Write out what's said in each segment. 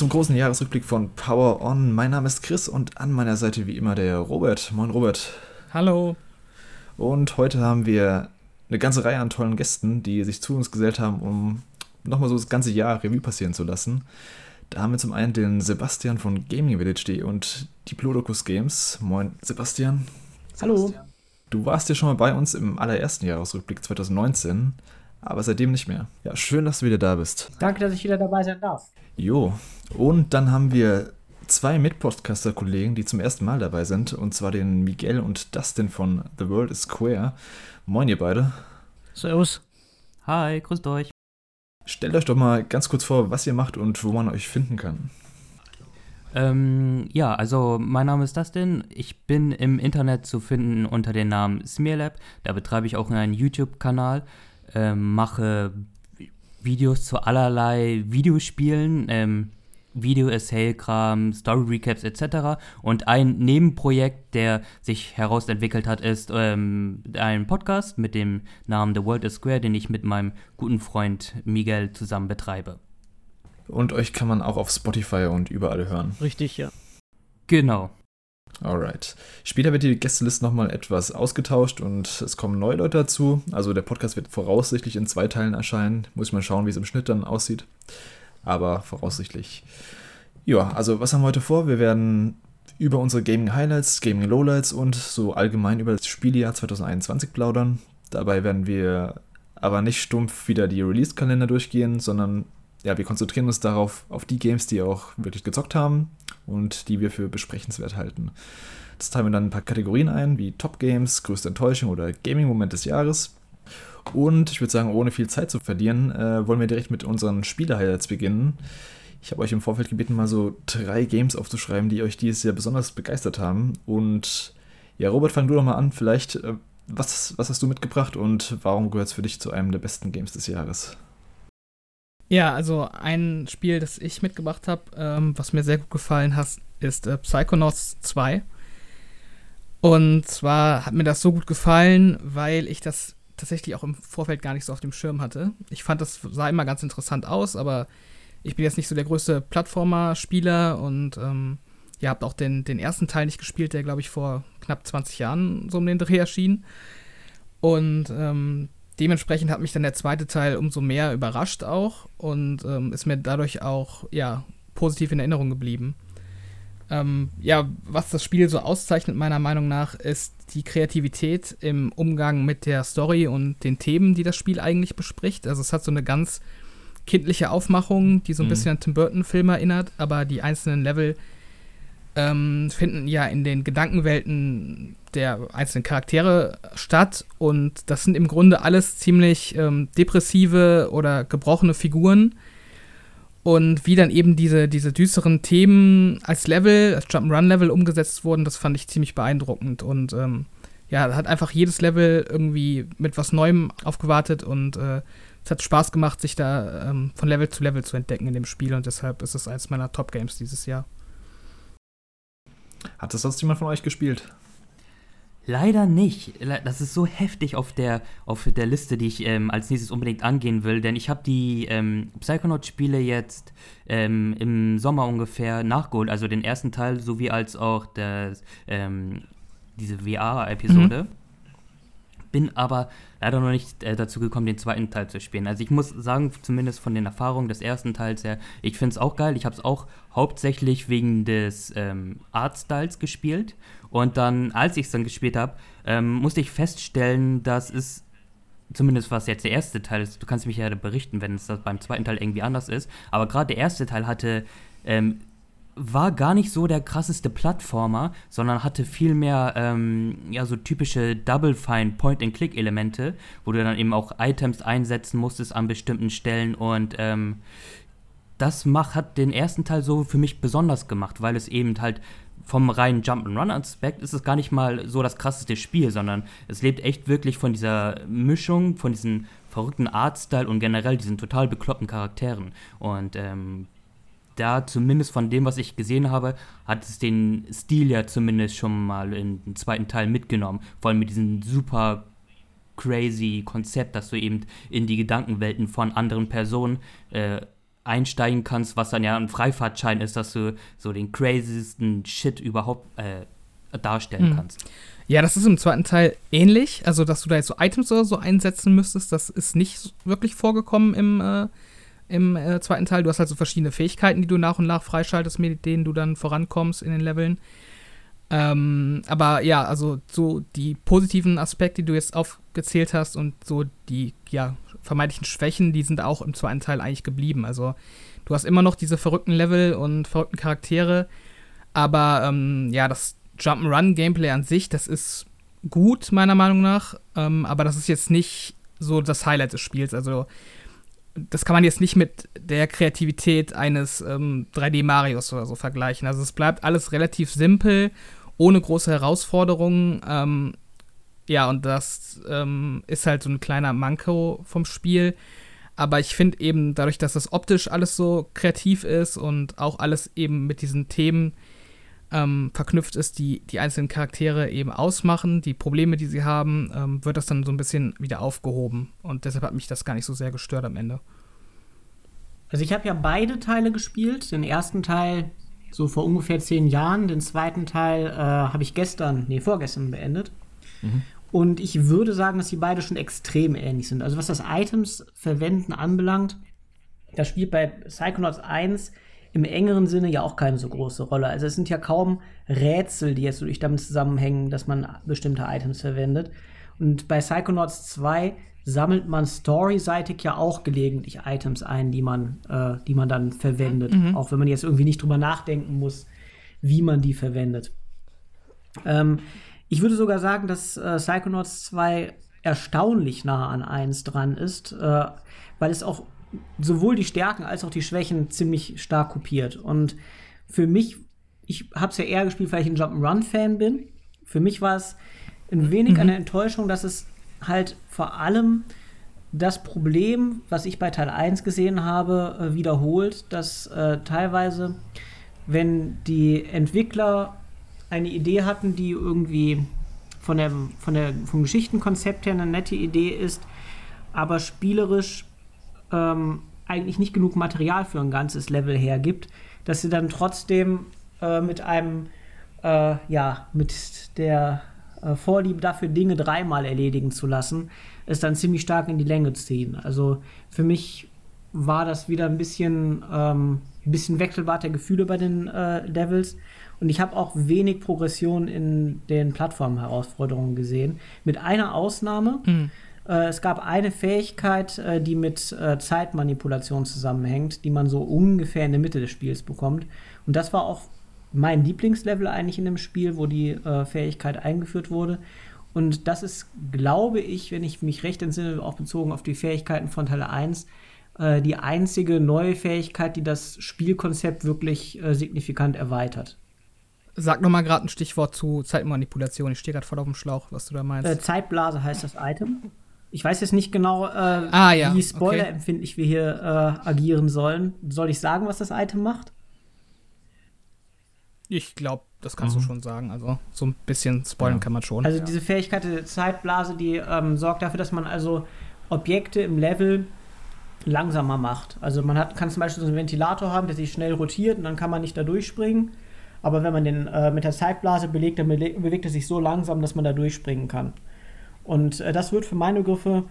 Willkommen zum großen Jahresrückblick von Power On. Mein Name ist Chris und an meiner Seite wie immer der Robert. Moin Robert. Hallo. Und heute haben wir eine ganze Reihe an tollen Gästen, die sich zu uns gesellt haben, um nochmal so das ganze Jahr Revue passieren zu lassen. Da haben wir zum einen den Sebastian von Gaming Village und Diplodocus Games. Moin Sebastian. Hallo. Du warst ja schon mal bei uns im allerersten Jahresrückblick 2019, aber seitdem nicht mehr. Ja, schön, dass du wieder da bist. Danke, dass ich wieder dabei sein darf. Jo, und dann haben wir zwei Mitpodcaster-Kollegen, die zum ersten Mal dabei sind, und zwar den Miguel und Dustin von The World is Square. Moin, ihr beide. Servus. Hi, grüßt euch. Stellt euch doch mal ganz kurz vor, was ihr macht und wo man euch finden kann. Ähm, ja, also mein Name ist Dustin. Ich bin im Internet zu finden unter dem Namen Smearlab. Da betreibe ich auch einen YouTube-Kanal, ähm, mache Videos zu allerlei Videospielen, ähm, Video-Essay-Kram, Story-Recaps etc. Und ein Nebenprojekt, der sich herausentwickelt hat, ist ähm, ein Podcast mit dem Namen The World is Square, den ich mit meinem guten Freund Miguel zusammen betreibe. Und euch kann man auch auf Spotify und überall hören. Richtig, ja. Genau. Alright. Später wird die Gästeliste nochmal etwas ausgetauscht und es kommen neue Leute dazu. Also der Podcast wird voraussichtlich in zwei Teilen erscheinen. Muss ich mal schauen, wie es im Schnitt dann aussieht. Aber voraussichtlich. Ja, also was haben wir heute vor? Wir werden über unsere Gaming Highlights, Gaming Lowlights und so allgemein über das Spieljahr 2021 plaudern. Dabei werden wir aber nicht stumpf wieder die Release-Kalender durchgehen, sondern ja, wir konzentrieren uns darauf, auf die Games, die auch wirklich gezockt haben und die wir für besprechenswert halten. Das teilen wir dann ein paar Kategorien ein, wie Top Games, größte Enttäuschung oder Gaming-Moment des Jahres. Und ich würde sagen, ohne viel Zeit zu verlieren, äh, wollen wir direkt mit unseren Spiele-Highlights beginnen. Ich habe euch im Vorfeld gebeten, mal so drei Games aufzuschreiben, die euch dieses Jahr besonders begeistert haben. Und ja, Robert, fang du doch mal an. Vielleicht, äh, was, was hast du mitgebracht und warum gehört es für dich zu einem der besten Games des Jahres? Ja, also ein Spiel, das ich mitgebracht habe, ähm, was mir sehr gut gefallen hat, ist äh, Psychonauts 2. Und zwar hat mir das so gut gefallen, weil ich das tatsächlich auch im Vorfeld gar nicht so auf dem Schirm hatte. Ich fand, das sah immer ganz interessant aus, aber ich bin jetzt nicht so der größte Plattformer-Spieler und ähm, ihr habt auch den, den ersten Teil nicht gespielt, der, glaube ich, vor knapp 20 Jahren so um den Dreh erschien. Und ähm, dementsprechend hat mich dann der zweite Teil umso mehr überrascht auch und ähm, ist mir dadurch auch ja positiv in Erinnerung geblieben. Ähm, ja, was das Spiel so auszeichnet meiner Meinung nach ist die Kreativität im Umgang mit der Story und den Themen, die das Spiel eigentlich bespricht. Also es hat so eine ganz kindliche Aufmachung, die so ein mhm. bisschen an Tim Burton Filme erinnert, aber die einzelnen Level ähm, finden ja in den Gedankenwelten der einzelnen Charaktere statt und das sind im Grunde alles ziemlich ähm, depressive oder gebrochene Figuren. Und wie dann eben diese, diese düsteren Themen als Level, als Jump'n'Run-Level umgesetzt wurden, das fand ich ziemlich beeindruckend. Und ähm, ja, hat einfach jedes Level irgendwie mit was Neuem aufgewartet und äh, es hat Spaß gemacht, sich da ähm, von Level zu Level zu entdecken in dem Spiel und deshalb ist es eines meiner Top-Games dieses Jahr. Hat das sonst jemand von euch gespielt? Leider nicht. Das ist so heftig auf der, auf der Liste, die ich ähm, als nächstes unbedingt angehen will, denn ich habe die ähm, Psychonaut-Spiele jetzt ähm, im Sommer ungefähr nachgeholt, also den ersten Teil sowie als auch das, ähm, diese VR-Episode. Mhm bin aber leider noch nicht äh, dazu gekommen, den zweiten Teil zu spielen. Also ich muss sagen, zumindest von den Erfahrungen des ersten Teils her, ich finde es auch geil. Ich habe es auch hauptsächlich wegen des ähm, Artstyles gespielt. Und dann, als ich es dann gespielt habe, ähm, musste ich feststellen, dass es zumindest was jetzt der erste Teil ist, du kannst mich ja berichten, wenn es beim zweiten Teil irgendwie anders ist, aber gerade der erste Teil hatte ähm, war gar nicht so der krasseste Plattformer, sondern hatte viel mehr ähm, ja, so typische Double Fine Point-and-Click-Elemente, wo du dann eben auch Items einsetzen musstest an bestimmten Stellen. Und ähm, das macht, hat den ersten Teil so für mich besonders gemacht, weil es eben halt vom reinen Jump'n'Run-Aspekt ist es gar nicht mal so das krasseste Spiel, sondern es lebt echt wirklich von dieser Mischung, von diesem verrückten Artstyle und generell diesen total bekloppten Charakteren. Und ähm, da zumindest von dem, was ich gesehen habe, hat es den Stil ja zumindest schon mal im zweiten Teil mitgenommen. Vor allem mit diesem super crazy Konzept, dass du eben in die Gedankenwelten von anderen Personen äh, einsteigen kannst, was dann ja ein Freifahrtschein ist, dass du so den craziesten Shit überhaupt äh, darstellen mhm. kannst. Ja, das ist im zweiten Teil ähnlich. Also, dass du da jetzt so Items oder so einsetzen müsstest, das ist nicht wirklich vorgekommen im, äh, im äh, zweiten Teil. Du hast halt so verschiedene Fähigkeiten, die du nach und nach freischaltest, mit denen du dann vorankommst in den Leveln. Ähm, aber ja, also so die positiven Aspekte, die du jetzt aufgezählt hast und so die ja, vermeintlichen Schwächen, die sind auch im zweiten Teil eigentlich geblieben. Also du hast immer noch diese verrückten Level und verrückten Charaktere, aber ähm, ja, das Jump'n'Run-Gameplay an sich, das ist gut, meiner Meinung nach, ähm, aber das ist jetzt nicht so das Highlight des Spiels. Also das kann man jetzt nicht mit der Kreativität eines ähm, 3D-Marios oder so vergleichen. Also es bleibt alles relativ simpel ohne große Herausforderungen. Ähm, ja, und das ähm, ist halt so ein kleiner Manko vom Spiel. Aber ich finde eben, dadurch, dass das optisch alles so kreativ ist und auch alles eben mit diesen Themen ähm, verknüpft ist, die die einzelnen Charaktere eben ausmachen, die Probleme, die sie haben, ähm, wird das dann so ein bisschen wieder aufgehoben. Und deshalb hat mich das gar nicht so sehr gestört am Ende. Also ich habe ja beide Teile gespielt. Den ersten Teil so vor ungefähr zehn Jahren. Den zweiten Teil äh, habe ich gestern, nee, vorgestern beendet. Mhm. Und ich würde sagen, dass die beide schon extrem ähnlich sind. Also was das Items verwenden anbelangt, das spielt bei Psychonauts 1 im engeren Sinne ja auch keine so große Rolle. Also es sind ja kaum Rätsel, die jetzt wirklich damit zusammenhängen, dass man bestimmte Items verwendet. Und bei Psychonauts 2 sammelt man storyseitig ja auch gelegentlich Items ein, die man, äh, die man dann verwendet. Mhm. Auch wenn man jetzt irgendwie nicht drüber nachdenken muss, wie man die verwendet. Ähm, ich würde sogar sagen, dass äh, Psychonauts 2 erstaunlich nah an 1 dran ist, äh, weil es auch sowohl die Stärken als auch die Schwächen ziemlich stark kopiert. Und für mich, ich habe es ja eher gespielt, weil ich ein Jump'n'Run-Fan bin. Für mich war es ein wenig mhm. eine Enttäuschung, dass es halt vor allem das Problem, was ich bei Teil 1 gesehen habe, äh, wiederholt, dass äh, teilweise, wenn die Entwickler eine Idee hatten, die irgendwie von der, von der, vom Geschichtenkonzept her eine nette Idee ist, aber spielerisch ähm, eigentlich nicht genug Material für ein ganzes Level hergibt, dass sie dann trotzdem äh, mit einem, äh, ja, mit der äh, Vorliebe dafür, Dinge dreimal erledigen zu lassen, es dann ziemlich stark in die Länge ziehen. Also für mich war das wieder ein bisschen, ähm, ein bisschen Wechselbad der Gefühle bei den äh, Devils. Und ich habe auch wenig Progression in den Plattformherausforderungen gesehen. Mit einer Ausnahme. Mhm. Äh, es gab eine Fähigkeit, äh, die mit äh, Zeitmanipulation zusammenhängt, die man so ungefähr in der Mitte des Spiels bekommt. Und das war auch mein Lieblingslevel eigentlich in dem Spiel, wo die äh, Fähigkeit eingeführt wurde. Und das ist, glaube ich, wenn ich mich recht entsinne, auch bezogen auf die Fähigkeiten von Teil 1, äh, die einzige neue Fähigkeit, die das Spielkonzept wirklich signifikant erweitert. Sag noch mal gerade ein Stichwort zu Zeitmanipulation. Ich stehe gerade voll auf dem Schlauch, was du da meinst. Äh, Zeitblase heißt das Item. Ich weiß jetzt nicht genau, äh, ah, ja. wie spoilerempfindlich okay. wir hier äh, agieren sollen. Soll ich sagen, was das Item macht? Ich glaube, das kannst mhm. du schon sagen. Also so ein bisschen spoilern ja. kann man schon. Also ja. diese Fähigkeit der Zeitblase, die ähm, sorgt dafür, dass man also Objekte im Level langsamer macht. Also man hat, kann zum Beispiel so einen Ventilator haben, der sich schnell rotiert und dann kann man nicht da durchspringen. Aber wenn man den äh, mit der Zeitblase belegt, dann bewegt er sich so langsam, dass man da durchspringen kann. Und äh, das wird für meine Begriffe,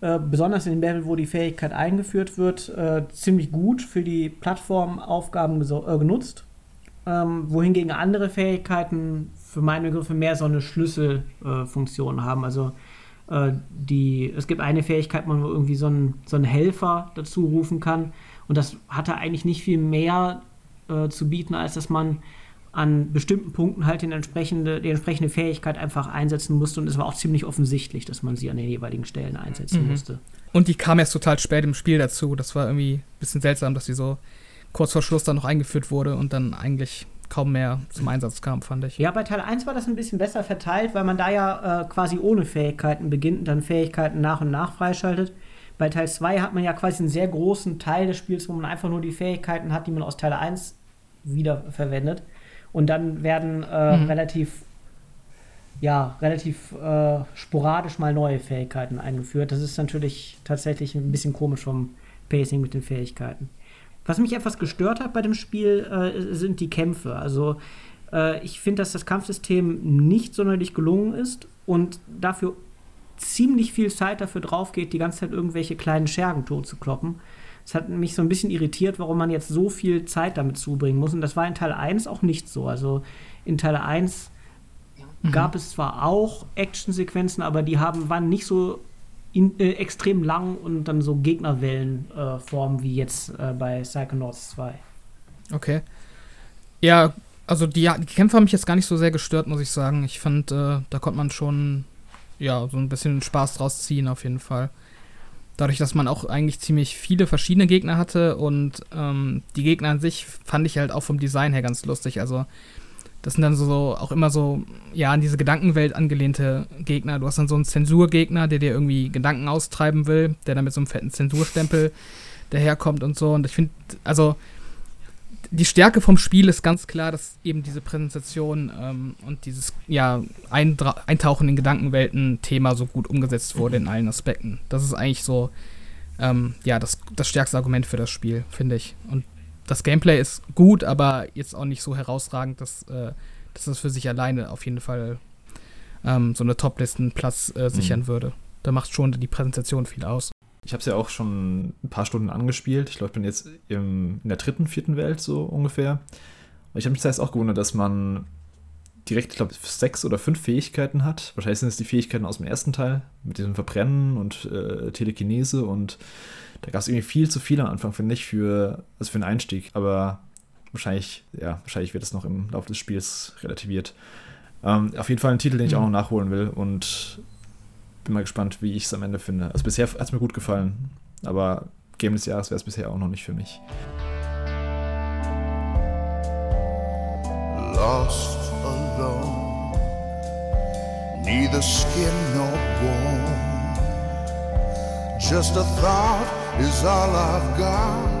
äh, besonders in dem Level, wo die Fähigkeit eingeführt wird, äh, ziemlich gut für die Plattformaufgaben äh, genutzt ähm, wohingegen andere Fähigkeiten für meine Begriffe mehr so eine Schlüsselfunktion äh, haben. Also die, es gibt eine Fähigkeit, wo man irgendwie so einen, so einen Helfer dazu rufen kann. Und das hatte eigentlich nicht viel mehr äh, zu bieten, als dass man an bestimmten Punkten halt den entsprechende, die entsprechende Fähigkeit einfach einsetzen musste. Und es war auch ziemlich offensichtlich, dass man sie an den jeweiligen Stellen einsetzen mhm. musste. Und die kam erst total spät im Spiel dazu. Das war irgendwie ein bisschen seltsam, dass sie so kurz vor Schluss dann noch eingeführt wurde und dann eigentlich kaum mehr zum Einsatz kam, fand ich. Ja, bei Teil 1 war das ein bisschen besser verteilt, weil man da ja äh, quasi ohne Fähigkeiten beginnt und dann Fähigkeiten nach und nach freischaltet. Bei Teil 2 hat man ja quasi einen sehr großen Teil des Spiels, wo man einfach nur die Fähigkeiten hat, die man aus Teil 1 wiederverwendet. Und dann werden äh, mhm. relativ, ja, relativ äh, sporadisch mal neue Fähigkeiten eingeführt. Das ist natürlich tatsächlich ein bisschen komisch vom Pacing mit den Fähigkeiten. Was mich etwas gestört hat bei dem Spiel, äh, sind die Kämpfe. Also äh, ich finde, dass das Kampfsystem nicht sonderlich gelungen ist und dafür ziemlich viel Zeit dafür drauf geht, die ganze Zeit irgendwelche kleinen Schergen tot zu kloppen. Das hat mich so ein bisschen irritiert, warum man jetzt so viel Zeit damit zubringen muss. Und das war in Teil 1 auch nicht so. Also in Teil 1 mhm. gab es zwar auch Actionsequenzen, aber die haben, waren nicht so in, äh, extrem lang und dann so Gegnerwellenformen äh, wie jetzt äh, bei Psychonauts 2. Okay. Ja, also die, die Kämpfe haben mich jetzt gar nicht so sehr gestört, muss ich sagen. Ich fand, äh, da konnte man schon ja, so ein bisschen Spaß draus ziehen, auf jeden Fall. Dadurch, dass man auch eigentlich ziemlich viele verschiedene Gegner hatte und ähm, die Gegner an sich fand ich halt auch vom Design her ganz lustig. Also, das sind dann so auch immer so, ja, an diese Gedankenwelt angelehnte Gegner. Du hast dann so einen Zensurgegner, der dir irgendwie Gedanken austreiben will, der dann mit so einem fetten Zensurstempel daherkommt und so. Und ich finde, also, die Stärke vom Spiel ist ganz klar, dass eben diese Präsentation ähm, und dieses ja, Eintauchen in Gedankenwelten-Thema so gut umgesetzt wurde in allen Aspekten. Das ist eigentlich so ähm, ja, das, das stärkste Argument für das Spiel, finde ich. Und das Gameplay ist gut, aber jetzt auch nicht so herausragend, dass, äh, dass das für sich alleine auf jeden Fall ähm, so eine Top-Listen-Platz äh, sichern mhm. würde. Da macht schon die Präsentation viel aus. Ich habe es ja auch schon ein paar Stunden angespielt. Ich glaube, ich bin jetzt im, in der dritten, vierten Welt so ungefähr. Und ich habe mich zuerst auch gewundert, dass man direkt, ich glaube, sechs oder fünf Fähigkeiten hat. Wahrscheinlich sind es die Fähigkeiten aus dem ersten Teil mit diesem Verbrennen und äh, Telekinese und da gab es irgendwie viel zu viel am Anfang, finde ich, für, also für einen Einstieg. Aber wahrscheinlich, ja, wahrscheinlich wird es noch im Laufe des Spiels relativiert. Ähm, auf jeden Fall ein Titel, den ich mhm. auch noch nachholen will und bin mal gespannt, wie ich es am Ende finde. Also bisher hat es mir gut gefallen, aber Game des Jahres wäre es bisher auch noch nicht für mich. Lost alone, neither skin nor bone. Just a thought is all I've got.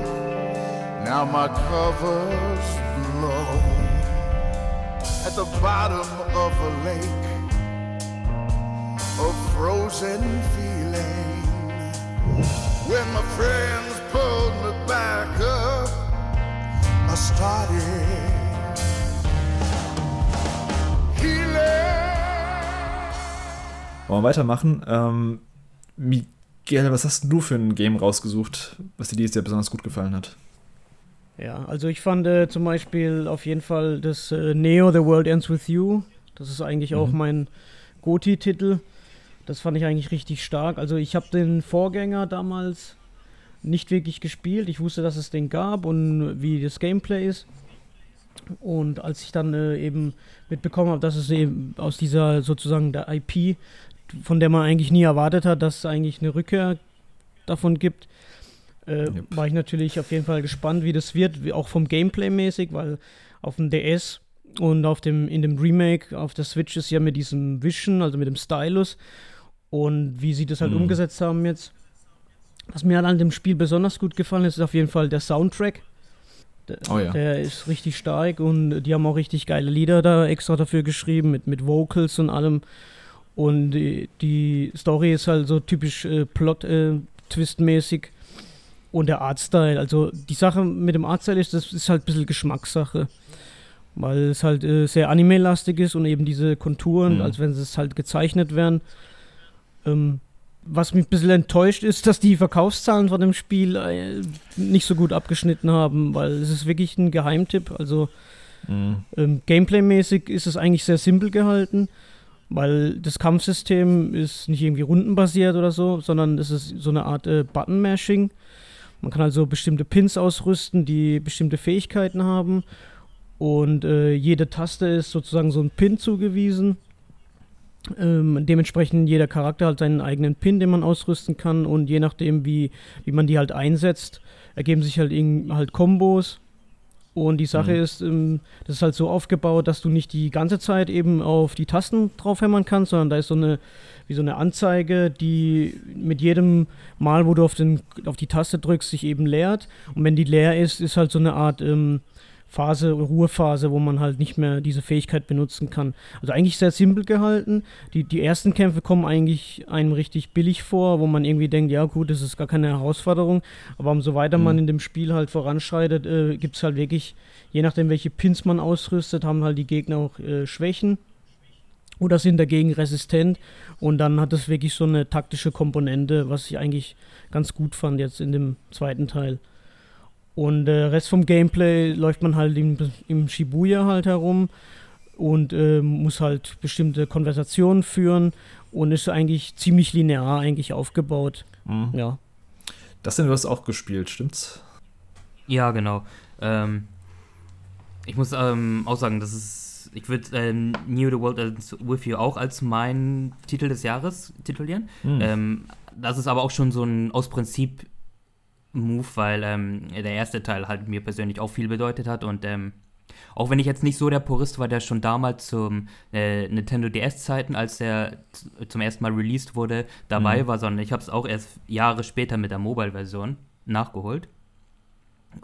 Now my cover's blown at the bottom of a lake. A frozen feeling. When my friends pulled me back up, I started Wollen wir weitermachen? Ähm, Miguel, was hast du für ein Game rausgesucht, was dir dieses Jahr besonders gut gefallen hat? Ja, also ich fand äh, zum Beispiel auf jeden Fall das äh, Neo The World Ends With You. Das ist eigentlich mhm. auch mein Goti-Titel. Das fand ich eigentlich richtig stark. Also ich habe den Vorgänger damals nicht wirklich gespielt. Ich wusste, dass es den gab und wie das Gameplay ist. Und als ich dann äh, eben mitbekommen habe, dass es eben aus dieser sozusagen der IP, von der man eigentlich nie erwartet hat, dass es eigentlich eine Rückkehr davon gibt, äh, yep. war ich natürlich auf jeden Fall gespannt, wie das wird, wie auch vom Gameplay mäßig, weil auf dem DS und auf dem in dem Remake auf der Switch ist ja mit diesem Vision, also mit dem Stylus und wie sie das halt mhm. umgesetzt haben jetzt. Was mir halt an dem Spiel besonders gut gefallen ist, ist auf jeden Fall der Soundtrack. Der, oh ja. der ist richtig stark und die haben auch richtig geile Lieder da extra dafür geschrieben, mit, mit Vocals und allem. Und die, die Story ist halt so typisch äh, Plot-Twist-mäßig. Äh, und der Artstyle, also die Sache mit dem Artstyle ist, das ist halt ein bisschen Geschmackssache. Weil es halt äh, sehr anime-lastig ist und eben diese Konturen, mhm. als wenn es halt gezeichnet wären. Ähm, was mich ein bisschen enttäuscht ist, dass die Verkaufszahlen von dem Spiel äh, nicht so gut abgeschnitten haben, weil es ist wirklich ein Geheimtipp. Also mhm. ähm, Gameplay-mäßig ist es eigentlich sehr simpel gehalten, weil das Kampfsystem ist nicht irgendwie rundenbasiert oder so, sondern es ist so eine Art äh, Button-Mashing. Man kann also bestimmte Pins ausrüsten, die bestimmte Fähigkeiten haben. Und äh, jede Taste ist sozusagen so ein Pin zugewiesen. Ähm, dementsprechend jeder Charakter hat seinen eigenen Pin, den man ausrüsten kann und je nachdem, wie, wie man die halt einsetzt, ergeben sich halt, halt Kombos. Und die Sache mhm. ist, ähm, das ist halt so aufgebaut, dass du nicht die ganze Zeit eben auf die Tasten draufhämmern kannst, sondern da ist so eine, wie so eine Anzeige, die mit jedem Mal, wo du auf, den, auf die Taste drückst, sich eben leert. Und wenn die leer ist, ist halt so eine Art ähm, Phase, Ruhephase, wo man halt nicht mehr diese Fähigkeit benutzen kann. Also eigentlich sehr simpel gehalten. Die, die ersten Kämpfe kommen eigentlich einem richtig billig vor, wo man irgendwie denkt, ja gut, das ist gar keine Herausforderung. Aber umso weiter mhm. man in dem Spiel halt voranschreitet, äh, gibt es halt wirklich, je nachdem welche Pins man ausrüstet, haben halt die Gegner auch äh, Schwächen oder sind dagegen resistent. Und dann hat es wirklich so eine taktische Komponente, was ich eigentlich ganz gut fand jetzt in dem zweiten Teil. Und der äh, Rest vom Gameplay läuft man halt im, im Shibuya halt herum und äh, muss halt bestimmte Konversationen führen und ist eigentlich ziemlich linear eigentlich aufgebaut. Mhm. Ja. Das denn du hast auch gespielt, stimmt's? Ja, genau. Ähm, ich muss ähm, auch sagen, das ist, ich würde ähm, New the World with You auch als meinen Titel des Jahres titulieren. Mhm. das ist aber auch schon so ein aus Prinzip Move, weil ähm, der erste Teil halt mir persönlich auch viel bedeutet hat und ähm, auch wenn ich jetzt nicht so der Purist war, der schon damals zum äh, Nintendo DS-Zeiten, als der zum ersten Mal released wurde, dabei mhm. war, sondern ich habe es auch erst Jahre später mit der Mobile-Version nachgeholt.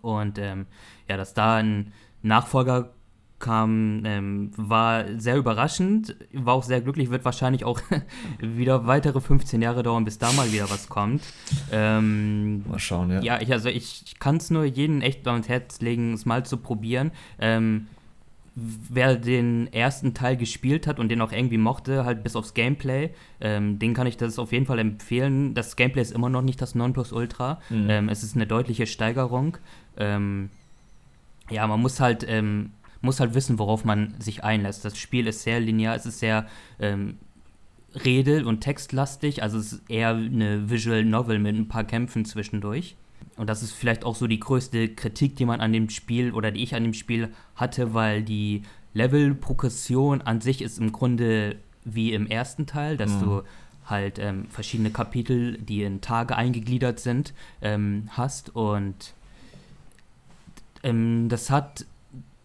Und ähm, ja, dass da ein Nachfolger kam, ähm, war sehr überraschend, war auch sehr glücklich, wird wahrscheinlich auch wieder weitere 15 Jahre dauern, bis da mal wieder was kommt. Ähm, mal schauen, ja. Ja, ich, also ich, ich kann es nur jedem echt ans Herz legen, es mal zu probieren. Ähm, wer den ersten Teil gespielt hat und den auch irgendwie mochte, halt bis aufs Gameplay, ähm, den kann ich das auf jeden Fall empfehlen. Das Gameplay ist immer noch nicht das Nonplusultra. Mhm. Ähm, es ist eine deutliche Steigerung. Ähm, ja, man muss halt ähm, muss halt wissen, worauf man sich einlässt. Das Spiel ist sehr linear, es ist sehr ähm, rede- und textlastig, also es ist eher eine Visual Novel mit ein paar Kämpfen zwischendurch. Und das ist vielleicht auch so die größte Kritik, die man an dem Spiel oder die ich an dem Spiel hatte, weil die Level-Progression an sich ist im Grunde wie im ersten Teil, dass mhm. du halt ähm, verschiedene Kapitel, die in Tage eingegliedert sind, ähm, hast. Und ähm, das hat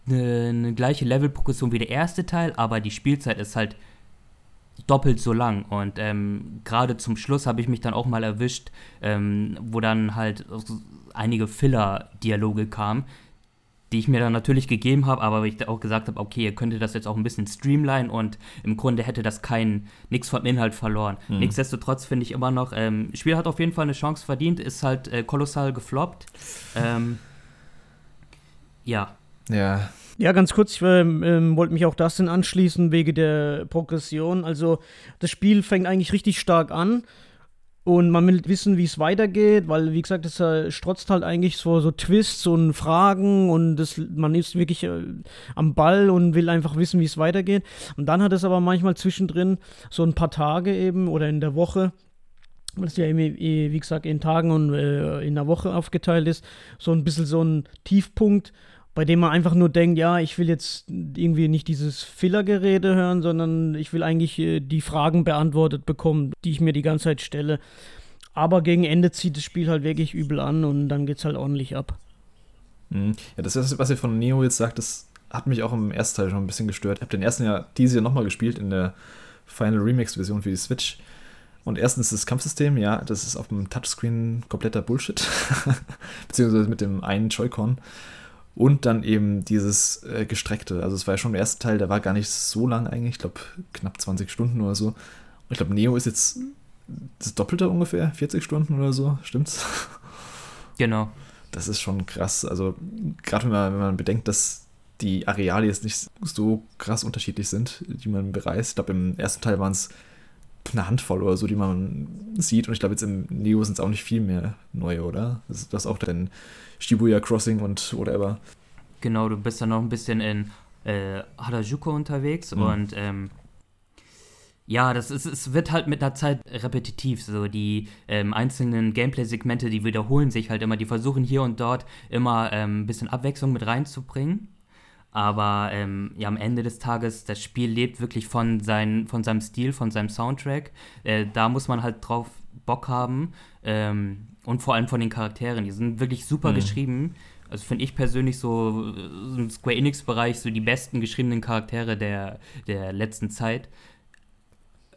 eine, eine gleiche Levelprogression wie der erste Teil, aber die Spielzeit ist halt doppelt so lang. Und ähm, gerade zum Schluss habe ich mich dann auch mal erwischt, ähm, wo dann halt einige Filler-Dialoge kamen, die ich mir dann natürlich gegeben habe, aber ich auch gesagt habe, okay, ihr könntet das jetzt auch ein bisschen streamline und im Grunde hätte das kein nichts vom Inhalt verloren. Mhm. Nichtsdestotrotz finde ich immer noch, ähm, Spiel hat auf jeden Fall eine Chance verdient, ist halt äh, kolossal gefloppt. Ähm, ja, ja. Ja, ganz kurz, ich ähm, ähm, wollte mich auch das denn anschließen wegen der Progression. Also das Spiel fängt eigentlich richtig stark an und man will wissen, wie es weitergeht, weil, wie gesagt, es äh, strotzt halt eigentlich so, so Twists und Fragen und das, man ist wirklich äh, am Ball und will einfach wissen, wie es weitergeht. Und dann hat es aber manchmal zwischendrin so ein paar Tage eben oder in der Woche, weil es ja eben, wie gesagt, in Tagen und äh, in der Woche aufgeteilt ist, so ein bisschen so ein Tiefpunkt bei dem man einfach nur denkt, ja, ich will jetzt irgendwie nicht dieses Fillergerede hören, sondern ich will eigentlich äh, die Fragen beantwortet bekommen, die ich mir die ganze Zeit stelle. Aber gegen Ende zieht das Spiel halt wirklich übel an und dann geht es halt ordentlich ab. Mhm. Ja, das was ihr von Neo jetzt sagt, das hat mich auch im ersten Teil schon ein bisschen gestört. Ich habe den ersten ja dieses Jahr nochmal gespielt in der Final Remix-Version für die Switch. Und erstens das Kampfsystem, ja, das ist auf dem Touchscreen kompletter Bullshit. Beziehungsweise mit dem einen Joy-Con. Und dann eben dieses äh, gestreckte. Also es war ja schon der erste Teil, der war gar nicht so lang eigentlich. Ich glaube, knapp 20 Stunden oder so. Und ich glaube, Neo ist jetzt das Doppelte ungefähr, 40 Stunden oder so, stimmt's? Genau. Das ist schon krass. Also, gerade wenn man, wenn man bedenkt, dass die Areale jetzt nicht so krass unterschiedlich sind, die man bereist. Ich glaube, im ersten Teil waren es eine Handvoll oder so, die man sieht. Und ich glaube, jetzt im Neo sind es auch nicht viel mehr neue, oder? Das ist auch dann Shibuya Crossing und whatever. Genau, du bist dann noch ein bisschen in äh, Harajuku unterwegs mhm. und ähm, ja, das ist, es wird halt mit der Zeit repetitiv. So die ähm, einzelnen Gameplay-Segmente, die wiederholen sich halt immer. Die versuchen hier und dort immer ähm, ein bisschen Abwechslung mit reinzubringen. Aber ähm, ja, am Ende des Tages, das Spiel lebt wirklich von, sein, von seinem Stil, von seinem Soundtrack. Äh, da muss man halt drauf Bock haben. Ähm, und vor allem von den Charakteren. Die sind wirklich super mhm. geschrieben. Also finde ich persönlich so im Square Enix-Bereich so die besten geschriebenen Charaktere der, der letzten Zeit.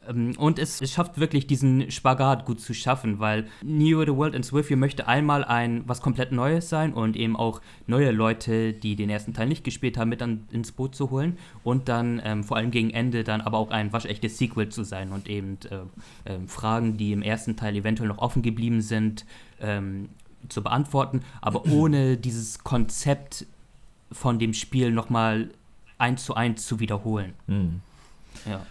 Ähm, und es, es, schafft wirklich diesen Spagat gut zu schaffen, weil Neo The World Ends With You möchte einmal ein was komplett Neues sein und eben auch neue Leute, die den ersten Teil nicht gespielt haben, mit dann ins Boot zu holen und dann ähm, vor allem gegen Ende dann aber auch ein waschechtes Sequel zu sein und eben äh, äh, Fragen, die im ersten Teil eventuell noch offen geblieben sind, ähm, zu beantworten, aber ohne dieses Konzept von dem Spiel nochmal eins zu eins zu wiederholen. Mhm. Ja.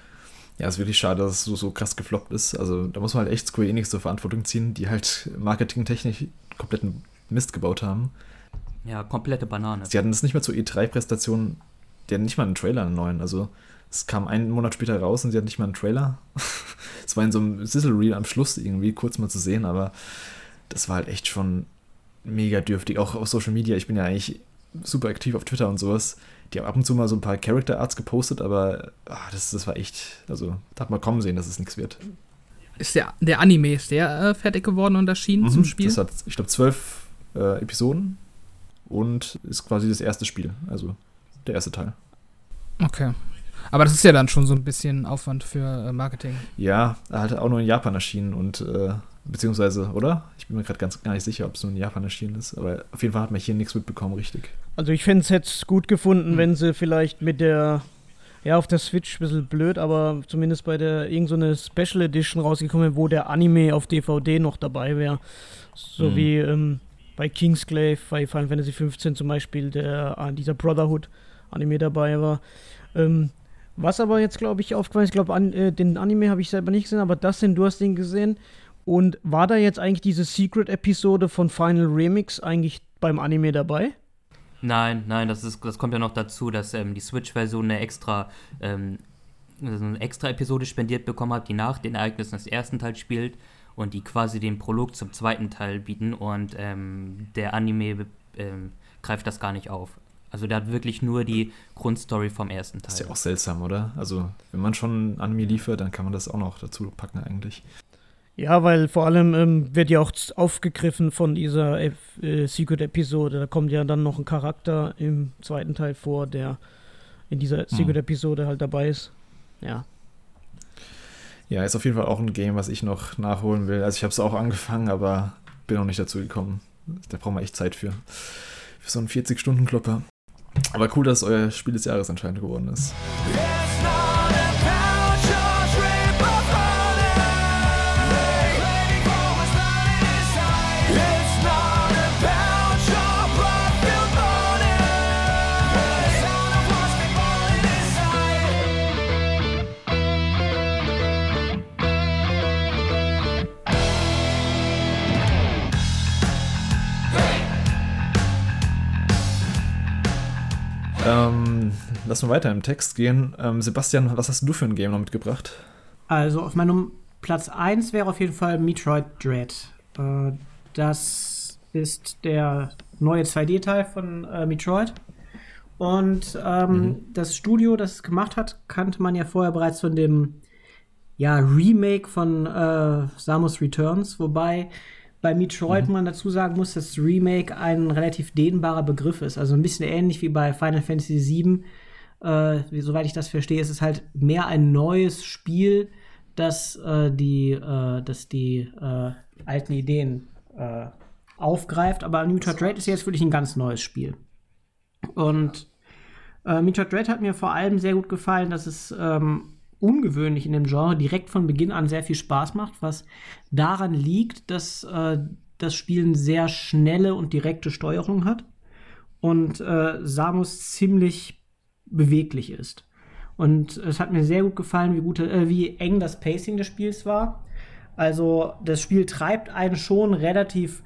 Ja, ist wirklich schade, dass es so, so krass gefloppt ist. Also da muss man halt echt Square Enix zur Verantwortung ziehen, die halt marketingtechnisch kompletten Mist gebaut haben. Ja, komplette Banane. Sie hatten das nicht mehr zur E3-Präsentation, die hatten nicht mal einen Trailer, einen neuen. Also es kam einen Monat später raus und sie hatten nicht mal einen Trailer. Es war in so einem Sizzle-Reel am Schluss irgendwie kurz mal zu sehen, aber das war halt echt schon mega dürftig. Auch auf Social Media, ich bin ja eigentlich super aktiv auf Twitter und sowas. Die haben ab und zu mal so ein paar Character Arts gepostet, aber ach, das, das war echt, also da hat man kommen sehen, dass es nichts wird. Ist der, der Anime, ist der äh, fertig geworden und erschienen mhm, zum Spiel? Das hat, ich glaube, zwölf äh, Episoden und ist quasi das erste Spiel, also der erste Teil. Okay. Aber das ist ja dann schon so ein bisschen Aufwand für äh, Marketing. Ja, er hat auch nur in Japan erschienen und äh, beziehungsweise, oder? Ich bin mir gerade ganz gar nicht sicher, ob es nur in Japan erschienen ist, aber auf jeden Fall hat man hier nichts mitbekommen, richtig. Also ich fände es jetzt gut gefunden, hm. wenn sie vielleicht mit der, ja, auf der Switch ein bisschen blöd, aber zumindest bei der irgendeine so Special Edition rausgekommen wäre, wo der Anime auf DVD noch dabei wäre. So hm. wie ähm, bei Kingsglaive, bei Final Fantasy 15 zum Beispiel, der, äh, dieser Brotherhood-Anime dabei war. Ähm, was aber jetzt, glaube ich, aufgefallen ist, ich glaube, an, äh, den Anime habe ich selber nicht gesehen, aber das denn, du hast den gesehen. Und war da jetzt eigentlich diese Secret-Episode von Final Remix eigentlich beim Anime dabei? Nein, nein, das, ist, das kommt ja noch dazu, dass ähm, die Switch-Version eine extra, ähm, also eine extra Episode spendiert bekommen hat, die nach den Ereignissen des ersten Teils spielt und die quasi den Prolog zum zweiten Teil bieten und ähm, der Anime ähm, greift das gar nicht auf. Also der hat wirklich nur die Grundstory vom ersten Teil. Das ist ja auch seltsam, oder? Also wenn man schon Anime liefert, dann kann man das auch noch dazu packen eigentlich. Ja, weil vor allem ähm, wird ja auch aufgegriffen von dieser äh, Secret-Episode. Da kommt ja dann noch ein Charakter im zweiten Teil vor, der in dieser hm. Secret-Episode halt dabei ist. Ja. Ja, ist auf jeden Fall auch ein Game, was ich noch nachholen will. Also ich habe es auch angefangen, aber bin noch nicht dazu gekommen. Da brauchen wir echt Zeit für. Für so einen 40-Stunden-Klopper. Aber cool, dass es euer Spiel des Jahres anscheinend geworden ist. Yeah, Ähm, lass mal weiter im Text gehen. Ähm, Sebastian, was hast du für ein Game noch mitgebracht? Also auf meinem Platz 1 wäre auf jeden Fall Metroid Dread. Äh, das ist der neue 2D-Teil von äh, Metroid. Und ähm, mhm. das Studio, das es gemacht hat, kannte man ja vorher bereits von dem ja, Remake von äh, Samus Returns, wobei bei Metroid mhm. man dazu sagen muss, dass Remake ein relativ dehnbarer Begriff ist. Also ein bisschen ähnlich wie bei Final Fantasy VII. Äh, soweit ich das verstehe, ist es halt mehr ein neues Spiel, das äh, die, äh, das die äh, alten Ideen äh, aufgreift. Aber Metroid Dread ist jetzt wirklich ein ganz neues Spiel. Und äh, Metroid Dread hat mir vor allem sehr gut gefallen, dass es ähm, ungewöhnlich in dem Genre direkt von Beginn an sehr viel Spaß macht, was daran liegt, dass äh, das Spiel eine sehr schnelle und direkte Steuerung hat und äh, Samus ziemlich beweglich ist. Und es hat mir sehr gut gefallen, wie, gut, äh, wie eng das Pacing des Spiels war. Also das Spiel treibt einen schon relativ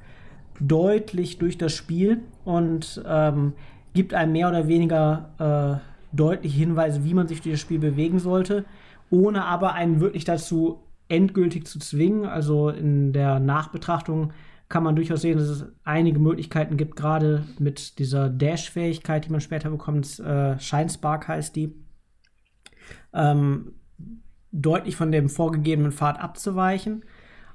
deutlich durch das Spiel und ähm, gibt einem mehr oder weniger äh, deutliche Hinweise, wie man sich durch das Spiel bewegen sollte ohne aber einen wirklich dazu endgültig zu zwingen. Also in der Nachbetrachtung kann man durchaus sehen, dass es einige Möglichkeiten gibt, gerade mit dieser Dash-Fähigkeit, die man später bekommt, äh, Shinespark heißt die, ähm, deutlich von dem vorgegebenen Pfad abzuweichen.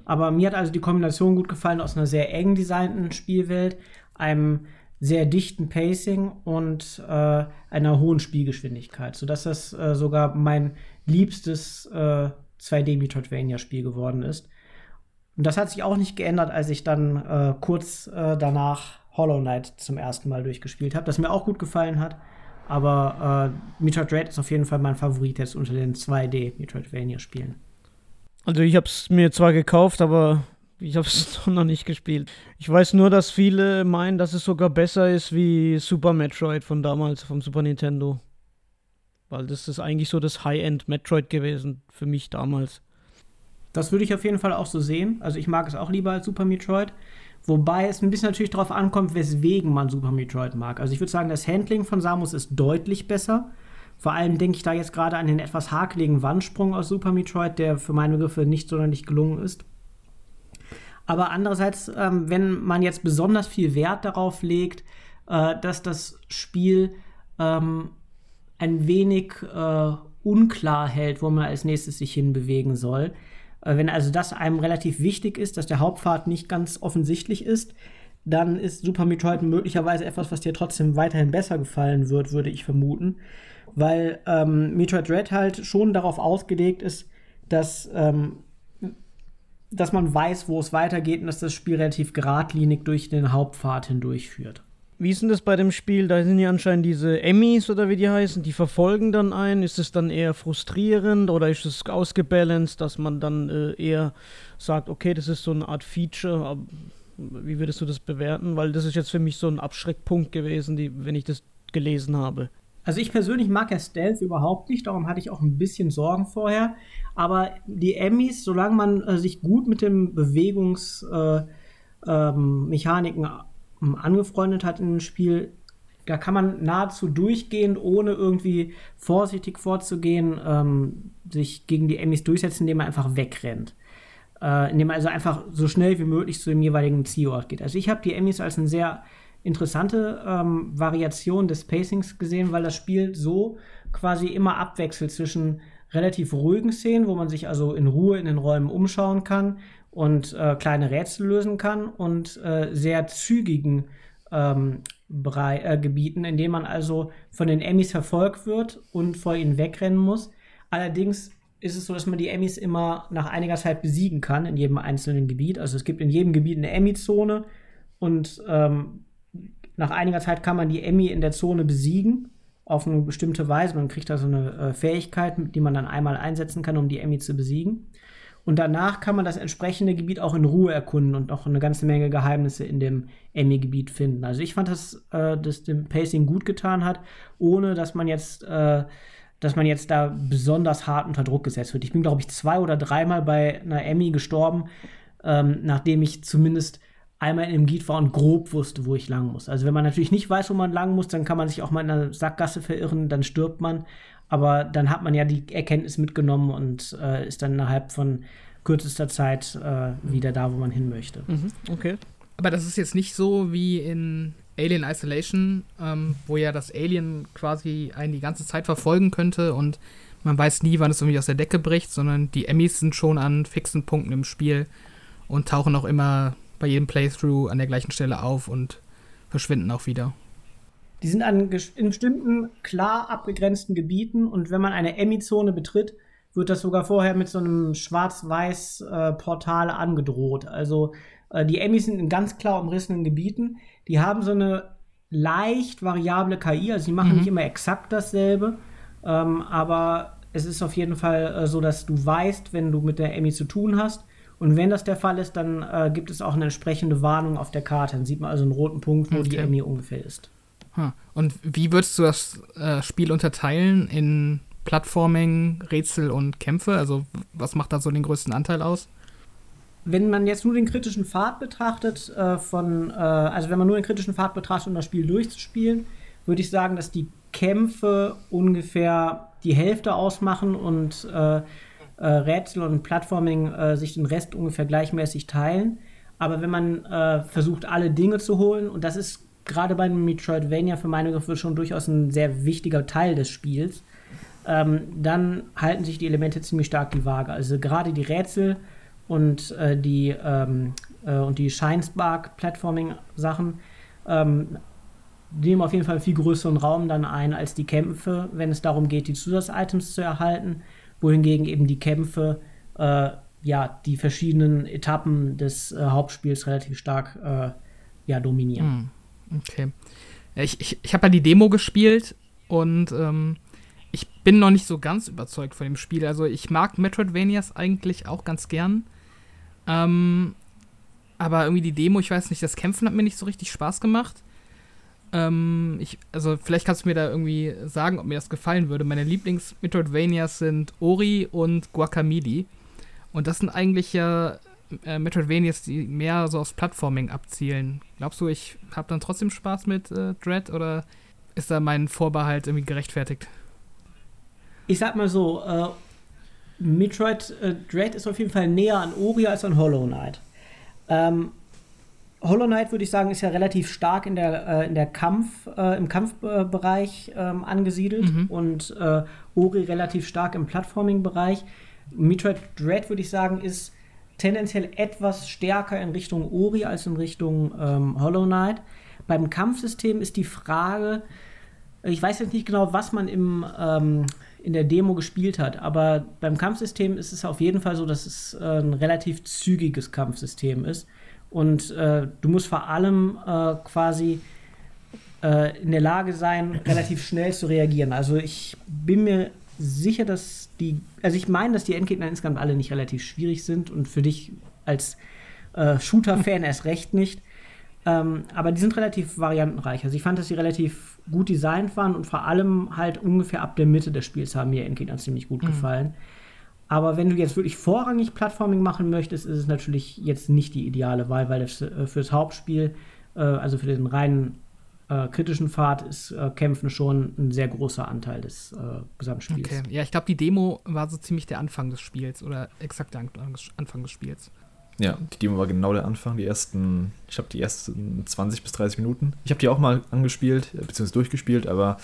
Aber mir hat also die Kombination gut gefallen aus einer sehr eng designten Spielwelt, einem sehr dichten Pacing und äh, einer hohen Spielgeschwindigkeit, sodass das äh, sogar mein liebstes äh, 2D-Metroidvania-Spiel geworden ist. Und das hat sich auch nicht geändert, als ich dann äh, kurz äh, danach Hollow Knight zum ersten Mal durchgespielt habe, das mir auch gut gefallen hat. Aber äh, Metroid Dread ist auf jeden Fall mein Favorit jetzt unter den 2D-Metroidvania-Spielen. Also ich habe es mir zwar gekauft, aber ich habe es noch nicht gespielt. Ich weiß nur, dass viele meinen, dass es sogar besser ist wie Super Metroid von damals, vom Super Nintendo. Weil das ist eigentlich so das High-End Metroid gewesen für mich damals. Das würde ich auf jeden Fall auch so sehen. Also ich mag es auch lieber als Super Metroid. Wobei es ein bisschen natürlich darauf ankommt, weswegen man Super Metroid mag. Also ich würde sagen, das Handling von Samus ist deutlich besser. Vor allem denke ich da jetzt gerade an den etwas hakeligen Wandsprung aus Super Metroid, der für meine Begriffe nicht sonderlich gelungen ist. Aber andererseits, ähm, wenn man jetzt besonders viel Wert darauf legt, äh, dass das Spiel ähm, ein wenig äh, unklar hält, wo man als nächstes sich hinbewegen soll, äh, wenn also das einem relativ wichtig ist, dass der Hauptpfad nicht ganz offensichtlich ist, dann ist Super Metroid möglicherweise etwas, was dir trotzdem weiterhin besser gefallen wird, würde ich vermuten. Weil ähm, Metroid Dread halt schon darauf ausgelegt ist, dass, ähm, dass man weiß, wo es weitergeht und dass das Spiel relativ geradlinig durch den Hauptpfad hindurchführt. Wie ist denn das bei dem Spiel? Da sind ja anscheinend diese Emmys oder wie die heißen, die verfolgen dann einen. Ist es dann eher frustrierend oder ist es ausgebalanced, dass man dann äh, eher sagt, okay, das ist so eine Art Feature? Wie würdest du das bewerten? Weil das ist jetzt für mich so ein Abschreckpunkt gewesen, die, wenn ich das gelesen habe. Also ich persönlich mag ja Stealth überhaupt nicht, darum hatte ich auch ein bisschen Sorgen vorher. Aber die Emmys, solange man äh, sich gut mit den Bewegungsmechaniken äh, ähm, angefreundet hat in dem Spiel, da kann man nahezu durchgehend, ohne irgendwie vorsichtig vorzugehen, ähm, sich gegen die Emmys durchsetzen, indem man einfach wegrennt. Äh, indem man also einfach so schnell wie möglich zu dem jeweiligen Zielort geht. Also ich habe die Emmys als eine sehr interessante ähm, Variation des Pacings gesehen, weil das Spiel so quasi immer abwechselt zwischen relativ ruhigen Szenen, wo man sich also in Ruhe in den Räumen umschauen kann und äh, kleine Rätsel lösen kann und äh, sehr zügigen ähm, äh, Gebieten, in denen man also von den Emmys verfolgt wird und vor ihnen wegrennen muss. Allerdings ist es so, dass man die Emmys immer nach einiger Zeit besiegen kann in jedem einzelnen Gebiet. Also es gibt in jedem Gebiet eine Emmy-Zone und ähm, nach einiger Zeit kann man die Emmy in der Zone besiegen auf eine bestimmte Weise. Man kriegt da so eine äh, Fähigkeit, die man dann einmal einsetzen kann, um die Emmy zu besiegen. Und danach kann man das entsprechende Gebiet auch in Ruhe erkunden und auch eine ganze Menge Geheimnisse in dem Emmy-Gebiet finden. Also ich fand, dass äh, das dem Pacing gut getan hat, ohne dass man jetzt, äh, dass man jetzt da besonders hart unter Druck gesetzt wird. Ich bin, glaube ich, zwei oder dreimal bei einer Emmy gestorben, ähm, nachdem ich zumindest einmal im Gebiet war und grob wusste, wo ich lang muss. Also wenn man natürlich nicht weiß, wo man lang muss, dann kann man sich auch mal in einer Sackgasse verirren, dann stirbt man. Aber dann hat man ja die Erkenntnis mitgenommen und äh, ist dann innerhalb von kürzester Zeit äh, wieder da, wo man hin möchte. Mhm, okay. Aber das ist jetzt nicht so wie in Alien Isolation, ähm, wo ja das Alien quasi einen die ganze Zeit verfolgen könnte und man weiß nie, wann es irgendwie aus der Decke bricht, sondern die Emmys sind schon an fixen Punkten im Spiel und tauchen auch immer bei jedem Playthrough an der gleichen Stelle auf und verschwinden auch wieder. Die sind an in bestimmten klar abgegrenzten Gebieten und wenn man eine Emmy-Zone betritt, wird das sogar vorher mit so einem Schwarz-Weiß-Portal äh, angedroht. Also äh, die Emmys sind in ganz klar umrissenen Gebieten. Die haben so eine leicht variable KI, also die machen mhm. nicht immer exakt dasselbe, ähm, aber es ist auf jeden Fall äh, so, dass du weißt, wenn du mit der Emmy zu tun hast. Und wenn das der Fall ist, dann äh, gibt es auch eine entsprechende Warnung auf der Karte. Dann sieht man also einen roten Punkt, wo okay. die Emmy ungefähr ist. Und wie würdest du das äh, Spiel unterteilen in Plattforming, Rätsel und Kämpfe? Also was macht da so den größten Anteil aus? Wenn man jetzt nur den kritischen Pfad betrachtet, äh, von, äh, also wenn man nur den kritischen Pfad betrachtet, um das Spiel durchzuspielen, würde ich sagen, dass die Kämpfe ungefähr die Hälfte ausmachen und äh, Rätsel und Plattforming äh, sich den Rest ungefähr gleichmäßig teilen. Aber wenn man äh, versucht, alle Dinge zu holen, und das ist gerade bei Metroidvania für meine Begriffe schon durchaus ein sehr wichtiger Teil des Spiels, ähm, dann halten sich die Elemente ziemlich stark die Waage. Also gerade die Rätsel und äh, die ähm, äh, und die Shinespark Platforming Sachen ähm, nehmen auf jeden Fall viel größeren Raum dann ein als die Kämpfe, wenn es darum geht, die Zusatzitems zu erhalten, wohingegen eben die Kämpfe äh, ja, die verschiedenen Etappen des äh, Hauptspiels relativ stark äh, ja, dominieren. Hm, okay. Ich, ich, ich habe ja die Demo gespielt und ähm, ich bin noch nicht so ganz überzeugt von dem Spiel. Also ich mag Metroidvanias eigentlich auch ganz gern. Ähm, aber irgendwie die Demo, ich weiß nicht, das Kämpfen hat mir nicht so richtig Spaß gemacht. Ähm, ich, also vielleicht kannst du mir da irgendwie sagen, ob mir das gefallen würde. Meine Lieblings-Metroidvanias sind Ori und Guacamole. Und das sind eigentlich ja äh, Metroidvanias, die mehr so aufs Plattforming abzielen. Glaubst du, ich habe dann trotzdem Spaß mit äh, Dread oder ist da mein Vorbehalt irgendwie gerechtfertigt? Ich sag mal so, äh, Metroid äh, Dread ist auf jeden Fall näher an Ori als an Hollow Knight. Ähm, Hollow Knight würde ich sagen, ist ja relativ stark in der, äh, in der Kampf, äh, im Kampfbereich ähm, angesiedelt mhm. und äh, Ori relativ stark im Plattforming-Bereich. Metroid Dread würde ich sagen, ist tendenziell etwas stärker in Richtung Ori als in Richtung ähm, Hollow Knight. Beim Kampfsystem ist die Frage, ich weiß jetzt nicht genau, was man im, ähm, in der Demo gespielt hat, aber beim Kampfsystem ist es auf jeden Fall so, dass es äh, ein relativ zügiges Kampfsystem ist. Und äh, du musst vor allem äh, quasi äh, in der Lage sein, relativ schnell zu reagieren. Also ich bin mir sicher, dass die, also ich meine, dass die Endgegner insgesamt alle nicht relativ schwierig sind und für dich als äh, Shooter-Fan erst recht nicht. Ähm, aber die sind relativ variantenreich. Also ich fand, dass sie relativ gut designt waren und vor allem halt ungefähr ab der Mitte des Spiels haben mir Endgegner ziemlich gut mhm. gefallen. Aber wenn du jetzt wirklich vorrangig Plattforming machen möchtest, ist es natürlich jetzt nicht die ideale Wahl, weil das, äh, fürs Hauptspiel, äh, also für den reinen äh, kritischen Pfad ist äh, Kämpfen schon ein sehr großer Anteil des äh, Gesamtspiels. Okay, ja, ich glaube, die Demo war so ziemlich der Anfang des Spiels oder exakt der Anfang des Spiels. Ja, die Demo war genau der Anfang, die ersten, ich habe die ersten 20 bis 30 Minuten. Ich habe die auch mal angespielt, beziehungsweise durchgespielt, aber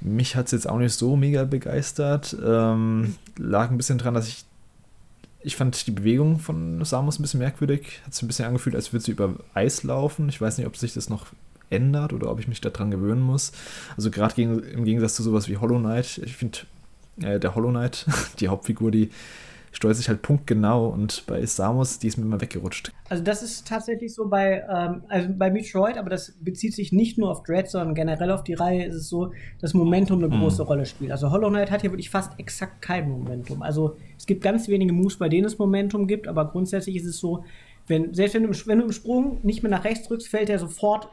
mich hat es jetzt auch nicht so mega begeistert. Ähm, lag ein bisschen dran, dass ich ich fand die Bewegung von Samus ein bisschen merkwürdig. Hat sich ein bisschen angefühlt, als würde sie über Eis laufen. Ich weiß nicht, ob sich das noch ändert oder ob ich mich daran gewöhnen muss. Also gerade im Gegensatz zu sowas wie Hollow Knight, ich finde, äh, der Hollow Knight, die Hauptfigur, die steuert sich halt punktgenau und bei Samus, die ist mir immer weggerutscht. Also das ist tatsächlich so bei, ähm, also bei Metroid, aber das bezieht sich nicht nur auf Dread, sondern generell auf die Reihe ist es so, dass Momentum eine mhm. große Rolle spielt. Also Hollow Knight hat hier wirklich fast exakt kein Momentum. Also es gibt ganz wenige Moves, bei denen es Momentum gibt, aber grundsätzlich ist es so, wenn, selbst wenn du, wenn du im Sprung nicht mehr nach rechts drückst, fällt er sofort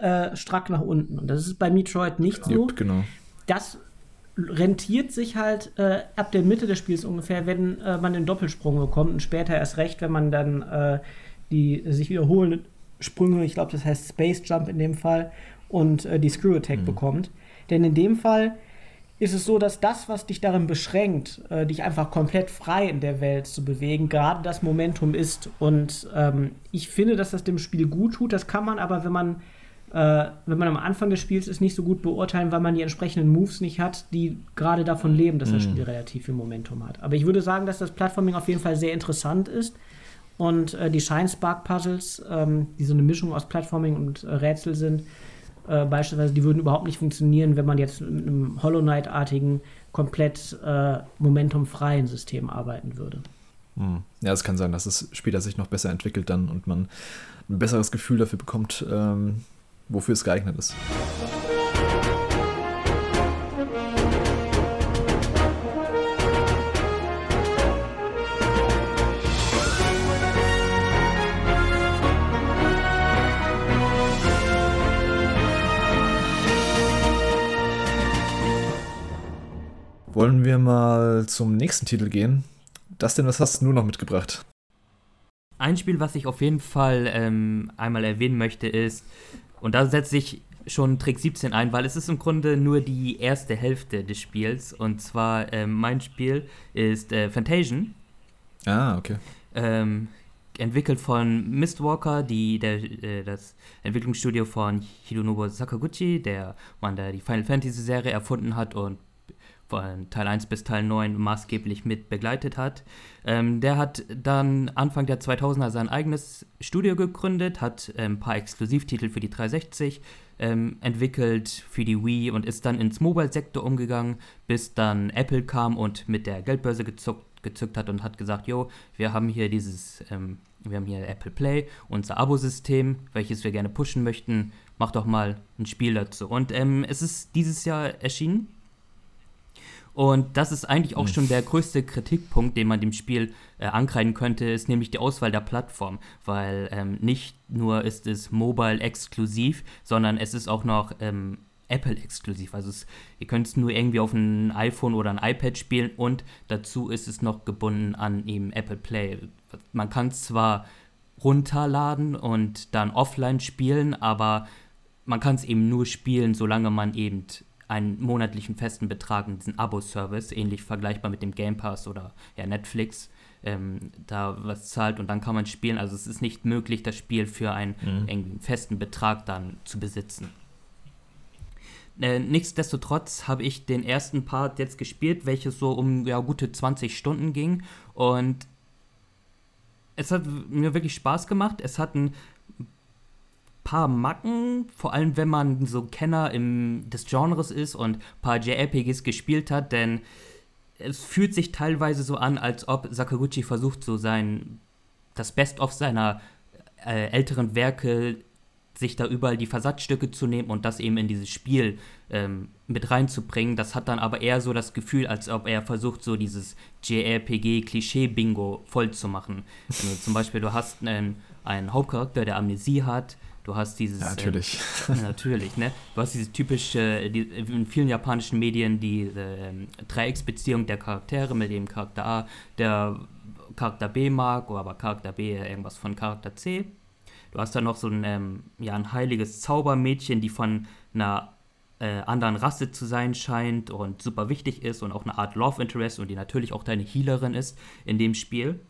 äh, strack nach unten. Und das ist bei Metroid nicht so. Jupp, genau. Das rentiert sich halt äh, ab der Mitte des Spiels ungefähr, wenn äh, man den Doppelsprung bekommt und später erst recht, wenn man dann äh, die sich wiederholenden Sprünge, ich glaube, das heißt Space Jump in dem Fall, und äh, die Screw Attack mhm. bekommt. Denn in dem Fall ist es so, dass das, was dich darin beschränkt, äh, dich einfach komplett frei in der Welt zu bewegen, gerade das Momentum ist. Und ähm, ich finde, dass das dem Spiel gut tut. Das kann man aber, wenn man äh, wenn man am Anfang des Spiels ist, nicht so gut beurteilen, weil man die entsprechenden Moves nicht hat, die gerade davon leben, dass das mhm. Spiel relativ viel Momentum hat. Aber ich würde sagen, dass das Plattforming auf jeden Fall sehr interessant ist. Und äh, die Shine Spark Puzzles, ähm, die so eine Mischung aus Plattforming und äh, Rätsel sind, äh, beispielsweise, die würden überhaupt nicht funktionieren, wenn man jetzt mit einem Hollow Knight-artigen, komplett äh, momentumfreien System arbeiten würde. Mhm. Ja, es kann sein, dass es später sich noch besser entwickelt dann und man ein besseres Gefühl dafür bekommt, ähm, wofür es geeignet ist. Wollen wir mal zum nächsten Titel gehen? Das denn, was hast du nur noch mitgebracht? Ein Spiel, was ich auf jeden Fall ähm, einmal erwähnen möchte, ist und da setze ich schon Trick 17 ein, weil es ist im Grunde nur die erste Hälfte des Spiels. Und zwar, äh, mein Spiel ist äh, Fantasian. Ah, okay. Ähm, entwickelt von Mistwalker, die, der, äh, das Entwicklungsstudio von Hironobu Sakaguchi, der man da die Final Fantasy Serie erfunden hat und von Teil 1 bis Teil 9 maßgeblich mit begleitet hat. Ähm, der hat dann Anfang der 2000er sein eigenes Studio gegründet, hat ähm, ein paar Exklusivtitel für die 360 ähm, entwickelt, für die Wii und ist dann ins Mobile-Sektor umgegangen, bis dann Apple kam und mit der Geldbörse gezuckt, gezückt hat und hat gesagt, jo, wir haben hier dieses, ähm, wir haben hier Apple Play, unser Abo-System, welches wir gerne pushen möchten, mach doch mal ein Spiel dazu. Und ähm, es ist dieses Jahr erschienen. Und das ist eigentlich auch hm. schon der größte Kritikpunkt, den man dem Spiel äh, ankreiden könnte, ist nämlich die Auswahl der Plattform. Weil ähm, nicht nur ist es mobile exklusiv, sondern es ist auch noch ähm, Apple-exklusiv. Also es, ihr könnt es nur irgendwie auf ein iPhone oder ein iPad spielen und dazu ist es noch gebunden an eben Apple Play. Man kann es zwar runterladen und dann offline spielen, aber man kann es eben nur spielen, solange man eben einen monatlichen festen Betrag in diesen Abo-Service, ähnlich vergleichbar mit dem Game Pass oder ja, Netflix, ähm, da was zahlt und dann kann man spielen. Also es ist nicht möglich, das Spiel für einen, mhm. einen festen Betrag dann zu besitzen. Äh, nichtsdestotrotz habe ich den ersten Part jetzt gespielt, welches so um ja, gute 20 Stunden ging. Und es hat mir wirklich Spaß gemacht. Es hat ein paar Macken, vor allem wenn man so Kenner im, des Genres ist und paar JRPGs gespielt hat, denn es fühlt sich teilweise so an, als ob Sakaguchi versucht, so sein, das Best-of seiner äh, älteren Werke sich da überall die Versatzstücke zu nehmen und das eben in dieses Spiel ähm, mit reinzubringen. Das hat dann aber eher so das Gefühl, als ob er versucht, so dieses JRPG-Klischee-Bingo voll zu machen. Also zum Beispiel, du hast einen, einen Hauptcharakter, der Amnesie hat, Du hast dieses. Ja, natürlich. Äh, natürlich, ne? Du hast diese typische, die, in vielen japanischen Medien, die äh, Dreiecksbeziehung der Charaktere mit dem Charakter A, der Charakter B mag, oder aber Charakter B irgendwas von Charakter C. Du hast dann noch so ein, ähm, ja, ein heiliges Zaubermädchen, die von einer äh, anderen Rasse zu sein scheint und super wichtig ist und auch eine Art Love Interest und die natürlich auch deine Healerin ist in dem Spiel.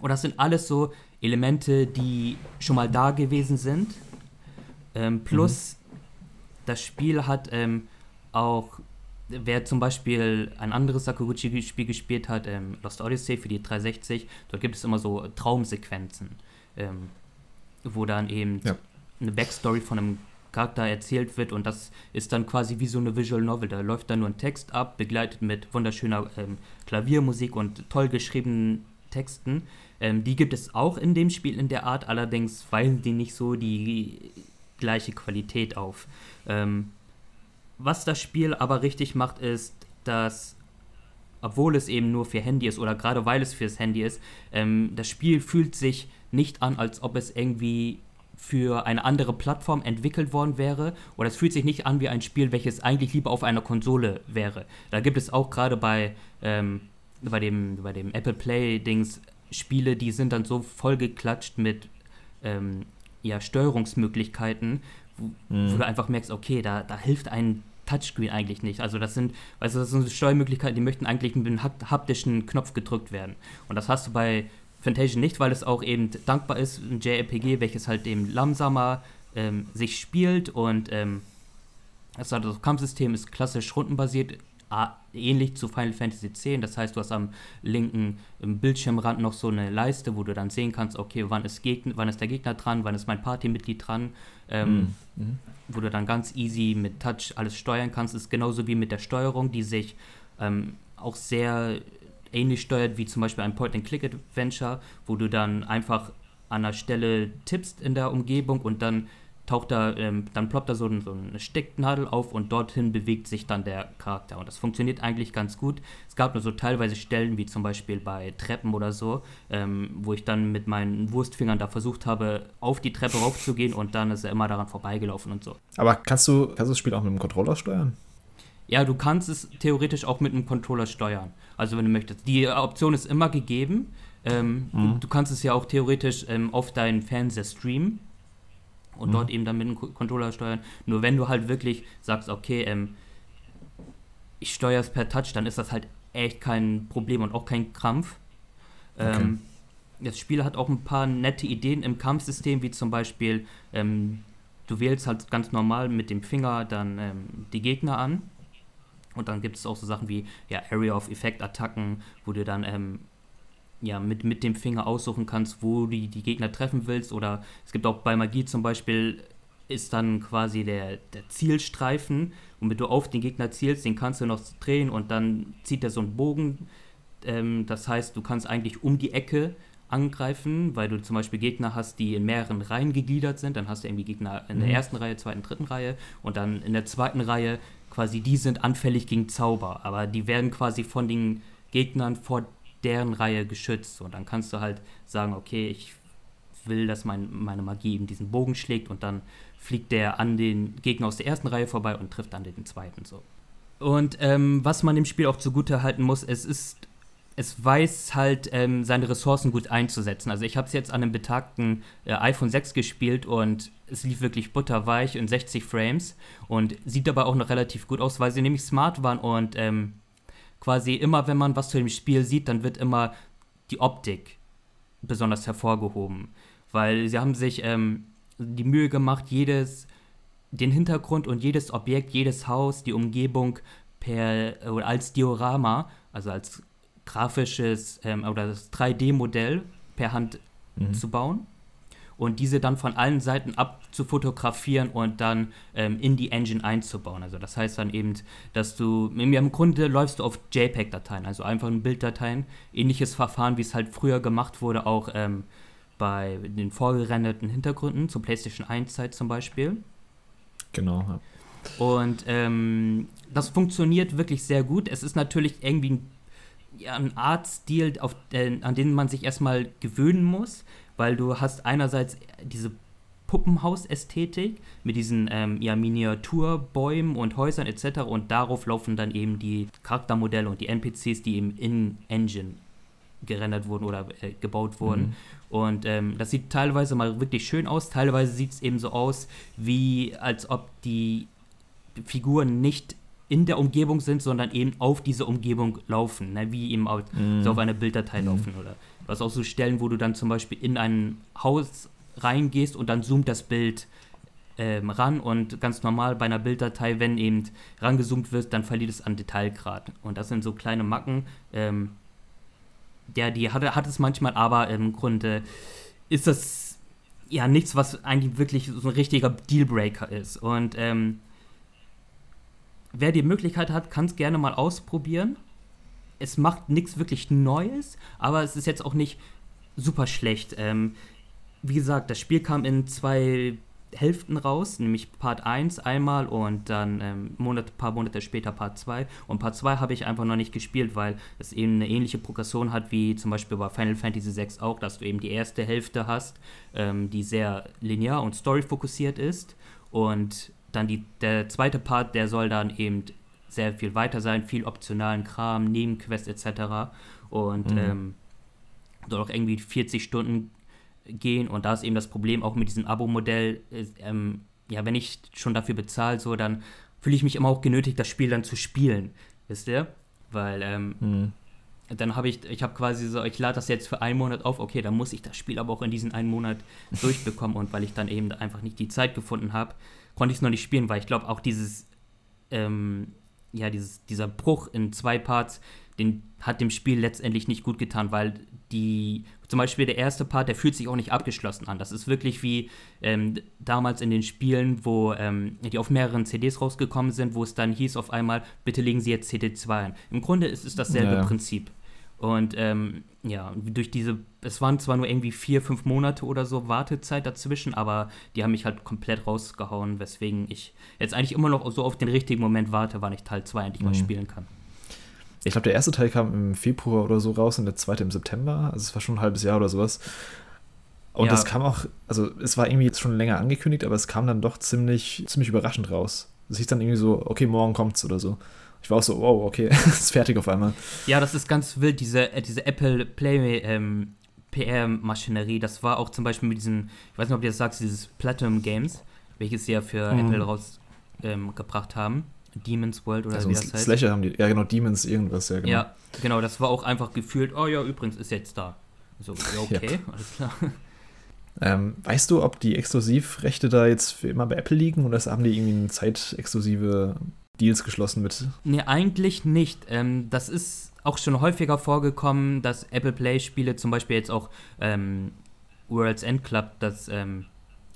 Und das sind alles so Elemente, die schon mal da gewesen sind. Ähm, plus, mhm. das Spiel hat ähm, auch, wer zum Beispiel ein anderes Sakaguchi-Spiel gespielt hat, ähm, Lost Odyssey für die 360, dort gibt es immer so Traumsequenzen. Ähm, wo dann eben ja. eine Backstory von einem Charakter erzählt wird und das ist dann quasi wie so eine Visual Novel. Da läuft dann nur ein Text ab, begleitet mit wunderschöner ähm, Klaviermusik und toll geschriebenen Texten. Ähm, die gibt es auch in dem Spiel in der Art, allerdings weisen die nicht so die gleiche Qualität auf. Ähm, was das Spiel aber richtig macht, ist, dass obwohl es eben nur für Handy ist oder gerade weil es fürs Handy ist, ähm, das Spiel fühlt sich nicht an, als ob es irgendwie für eine andere Plattform entwickelt worden wäre. Oder es fühlt sich nicht an wie ein Spiel, welches eigentlich lieber auf einer Konsole wäre. Da gibt es auch gerade bei, ähm, bei, dem, bei dem Apple Play-Dings Spiele, die sind dann so vollgeklatscht mit ähm, ja, Steuerungsmöglichkeiten, wo, mhm. wo, du einfach merkst, okay, da, da hilft ein Touchscreen eigentlich nicht. Also das sind, also das sind Steuermöglichkeiten, die möchten eigentlich mit einem haptischen Knopf gedrückt werden. Und das hast du bei Fantasia nicht, weil es auch eben dankbar ist, ein JRPG, welches halt eben langsamer ähm, sich spielt und ähm, also das Kampfsystem ist klassisch rundenbasiert, ähnlich zu Final Fantasy X. Das heißt, du hast am linken Bildschirmrand noch so eine Leiste, wo du dann sehen kannst, okay, wann ist, Gegner, wann ist der Gegner dran, wann ist mein Partymitglied dran, ähm, mhm. wo du dann ganz easy mit Touch alles steuern kannst. Ist genauso wie mit der Steuerung, die sich ähm, auch sehr ähnlich steuert wie zum Beispiel ein Point-and-Click-Adventure, wo du dann einfach an einer Stelle tippst in der Umgebung und dann taucht da, ähm, dann ploppt da so, ein, so, eine Stecknadel auf und dorthin bewegt sich dann der Charakter. Und das funktioniert eigentlich ganz gut. Es gab nur so teilweise Stellen, wie zum Beispiel bei Treppen oder so, ähm, wo ich dann mit meinen Wurstfingern da versucht habe, auf die Treppe raufzugehen und dann ist er immer daran vorbeigelaufen und so. Aber kannst du, kannst du das Spiel auch mit dem Controller steuern? Ja, du kannst es theoretisch auch mit einem Controller steuern. Also wenn du möchtest. Die Option ist immer gegeben. Ähm, mhm. du, du, kannst es ja auch theoretisch ähm, auf deinen Fernseher streamen und mhm. dort eben dann mit dem Controller steuern. Nur wenn du halt wirklich sagst, okay, ähm, ich steuere es per Touch, dann ist das halt echt kein Problem und auch kein Krampf. Okay. Ähm, das Spiel hat auch ein paar nette Ideen im Kampfsystem, wie zum Beispiel, ähm, du wählst halt ganz normal mit dem Finger dann ähm, die Gegner an und dann gibt es auch so Sachen wie ja, Area of Effect Attacken, wo du dann ähm, ja, mit, mit dem Finger aussuchen kannst, wo du die, die Gegner treffen willst. Oder es gibt auch bei Magie zum Beispiel, ist dann quasi der, der Zielstreifen. Und wenn du auf den Gegner zielst, den kannst du noch drehen und dann zieht er so einen Bogen Ähm, das heißt, du kannst eigentlich um die Ecke angreifen, weil du zum Beispiel Gegner hast, die in mehreren Reihen gegliedert sind. Dann hast du irgendwie Gegner in der mhm. ersten Reihe, zweiten, dritten Reihe und dann in der zweiten Reihe quasi, die sind anfällig gegen Zauber, aber die werden quasi von den Gegnern vor deren Reihe geschützt. Und dann kannst du halt sagen, okay, ich will, dass mein, meine Magie eben diesen Bogen schlägt und dann fliegt der an den Gegner aus der ersten Reihe vorbei und trifft dann den zweiten so. Und ähm, was man dem Spiel auch zugute halten muss, es ist es weiß halt, ähm, seine Ressourcen gut einzusetzen. Also ich habe es jetzt an einem betagten äh, iPhone 6 gespielt und es lief wirklich butterweich in 60 Frames und sieht dabei auch noch relativ gut aus, weil sie nämlich smart waren und ähm, quasi immer, wenn man was zu dem Spiel sieht, dann wird immer die Optik besonders hervorgehoben. Weil sie haben sich ähm, die Mühe gemacht, jedes, den Hintergrund und jedes Objekt, jedes Haus, die Umgebung per, oder als Diorama, also als grafisches ähm, oder das 3D-Modell per Hand mhm. zu bauen und diese dann von allen Seiten abzufotografieren und dann ähm, in die Engine einzubauen. Also das heißt dann eben, dass du, im Grunde läufst du auf JPEG-Dateien, also einfach ein Bilddateien, ähnliches Verfahren, wie es halt früher gemacht wurde, auch ähm, bei den vorgerenderten Hintergründen, zur PlayStation 1-Zeit zum Beispiel. Genau, ja. Und ähm, das funktioniert wirklich sehr gut. Es ist natürlich irgendwie ein ja, ein Artstil, auf, äh, an den man sich erstmal gewöhnen muss, weil du hast einerseits diese Puppenhaus-Ästhetik mit diesen ähm, ja, Miniaturbäumen und Häusern etc. Und darauf laufen dann eben die Charaktermodelle und die NPCs, die eben in Engine gerendert wurden oder äh, gebaut wurden. Mhm. Und ähm, das sieht teilweise mal wirklich schön aus, teilweise sieht es eben so aus, wie als ob die Figuren nicht in der Umgebung sind, sondern eben auf diese Umgebung laufen, ne? wie eben auf, mm. so auf eine Bilddatei mm. laufen. Oder was auch so Stellen, wo du dann zum Beispiel in ein Haus reingehst und dann zoomt das Bild ähm, ran und ganz normal bei einer Bilddatei, wenn eben rangezoomt wird, dann verliert es an Detailgrad. Und das sind so kleine Macken. Ähm, ja, die hat, hat es manchmal, aber im Grunde ist das ja nichts, was eigentlich wirklich so ein richtiger Dealbreaker ist. Und ähm, wer die Möglichkeit hat, kann es gerne mal ausprobieren. Es macht nichts wirklich Neues, aber es ist jetzt auch nicht super schlecht. Ähm, wie gesagt, das Spiel kam in zwei Hälften raus, nämlich Part 1 einmal und dann ähm, Monat, paar Monate später Part 2. Und Part 2 habe ich einfach noch nicht gespielt, weil es eben eine ähnliche Progression hat wie zum Beispiel bei Final Fantasy VI auch, dass du eben die erste Hälfte hast, ähm, die sehr linear und story-fokussiert ist. Und dann die, der zweite Part, der soll dann eben sehr viel weiter sein, viel optionalen Kram, Nebenquests etc. Und mhm. ähm, soll auch irgendwie 40 Stunden gehen. Und da ist eben das Problem auch mit diesem Abo-Modell, ähm, ja, wenn ich schon dafür bezahle, so, dann fühle ich mich immer auch genötigt, das Spiel dann zu spielen. Wisst ihr? Weil, ähm, mhm. dann habe ich, ich habe quasi so, ich lade das jetzt für einen Monat auf, okay, dann muss ich das Spiel aber auch in diesen einen Monat durchbekommen. Und weil ich dann eben einfach nicht die Zeit gefunden habe, konnte ich es noch nicht spielen, weil ich glaube auch dieses, ähm, ja, dieses, dieser Bruch in zwei Parts, den hat dem Spiel letztendlich nicht gut getan, weil die, zum Beispiel der erste Part, der fühlt sich auch nicht abgeschlossen an. Das ist wirklich wie ähm, damals in den Spielen, wo ähm, die auf mehreren CDs rausgekommen sind, wo es dann hieß auf einmal, bitte legen Sie jetzt CD2 ein. Im Grunde ist es dasselbe ja, ja. Prinzip. Und ähm, ja, durch diese, es waren zwar nur irgendwie vier, fünf Monate oder so Wartezeit dazwischen, aber die haben mich halt komplett rausgehauen, weswegen ich jetzt eigentlich immer noch so auf den richtigen Moment warte, wann ich Teil 2 endlich mhm. mal spielen kann. Ich glaube, der erste Teil kam im Februar oder so raus und der zweite im September. Also es war schon ein halbes Jahr oder sowas. Und ja. das kam auch, also es war irgendwie jetzt schon länger angekündigt, aber es kam dann doch ziemlich, ziemlich überraschend raus. Es hieß dann irgendwie so, okay, morgen kommt's oder so. Ich war auch so, wow, okay, ist fertig auf einmal. Ja, das ist ganz wild, diese, äh, diese Apple Play ähm, PR-Maschinerie. Das war auch zum Beispiel mit diesem, ich weiß nicht, ob ihr das sagt, dieses Platinum Games, welches sie ja für mhm. Apple rausgebracht ähm, haben. Demon's World oder also wie das heißt. Slasher haben die, ja genau, Demons irgendwas, ja genau. Ja, genau, das war auch einfach gefühlt, oh ja, übrigens ist jetzt da. So, ja, okay, ja. alles klar. Ähm, weißt du, ob die Exklusivrechte da jetzt für immer bei Apple liegen oder haben die irgendwie zeitexklusive Deals geschlossen mit? Nee, eigentlich nicht. Ähm, das ist auch schon häufiger vorgekommen, dass Apple Play-Spiele, zum Beispiel jetzt auch ähm, World's End Club, das ähm,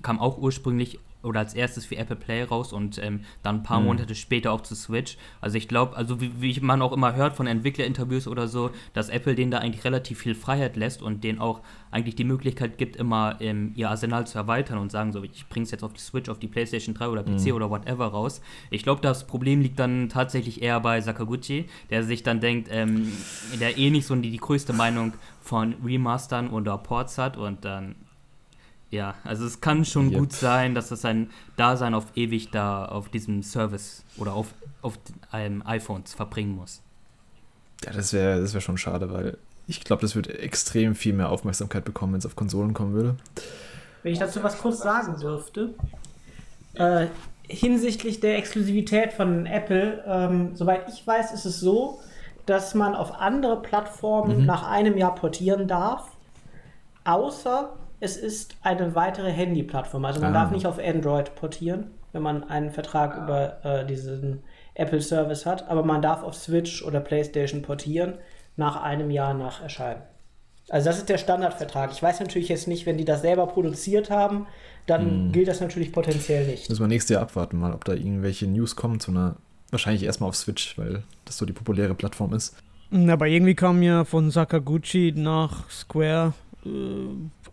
kam auch ursprünglich oder als erstes für Apple Play raus und ähm, dann ein paar mhm. Monate später auch zu Switch. Also ich glaube, also wie, wie man auch immer hört von Entwicklerinterviews oder so, dass Apple denen da eigentlich relativ viel Freiheit lässt und denen auch eigentlich die Möglichkeit gibt, immer ähm, ihr Arsenal zu erweitern und sagen so, ich bringe es jetzt auf die Switch, auf die PlayStation 3 oder PC mhm. oder whatever raus. Ich glaube, das Problem liegt dann tatsächlich eher bei Sakaguchi, der sich dann denkt, ähm, der eh nicht so die, die größte Meinung von Remastern oder Ports hat und dann ja, also es kann schon yep. gut sein, dass das sein Dasein auf ewig da auf diesem Service oder auf, auf einem iPhones verbringen muss. Ja, das wäre das wär schon schade, weil ich glaube, das würde extrem viel mehr Aufmerksamkeit bekommen, wenn es auf Konsolen kommen würde. Wenn ich dazu was kurz sagen dürfte. Äh, hinsichtlich der Exklusivität von Apple, ähm, soweit ich weiß, ist es so, dass man auf andere Plattformen mhm. nach einem Jahr portieren darf, außer es ist eine weitere Handy-Plattform. Also man ah. darf nicht auf Android portieren, wenn man einen Vertrag ah. über äh, diesen Apple-Service hat, aber man darf auf Switch oder PlayStation portieren nach einem Jahr nach Erscheinen. Also das ist der Standardvertrag. Ich weiß natürlich jetzt nicht, wenn die das selber produziert haben, dann hm. gilt das natürlich potenziell nicht. Müssen wir nächstes Jahr abwarten, mal, ob da irgendwelche News kommen zu einer, wahrscheinlich erstmal auf Switch, weil das so die populäre Plattform ist. Aber irgendwie kam ja von Sakaguchi nach Square äh,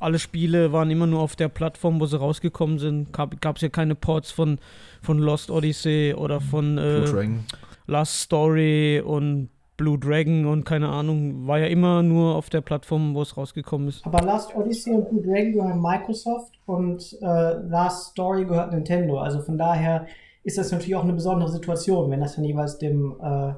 alle Spiele waren immer nur auf der Plattform, wo sie rausgekommen sind. Gab es ja keine Ports von, von Lost Odyssey oder von äh, Last Story und Blue Dragon und keine Ahnung. War ja immer nur auf der Plattform, wo es rausgekommen ist. Aber Last Odyssey und Blue Dragon gehören Microsoft und äh, Last Story gehört Nintendo. Also von daher ist das natürlich auch eine besondere Situation, wenn das dann jeweils dem äh, äh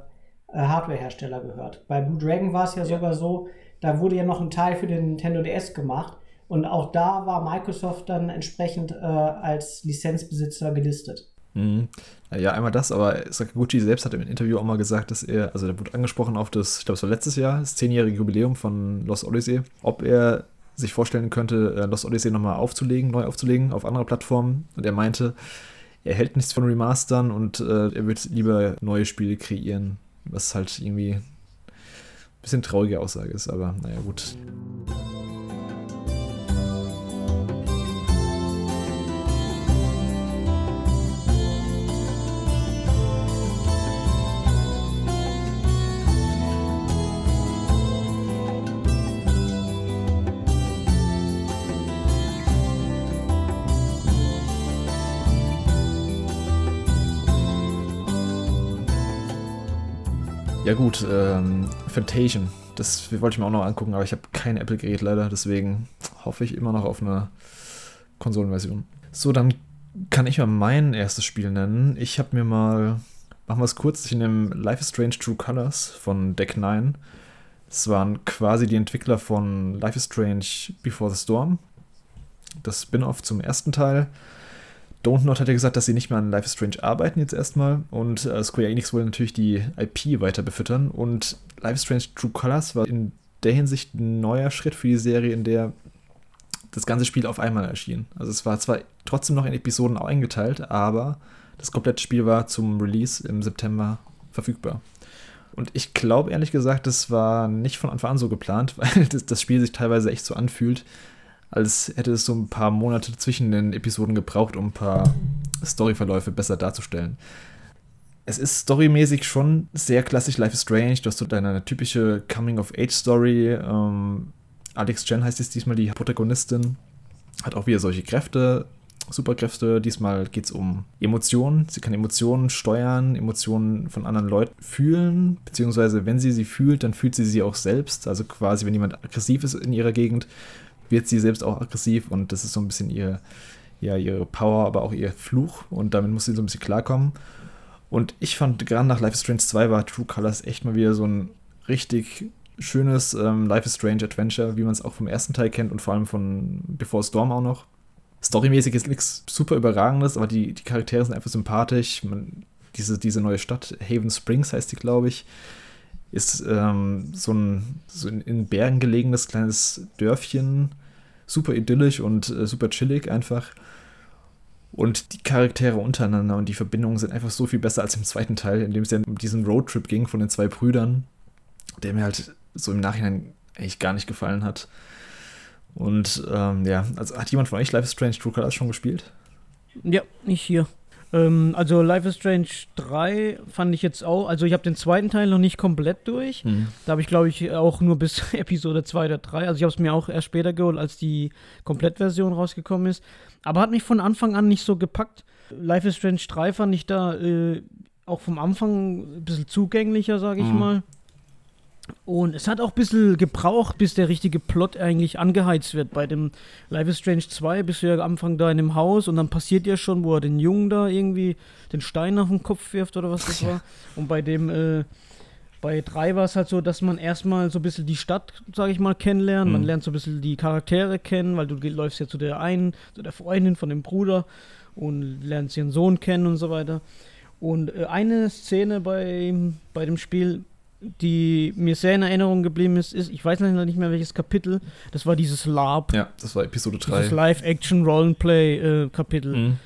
Hardware-Hersteller gehört. Bei Blue Dragon war es ja, ja sogar so, da wurde ja noch ein Teil für den Nintendo DS gemacht. Und auch da war Microsoft dann entsprechend äh, als Lizenzbesitzer gelistet. Mhm. Ja, einmal das, aber Sakaguchi selbst hat im Interview auch mal gesagt, dass er, also der wurde angesprochen auf das, ich glaube, es war letztes Jahr, das zehnjährige Jubiläum von Lost Odyssey, ob er sich vorstellen könnte, äh, Lost Odyssey nochmal aufzulegen, neu aufzulegen auf andere Plattformen. Und er meinte, er hält nichts von Remastern und äh, er wird lieber neue Spiele kreieren, was halt irgendwie ein bisschen traurige Aussage ist, aber naja, gut. Ja gut, ähm, Fantasion. Das wollte ich mir auch noch angucken, aber ich habe kein Apple-Gerät leider, deswegen hoffe ich immer noch auf eine Konsolenversion. So, dann kann ich mal mein erstes Spiel nennen. Ich habe mir mal, machen wir es kurz, ich nehme Life is Strange True Colors von Deck 9. Das waren quasi die Entwickler von Life is Strange Before the Storm. Das Spin-off zum ersten Teil. Don't Not hat ja gesagt, dass sie nicht mehr an Life is Strange arbeiten jetzt erstmal und äh, Square Enix wollte natürlich die IP weiter befüttern und Life is Strange True Colors war in der Hinsicht ein neuer Schritt für die Serie, in der das ganze Spiel auf einmal erschien. Also es war zwar trotzdem noch in Episoden eingeteilt, aber das komplette Spiel war zum Release im September verfügbar. Und ich glaube ehrlich gesagt, das war nicht von Anfang an so geplant, weil das, das Spiel sich teilweise echt so anfühlt, als hätte es so ein paar Monate zwischen den Episoden gebraucht, um ein paar Storyverläufe besser darzustellen. Es ist storymäßig schon sehr klassisch Life is Strange. Du hast so deine typische Coming-of-Age-Story. Ähm, Alex Chen heißt jetzt diesmal die Protagonistin. Hat auch wieder solche Kräfte, Superkräfte. Diesmal geht es um Emotionen. Sie kann Emotionen steuern, Emotionen von anderen Leuten fühlen, beziehungsweise wenn sie sie fühlt, dann fühlt sie sie auch selbst. Also quasi, wenn jemand aggressiv ist in ihrer Gegend, wird sie selbst auch aggressiv und das ist so ein bisschen ihr, ja, ihre Power, aber auch ihr Fluch und damit muss sie so ein bisschen klarkommen. Und ich fand gerade nach Life is Strange 2 war True Colors echt mal wieder so ein richtig schönes ähm, Life is Strange Adventure, wie man es auch vom ersten Teil kennt und vor allem von Before Storm auch noch. Storymäßig ist nichts super Überragendes, aber die, die Charaktere sind einfach sympathisch. Man, diese, diese neue Stadt, Haven Springs heißt die, glaube ich, ist ähm, so ein so in, in, Bergen gelegenes kleines Dörfchen, super idyllisch und äh, super chillig einfach. Und die Charaktere untereinander und die Verbindungen sind einfach so viel besser als im zweiten Teil, in dem es ja um diesen Roadtrip ging von den zwei Brüdern, der mir halt so im Nachhinein eigentlich gar nicht gefallen hat. Und ähm, ja, also hat jemand von euch Life is Strange True Colors schon gespielt? Ja, nicht hier. Ähm, also Life is Strange 3 fand ich jetzt auch, also ich habe den zweiten Teil noch nicht komplett durch. Mhm. Da habe ich, glaube ich, auch nur bis Episode 2 oder 3. Also ich habe es mir auch erst später geholt, als die Komplettversion rausgekommen ist. Aber hat mich von Anfang an nicht so gepackt. Life is Strange 3 fand ich da äh, auch vom Anfang ein bisschen zugänglicher, sage ich mhm. mal. Und es hat auch ein bisschen gebraucht, bis der richtige Plot eigentlich angeheizt wird. Bei dem Life is Strange 2 bist du ja am Anfang da in dem Haus und dann passiert ja schon, wo er den Jungen da irgendwie den Stein auf den Kopf wirft oder was das war. Und bei dem, äh, bei 3 war es halt so, dass man erstmal so ein bisschen die Stadt, sage ich mal, kennenlernt. Mhm. Man lernt so ein bisschen die Charaktere kennen, weil du läufst ja zu der einen, zu der Freundin von dem Bruder und lernst ihren Sohn kennen und so weiter. Und äh, eine Szene bei, bei dem Spiel die mir sehr in Erinnerung geblieben ist, ist, ich weiß noch nicht mehr welches Kapitel, das war dieses LARP. Ja, das war Episode 3. Das Live-Action-Rollenplay-Kapitel. Äh, mhm.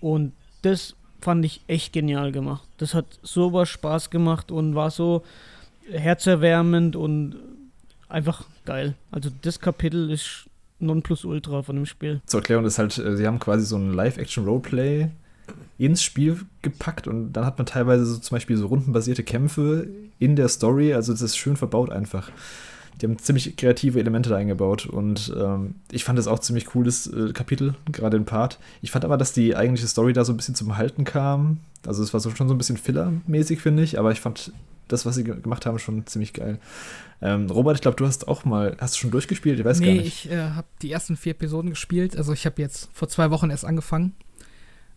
Und das fand ich echt genial gemacht. Das hat sowas Spaß gemacht und war so herzerwärmend und einfach geil. Also das Kapitel ist Nonplusultra von dem Spiel. Zur Erklärung ist halt, äh, sie haben quasi so ein Live-Action-Roleplay ins Spiel gepackt und dann hat man teilweise so zum Beispiel so rundenbasierte Kämpfe in der Story. Also das ist schön verbaut einfach. Die haben ziemlich kreative Elemente da eingebaut und ähm, ich fand das auch ziemlich cooles äh, Kapitel, gerade den Part. Ich fand aber, dass die eigentliche Story da so ein bisschen zum Halten kam. Also es war so, schon so ein bisschen Filler-mäßig, finde ich, aber ich fand das, was sie gemacht haben, schon ziemlich geil. Ähm, Robert, ich glaube, du hast auch mal, hast du schon durchgespielt? Ich weiß nee, gar nicht. ich äh, habe die ersten vier Episoden gespielt. Also ich habe jetzt vor zwei Wochen erst angefangen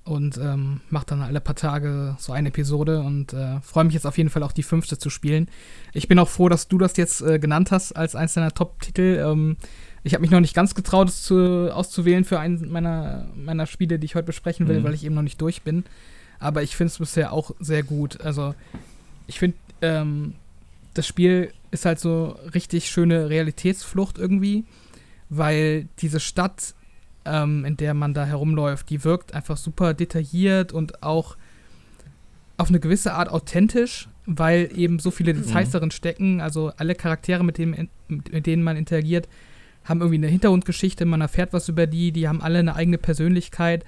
und ähm, mache dann alle paar Tage so eine Episode und äh, freue mich jetzt auf jeden Fall auch die fünfte zu spielen. Ich bin auch froh, dass du das jetzt äh, genannt hast als eines deiner Top-Titel. Ähm, ich habe mich noch nicht ganz getraut, es zu, auszuwählen für einen meiner, meiner Spiele, die ich heute besprechen will, mhm. weil ich eben noch nicht durch bin. Aber ich finde es bisher auch sehr gut. Also ich finde, ähm, das Spiel ist halt so richtig schöne Realitätsflucht irgendwie, weil diese Stadt ähm, in der man da herumläuft, die wirkt einfach super detailliert und auch auf eine gewisse Art authentisch, weil eben so viele Details mhm. darin stecken. Also alle Charaktere, mit, dem, mit denen man interagiert, haben irgendwie eine Hintergrundgeschichte, man erfährt was über die, die haben alle eine eigene Persönlichkeit.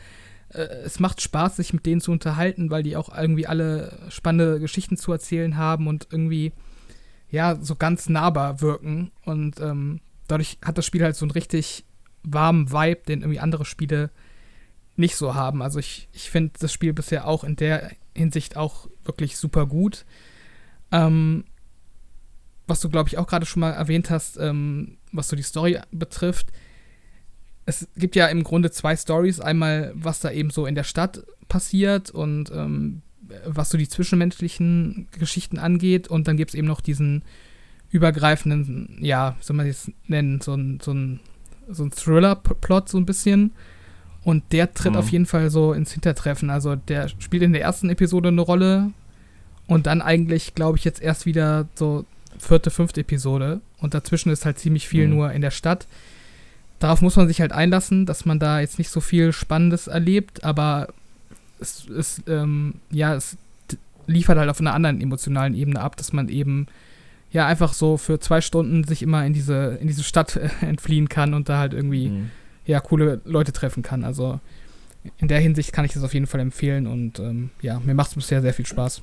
Äh, es macht Spaß, sich mit denen zu unterhalten, weil die auch irgendwie alle spannende Geschichten zu erzählen haben und irgendwie, ja, so ganz nahbar wirken. Und ähm, dadurch hat das Spiel halt so ein richtig warmen Vibe, den irgendwie andere Spiele nicht so haben. Also ich, ich finde das Spiel bisher auch in der Hinsicht auch wirklich super gut. Ähm, was du, glaube ich, auch gerade schon mal erwähnt hast, ähm, was so die Story betrifft. Es gibt ja im Grunde zwei Stories. Einmal, was da eben so in der Stadt passiert und ähm, was so die zwischenmenschlichen Geschichten angeht. Und dann gibt es eben noch diesen übergreifenden, ja, soll man das nennen, so ein, so ein so ein Thriller-Plot so ein bisschen. Und der tritt mhm. auf jeden Fall so ins Hintertreffen. Also der spielt in der ersten Episode eine Rolle und dann eigentlich, glaube ich, jetzt erst wieder so vierte, fünfte Episode. Und dazwischen ist halt ziemlich viel mhm. nur in der Stadt. Darauf muss man sich halt einlassen, dass man da jetzt nicht so viel Spannendes erlebt, aber es, es ähm, ja, es liefert halt auf einer anderen emotionalen Ebene ab, dass man eben ja einfach so für zwei Stunden sich immer in diese, in diese Stadt äh, entfliehen kann und da halt irgendwie mhm. ja coole Leute treffen kann. Also in der Hinsicht kann ich das auf jeden Fall empfehlen und ähm, ja, mir macht es bisher sehr viel Spaß.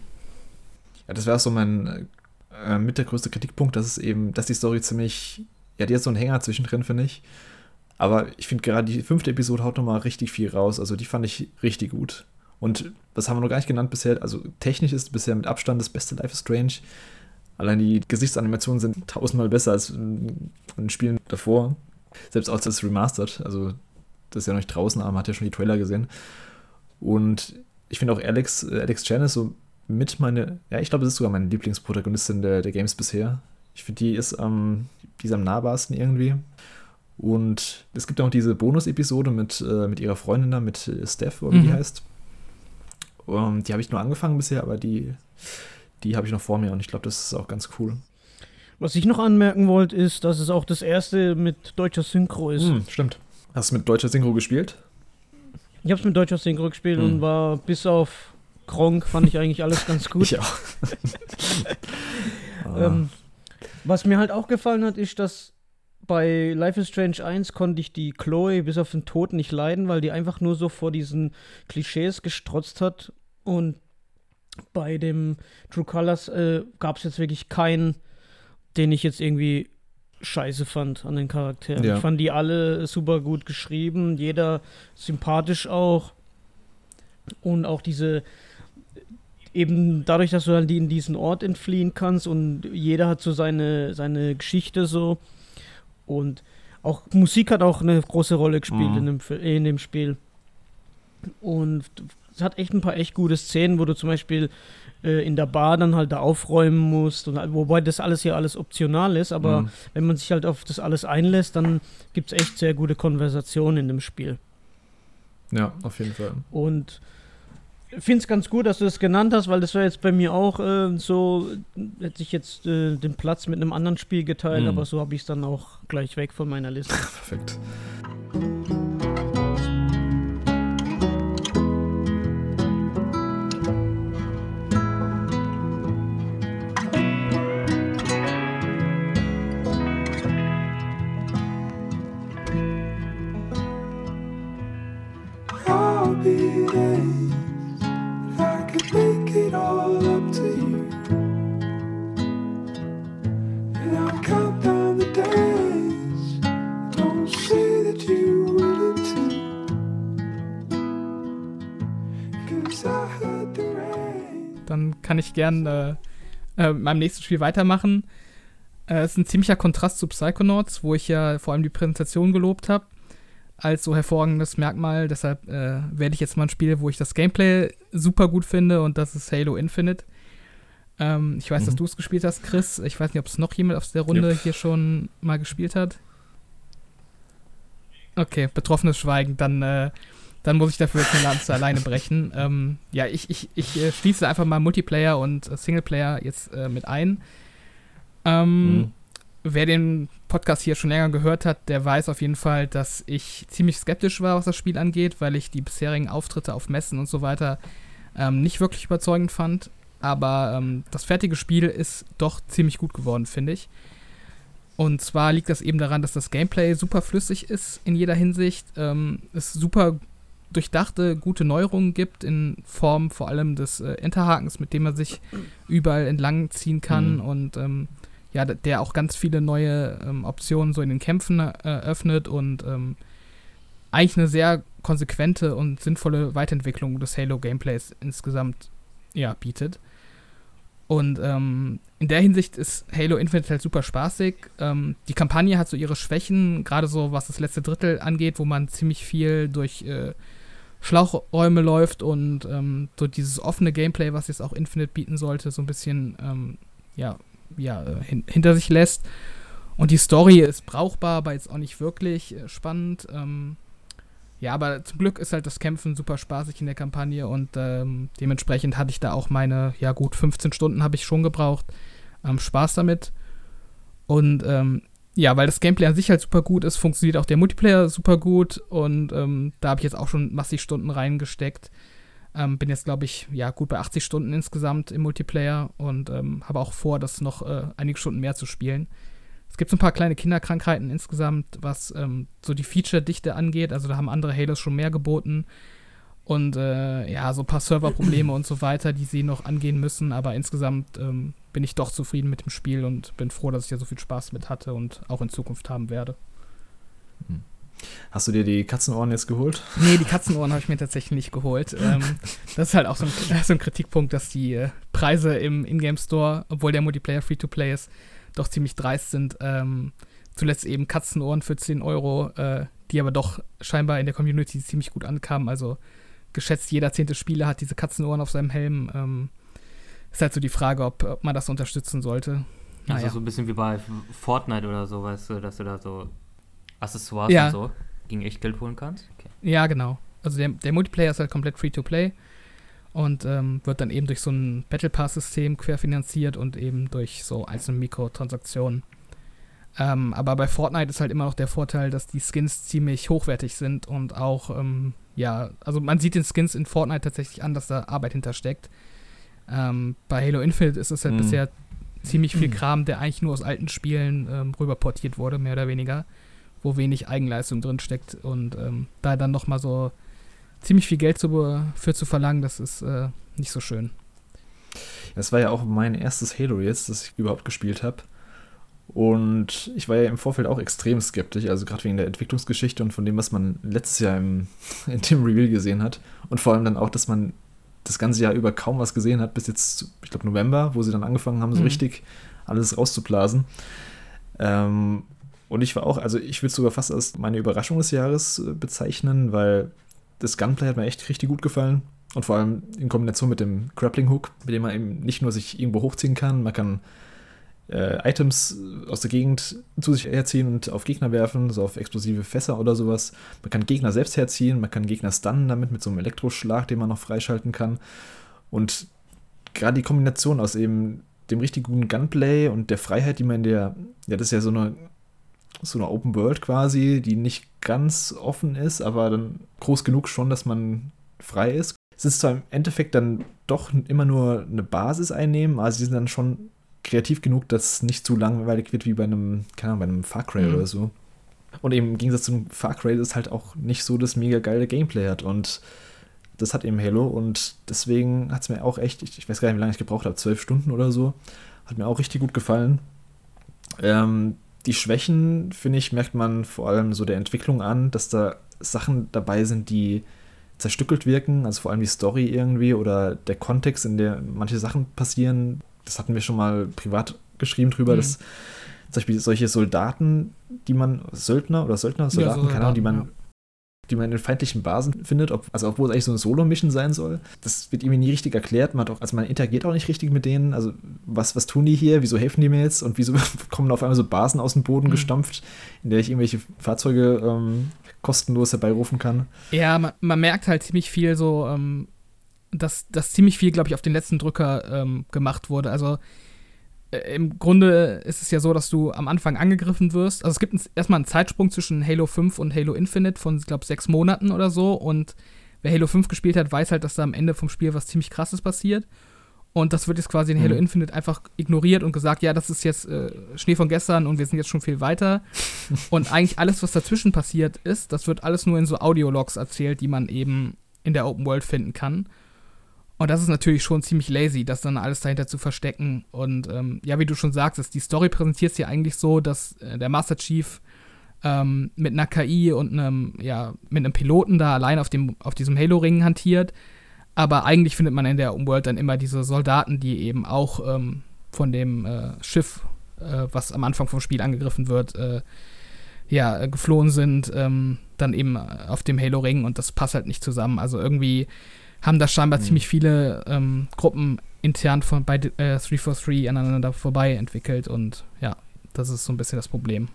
Ja, das wäre so mein äh, mit der größte Kritikpunkt, dass es eben, dass die Story ziemlich, ja, die hat so einen Hänger zwischendrin, finde ich. Aber ich finde gerade die fünfte Episode haut nochmal richtig viel raus. Also die fand ich richtig gut. Und was haben wir noch gar nicht genannt bisher? Also technisch ist bisher mit Abstand das beste Life is Strange. Allein die Gesichtsanimationen sind tausendmal besser als in den Spielen davor. Selbst als das Remastered, also das ist ja noch nicht draußen, aber man hat ja schon die Trailer gesehen. Und ich finde auch Alex, äh, Alex Chan ist so mit meine, ja, ich glaube, das ist sogar meine Lieblingsprotagonistin der, der Games bisher. Ich finde, die ist am, die ist am nahbarsten irgendwie. Und es gibt auch diese Bonus-Episode mit, äh, mit ihrer Freundin da, mit äh, Steph, oder wie mhm. die heißt. Um, die habe ich nur angefangen bisher, aber die die habe ich noch vor mir und ich glaube, das ist auch ganz cool. Was ich noch anmerken wollte, ist, dass es auch das erste mit deutscher Synchro ist. Hm, stimmt. Hast du mit deutscher Synchro gespielt? Ich habe es mit deutscher Synchro gespielt hm. und war bis auf Kronk fand ich eigentlich alles ganz gut. ich auch. ähm, was mir halt auch gefallen hat, ist, dass bei Life is Strange 1 konnte ich die Chloe bis auf den Tod nicht leiden, weil die einfach nur so vor diesen Klischees gestrotzt hat. Und bei dem True Colors äh, gab es jetzt wirklich keinen, den ich jetzt irgendwie scheiße fand an den Charakteren. Ja. Ich fand die alle super gut geschrieben, jeder sympathisch auch. Und auch diese, eben dadurch, dass du dann in diesen Ort entfliehen kannst und jeder hat so seine, seine Geschichte so. Und auch Musik hat auch eine große Rolle gespielt mhm. in, dem, in dem Spiel. Und hat echt ein paar echt gute Szenen, wo du zum Beispiel äh, in der Bar dann halt da aufräumen musst. Und, wobei das alles hier alles optional ist, aber mhm. wenn man sich halt auf das alles einlässt, dann gibt es echt sehr gute Konversationen in dem Spiel. Ja, auf jeden Fall. Und ich finde es ganz gut, dass du das genannt hast, weil das wäre jetzt bei mir auch äh, so, hätte ich jetzt äh, den Platz mit einem anderen Spiel geteilt, mhm. aber so habe ich es dann auch gleich weg von meiner Liste. Perfekt. Kann ich gern äh, äh, mit meinem nächsten Spiel weitermachen. Äh, es ist ein ziemlicher Kontrast zu Psychonauts, wo ich ja vor allem die Präsentation gelobt habe als so hervorragendes Merkmal. Deshalb äh, werde ich jetzt mal ein Spiel, wo ich das Gameplay super gut finde und das ist Halo Infinite. Ähm, ich weiß, mhm. dass du es gespielt hast, Chris. Ich weiß nicht, ob es noch jemand aus der Runde yep. hier schon mal gespielt hat. Okay, betroffenes Schweigen. Dann äh, dann muss ich dafür jetzt eine Lanze alleine brechen. Ähm, ja, ich, ich, ich äh, schließe einfach mal Multiplayer und äh, Singleplayer jetzt äh, mit ein. Ähm, mhm. Wer den Podcast hier schon länger gehört hat, der weiß auf jeden Fall, dass ich ziemlich skeptisch war, was das Spiel angeht, weil ich die bisherigen Auftritte auf Messen und so weiter ähm, nicht wirklich überzeugend fand. Aber ähm, das fertige Spiel ist doch ziemlich gut geworden, finde ich. Und zwar liegt das eben daran, dass das Gameplay super flüssig ist in jeder Hinsicht. Ähm, es super durchdachte, gute Neuerungen gibt, in Form vor allem des äh, Enterhakens, mit dem man sich überall entlang ziehen kann mhm. und ähm, ja, der auch ganz viele neue ähm, Optionen so in den Kämpfen äh, öffnet und ähm, eigentlich eine sehr konsequente und sinnvolle Weiterentwicklung des Halo-Gameplays insgesamt ja, bietet. Und ähm, in der Hinsicht ist Halo Infinite halt super spaßig. Ähm, die Kampagne hat so ihre Schwächen, gerade so was das letzte Drittel angeht, wo man ziemlich viel durch äh, Schlauchräume läuft und ähm, so dieses offene Gameplay, was jetzt auch Infinite bieten sollte, so ein bisschen ähm, ja, ja, äh, hin hinter sich lässt. Und die Story ist brauchbar, aber jetzt auch nicht wirklich äh, spannend. Ähm, ja, aber zum Glück ist halt das Kämpfen super spaßig in der Kampagne und ähm, dementsprechend hatte ich da auch meine, ja gut, 15 Stunden habe ich schon gebraucht. Ähm, Spaß damit. Und ähm, ja, weil das Gameplay an sich halt super gut ist, funktioniert auch der Multiplayer super gut und ähm, da habe ich jetzt auch schon massig Stunden reingesteckt. Ähm, bin jetzt, glaube ich, ja, gut bei 80 Stunden insgesamt im Multiplayer und ähm, habe auch vor, das noch äh, einige Stunden mehr zu spielen. Es gibt so ein paar kleine Kinderkrankheiten insgesamt, was ähm, so die Feature-Dichte angeht. Also da haben andere Halos schon mehr geboten. Und äh, ja, so ein paar Serverprobleme und so weiter, die sie noch angehen müssen. Aber insgesamt ähm, bin ich doch zufrieden mit dem Spiel und bin froh, dass ich da so viel Spaß mit hatte und auch in Zukunft haben werde. Hm. Hast du dir die Katzenohren jetzt geholt? Nee, die Katzenohren habe ich mir tatsächlich nicht geholt. Ähm, das ist halt auch so ein, so ein Kritikpunkt, dass die äh, Preise im Ingame Store, obwohl der Multiplayer Free-to-Play ist, doch ziemlich dreist sind. Ähm, zuletzt eben Katzenohren für 10 Euro, äh, die aber doch scheinbar in der Community ziemlich gut ankamen. Also geschätzt jeder zehnte Spieler hat diese Katzenohren auf seinem Helm. Ähm, ist halt so die Frage, ob, ob man das unterstützen sollte. Also naja. so ein bisschen wie bei Fortnite oder so, weißt du, dass du da so Accessoires ja. und so gegen echt Geld holen kannst? Okay. Ja, genau. Also der, der Multiplayer ist halt komplett Free-to-Play und ähm, wird dann eben durch so ein Battle Pass-System querfinanziert und eben durch so einzelne Mikrotransaktionen. Ähm, aber bei Fortnite ist halt immer noch der Vorteil, dass die Skins ziemlich hochwertig sind und auch, ähm, ja, also man sieht den Skins in Fortnite tatsächlich an, dass da Arbeit hintersteckt. Ähm, bei Halo Infinite ist es halt mhm. bisher ziemlich viel Kram, der eigentlich nur aus alten Spielen ähm, rüberportiert wurde, mehr oder weniger, wo wenig Eigenleistung drin steckt und ähm, da dann nochmal so ziemlich viel Geld zu, für zu verlangen, das ist äh, nicht so schön. Das war ja auch mein erstes Halo jetzt, das ich überhaupt gespielt habe. Und ich war ja im Vorfeld auch extrem skeptisch, also gerade wegen der Entwicklungsgeschichte und von dem, was man letztes Jahr im, in dem Reveal gesehen hat. Und vor allem dann auch, dass man das ganze Jahr über kaum was gesehen hat, bis jetzt, ich glaube, November, wo sie dann angefangen haben, so mhm. richtig alles rauszublasen. Ähm, und ich war auch, also ich würde es sogar fast als meine Überraschung des Jahres äh, bezeichnen, weil das Gunplay hat mir echt richtig gut gefallen. Und vor allem in Kombination mit dem Grappling Hook, mit dem man eben nicht nur sich irgendwo hochziehen kann, man kann äh, Items aus der Gegend zu sich herziehen und auf Gegner werfen, so auf explosive Fässer oder sowas. Man kann Gegner selbst herziehen, man kann Gegner stunnen damit mit so einem Elektroschlag, den man noch freischalten kann. Und gerade die Kombination aus eben dem richtig guten Gunplay und der Freiheit, die man in der, ja, das ist ja so eine, so eine Open World quasi, die nicht ganz offen ist, aber dann groß genug schon, dass man frei ist. Es ist zwar im Endeffekt dann doch immer nur eine Basis einnehmen, also sie sind dann schon kreativ genug, dass es nicht zu langweilig wird wie bei einem, keine Ahnung, bei einem Far Cry mhm. oder so. Und eben im Gegensatz zum Far Cry ist halt auch nicht so das mega geile Gameplay hat. Und das hat eben Halo. Und deswegen hat es mir auch echt, ich, ich, weiß gar nicht, wie lange ich gebraucht habe, zwölf Stunden oder so. Hat mir auch richtig gut gefallen. Ähm, die Schwächen, finde ich, merkt man vor allem so der Entwicklung an, dass da Sachen dabei sind, die zerstückelt wirken, also vor allem die Story irgendwie oder der Kontext, in der manche Sachen passieren, das hatten wir schon mal privat geschrieben drüber, mhm. dass zum Beispiel solche Soldaten, die man, Söldner oder Söldner, Soldaten, ja, so keine Ahnung, die man, ja. Die man in feindlichen Basen findet, ob, also obwohl es eigentlich so eine Solo-Mission sein soll, das wird irgendwie nie richtig erklärt. Man auch, also man interagiert auch nicht richtig mit denen. Also, was, was tun die hier? Wieso helfen die mir jetzt? Und wieso kommen auf einmal so Basen aus dem Boden mhm. gestampft, in der ich irgendwelche Fahrzeuge ähm, kostenlos herbeirufen kann? Ja, man, man merkt halt ziemlich viel so, ähm, dass, dass ziemlich viel, glaube ich, auf den letzten Drücker ähm, gemacht wurde. Also im Grunde ist es ja so, dass du am Anfang angegriffen wirst. Also es gibt ein, erstmal einen Zeitsprung zwischen Halo 5 und Halo Infinite von, ich glaube, sechs Monaten oder so. Und wer Halo 5 gespielt hat, weiß halt, dass da am Ende vom Spiel was ziemlich krasses passiert. Und das wird jetzt quasi in Halo mhm. Infinite einfach ignoriert und gesagt, ja, das ist jetzt äh, Schnee von gestern und wir sind jetzt schon viel weiter. und eigentlich alles, was dazwischen passiert ist, das wird alles nur in so Audiologs erzählt, die man eben in der Open World finden kann. Und das ist natürlich schon ziemlich lazy, das dann alles dahinter zu verstecken. Und ähm, ja, wie du schon sagst, die Story präsentiert es ja eigentlich so, dass äh, der Master Chief ähm, mit einer KI und einem, ja, mit einem Piloten da allein auf, dem, auf diesem Halo-Ring hantiert. Aber eigentlich findet man in der Umwelt dann immer diese Soldaten, die eben auch ähm, von dem äh, Schiff, äh, was am Anfang vom Spiel angegriffen wird, äh, ja, geflohen sind, ähm, dann eben auf dem Halo-Ring und das passt halt nicht zusammen. Also irgendwie haben da scheinbar mhm. ziemlich viele ähm, Gruppen intern von bei äh, 343 aneinander vorbei entwickelt und ja, das ist so ein bisschen das Problem.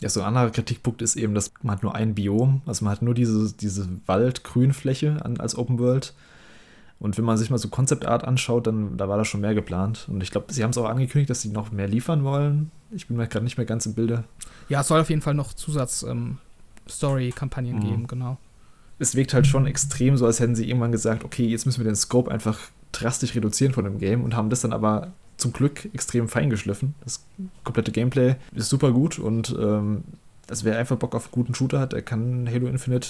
Ja, so ein anderer Kritikpunkt ist eben, dass man hat nur ein Biom, also man hat nur diese, diese Wald-Grünfläche als Open World. Und wenn man sich mal so Concept Art anschaut, dann da war da schon mehr geplant. Und ich glaube, sie haben es auch angekündigt, dass sie noch mehr liefern wollen. Ich bin mir gerade nicht mehr ganz im Bilde. Ja, es soll auf jeden Fall noch Zusatz-Story-Kampagnen ähm, mhm. geben, genau es wirkt halt schon extrem so, als hätten sie irgendwann gesagt, okay, jetzt müssen wir den Scope einfach drastisch reduzieren von dem Game und haben das dann aber zum Glück extrem fein geschliffen. Das komplette Gameplay ist super gut und ähm, also wer einfach Bock auf einen guten Shooter hat, der kann Halo Infinite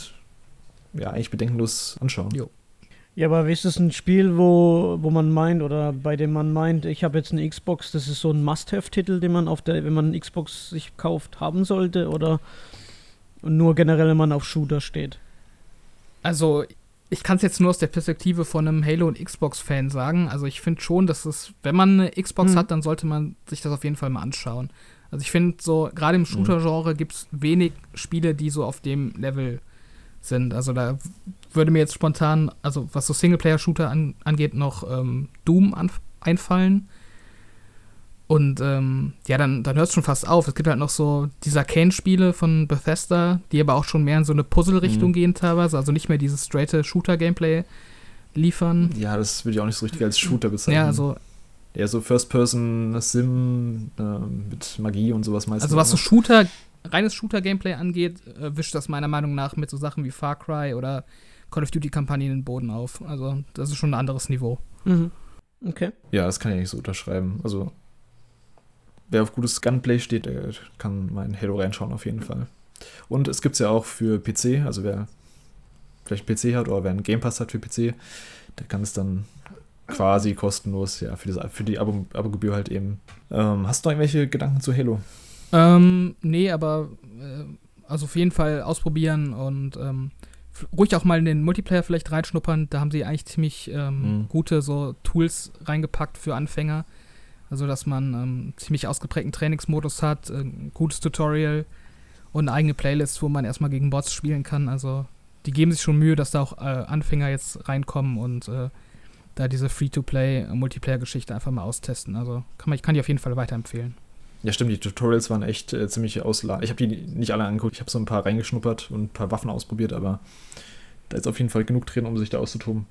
ja eigentlich bedenkenlos anschauen. Jo. Ja, aber ist das ein Spiel, wo, wo man meint oder bei dem man meint, ich habe jetzt eine Xbox, das ist so ein Must-Have-Titel, den man auf der, wenn man eine Xbox sich kauft, haben sollte oder nur generell, wenn man auf Shooter steht? Also, ich kann es jetzt nur aus der Perspektive von einem Halo- und Xbox-Fan sagen. Also, ich finde schon, dass es, wenn man eine Xbox mhm. hat, dann sollte man sich das auf jeden Fall mal anschauen. Also, ich finde so, gerade im mhm. Shooter-Genre gibt es wenig Spiele, die so auf dem Level sind. Also, da würde mir jetzt spontan, also was so Singleplayer-Shooter an, angeht, noch ähm, Doom einfallen. Und ähm, ja, dann, dann hört es schon fast auf. Es gibt halt noch so diese Arcane-Spiele von Bethesda, die aber auch schon mehr in so eine Puzzle-Richtung mhm. gehen teilweise, also nicht mehr dieses straighte Shooter-Gameplay liefern. Ja, das würde ich auch nicht so richtig als Shooter bezeichnen. Ja, also Eher so First-Person-Sim äh, mit Magie und sowas meistens. Also was so Shooter, reines Shooter-Gameplay angeht, äh, wischt das meiner Meinung nach mit so Sachen wie Far Cry oder Call of Duty-Kampagnen den Boden auf. Also das ist schon ein anderes Niveau. Mhm. Okay. Ja, das kann ich nicht so unterschreiben. Also wer auf gutes Gunplay steht, der kann mal in Halo reinschauen auf jeden Fall. Und es gibt es ja auch für PC, also wer vielleicht einen PC hat oder wer einen Game Pass hat für PC, der kann es dann quasi kostenlos ja, für, diese, für die Abo, Abo-Gebühr halt eben. Ähm, hast du noch irgendwelche Gedanken zu Halo? Ähm, nee, aber äh, also auf jeden Fall ausprobieren und ähm, ruhig auch mal in den Multiplayer vielleicht reinschnuppern. Da haben sie eigentlich ziemlich ähm, mhm. gute so Tools reingepackt für Anfänger. Also, dass man ähm, ziemlich ausgeprägten Trainingsmodus hat, äh, ein gutes Tutorial und eine eigene Playlist, wo man erstmal gegen Bots spielen kann. Also, die geben sich schon Mühe, dass da auch äh, Anfänger jetzt reinkommen und äh, da diese Free-to-Play-Multiplayer-Geschichte einfach mal austesten. Also, kann man, ich kann die auf jeden Fall weiterempfehlen. Ja, stimmt, die Tutorials waren echt äh, ziemlich ausla. Ich habe die nicht alle angeguckt, ich habe so ein paar reingeschnuppert und ein paar Waffen ausprobiert, aber da ist auf jeden Fall genug drin, um sich da auszutoben.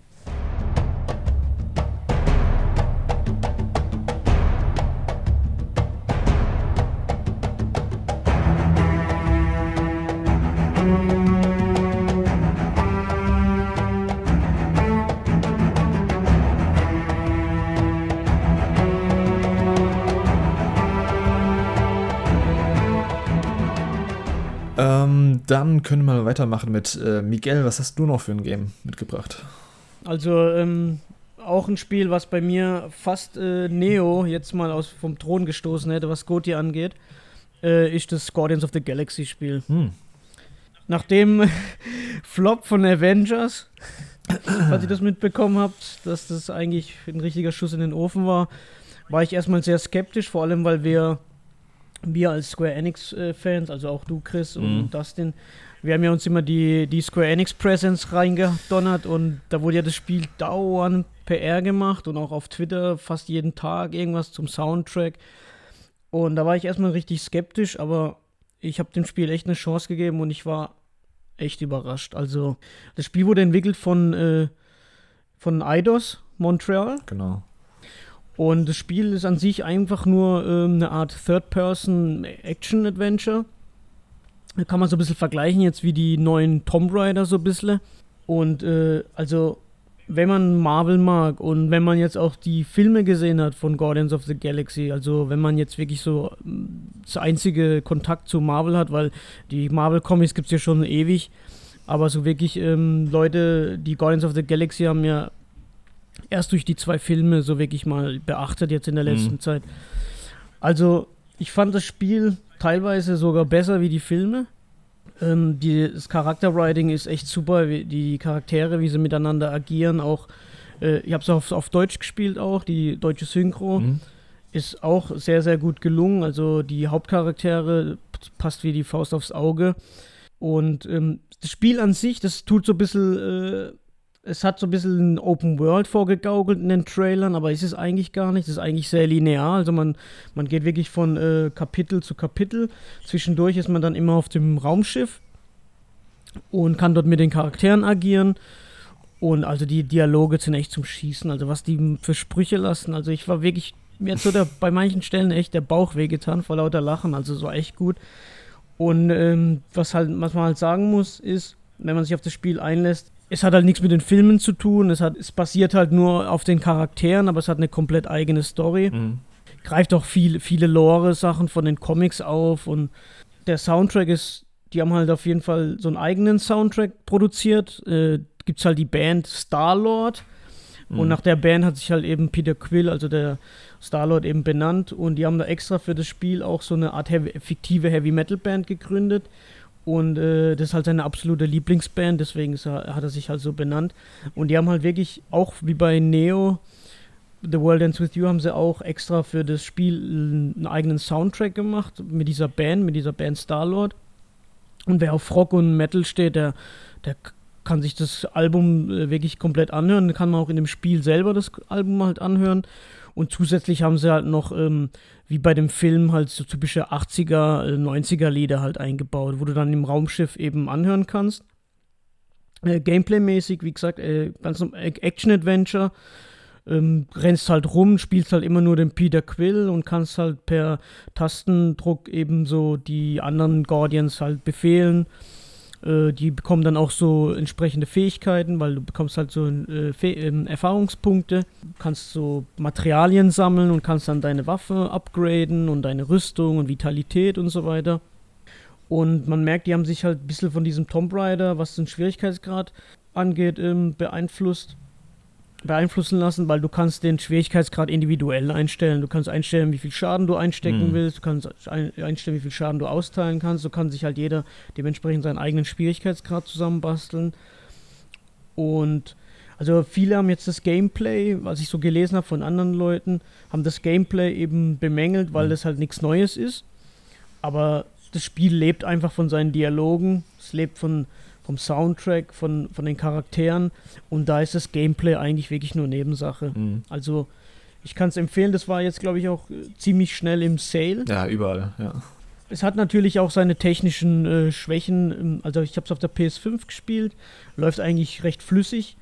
Dann können wir weitermachen mit äh, Miguel. Was hast du noch für ein Game mitgebracht? Also, ähm, auch ein Spiel, was bei mir fast äh, Neo jetzt mal aus, vom Thron gestoßen hätte, was Goti angeht, äh, ist das Guardians of the Galaxy Spiel. Hm. Nach dem Flop von Avengers, falls ihr das mitbekommen habt, dass das eigentlich ein richtiger Schuss in den Ofen war, war ich erstmal sehr skeptisch, vor allem weil wir wir als Square Enix-Fans, also auch du, Chris und mhm. Dustin, wir haben ja uns immer die, die Square Enix Presence reingedonnert und da wurde ja das Spiel dauernd PR gemacht und auch auf Twitter fast jeden Tag irgendwas zum Soundtrack. Und da war ich erstmal richtig skeptisch, aber ich habe dem Spiel echt eine Chance gegeben und ich war echt überrascht. Also, das Spiel wurde entwickelt von, äh, von Eidos Montreal. Genau. Und das Spiel ist an sich einfach nur ähm, eine Art Third-Person-Action-Adventure. Da kann man so ein bisschen vergleichen jetzt wie die neuen Tomb Raider so ein bisschen. Und äh, also, wenn man Marvel mag und wenn man jetzt auch die Filme gesehen hat von Guardians of the Galaxy, also wenn man jetzt wirklich so mm, das einzige Kontakt zu Marvel hat, weil die Marvel-Comics gibt es ja schon ewig, aber so wirklich ähm, Leute, die Guardians of the Galaxy haben ja erst durch die zwei Filme so wirklich mal beachtet jetzt in der letzten mhm. Zeit. Also, ich fand das Spiel teilweise sogar besser wie die Filme. Ähm, die, das Charakterwriting ist echt super, wie, die Charaktere, wie sie miteinander agieren, auch äh, ich habe es auf, auf Deutsch gespielt auch, die deutsche Synchro mhm. ist auch sehr, sehr gut gelungen. Also die Hauptcharaktere passt wie die Faust aufs Auge. Und ähm, das Spiel an sich, das tut so ein bisschen äh, es hat so ein bisschen Open World vorgegaukelt in den Trailern, aber ist es eigentlich gar nicht. Es ist eigentlich sehr linear. Also man, man geht wirklich von äh, Kapitel zu Kapitel. Zwischendurch ist man dann immer auf dem Raumschiff und kann dort mit den Charakteren agieren. Und also die Dialoge sind echt zum Schießen. Also was die für Sprüche lassen. Also ich war wirklich, mir hat so der, bei manchen Stellen echt der Bauch wehgetan vor lauter Lachen. Also so echt gut. Und ähm, was halt, was man halt sagen muss, ist, wenn man sich auf das Spiel einlässt, es hat halt nichts mit den Filmen zu tun, es, hat, es basiert halt nur auf den Charakteren, aber es hat eine komplett eigene Story. Mhm. Greift auch viel, viele Lore-Sachen von den Comics auf und der Soundtrack ist, die haben halt auf jeden Fall so einen eigenen Soundtrack produziert. Äh, Gibt es halt die Band Star-Lord. Mhm. Und nach der Band hat sich halt eben Peter Quill, also der Star-Lord, eben benannt. Und die haben da extra für das Spiel auch so eine Art heavy, fiktive Heavy-Metal-Band gegründet. Und äh, das ist halt seine absolute Lieblingsband, deswegen er, hat er sich halt so benannt. Und die haben halt wirklich, auch wie bei Neo, The World Ends With You, haben sie auch extra für das Spiel einen eigenen Soundtrack gemacht mit dieser Band, mit dieser Band Starlord. Und wer auf Rock und Metal steht, der, der kann sich das Album äh, wirklich komplett anhören. Kann man auch in dem Spiel selber das Album halt anhören. Und zusätzlich haben sie halt noch, ähm, wie bei dem Film, halt so typische 80er, 90er Lieder halt eingebaut, wo du dann im Raumschiff eben anhören kannst. Äh, Gameplay-mäßig, wie gesagt, äh, ganz Action-Adventure. Ähm, rennst halt rum, spielst halt immer nur den Peter Quill und kannst halt per Tastendruck eben so die anderen Guardians halt befehlen. Äh, die bekommen dann auch so entsprechende Fähigkeiten, weil du bekommst halt so äh, äh, Erfahrungspunkte, du kannst so Materialien sammeln und kannst dann deine Waffe upgraden und deine Rüstung und Vitalität und so weiter. Und man merkt, die haben sich halt ein bisschen von diesem Tomb Raider, was den Schwierigkeitsgrad angeht, ähm, beeinflusst beeinflussen lassen, weil du kannst den Schwierigkeitsgrad individuell einstellen. Du kannst einstellen, wie viel Schaden du einstecken mhm. willst, du kannst einstellen, wie viel Schaden du austeilen kannst. So kann sich halt jeder dementsprechend seinen eigenen Schwierigkeitsgrad zusammenbasteln. Und also viele haben jetzt das Gameplay, was ich so gelesen habe von anderen Leuten, haben das Gameplay eben bemängelt, weil mhm. das halt nichts Neues ist. Aber das Spiel lebt einfach von seinen Dialogen, es lebt von vom Soundtrack, von, von den Charakteren. Und da ist das Gameplay eigentlich wirklich nur Nebensache. Mhm. Also ich kann es empfehlen, das war jetzt, glaube ich, auch äh, ziemlich schnell im Sale. Ja, überall, ja. Es hat natürlich auch seine technischen äh, Schwächen. Ähm, also ich habe es auf der PS5 gespielt, läuft eigentlich recht flüssig.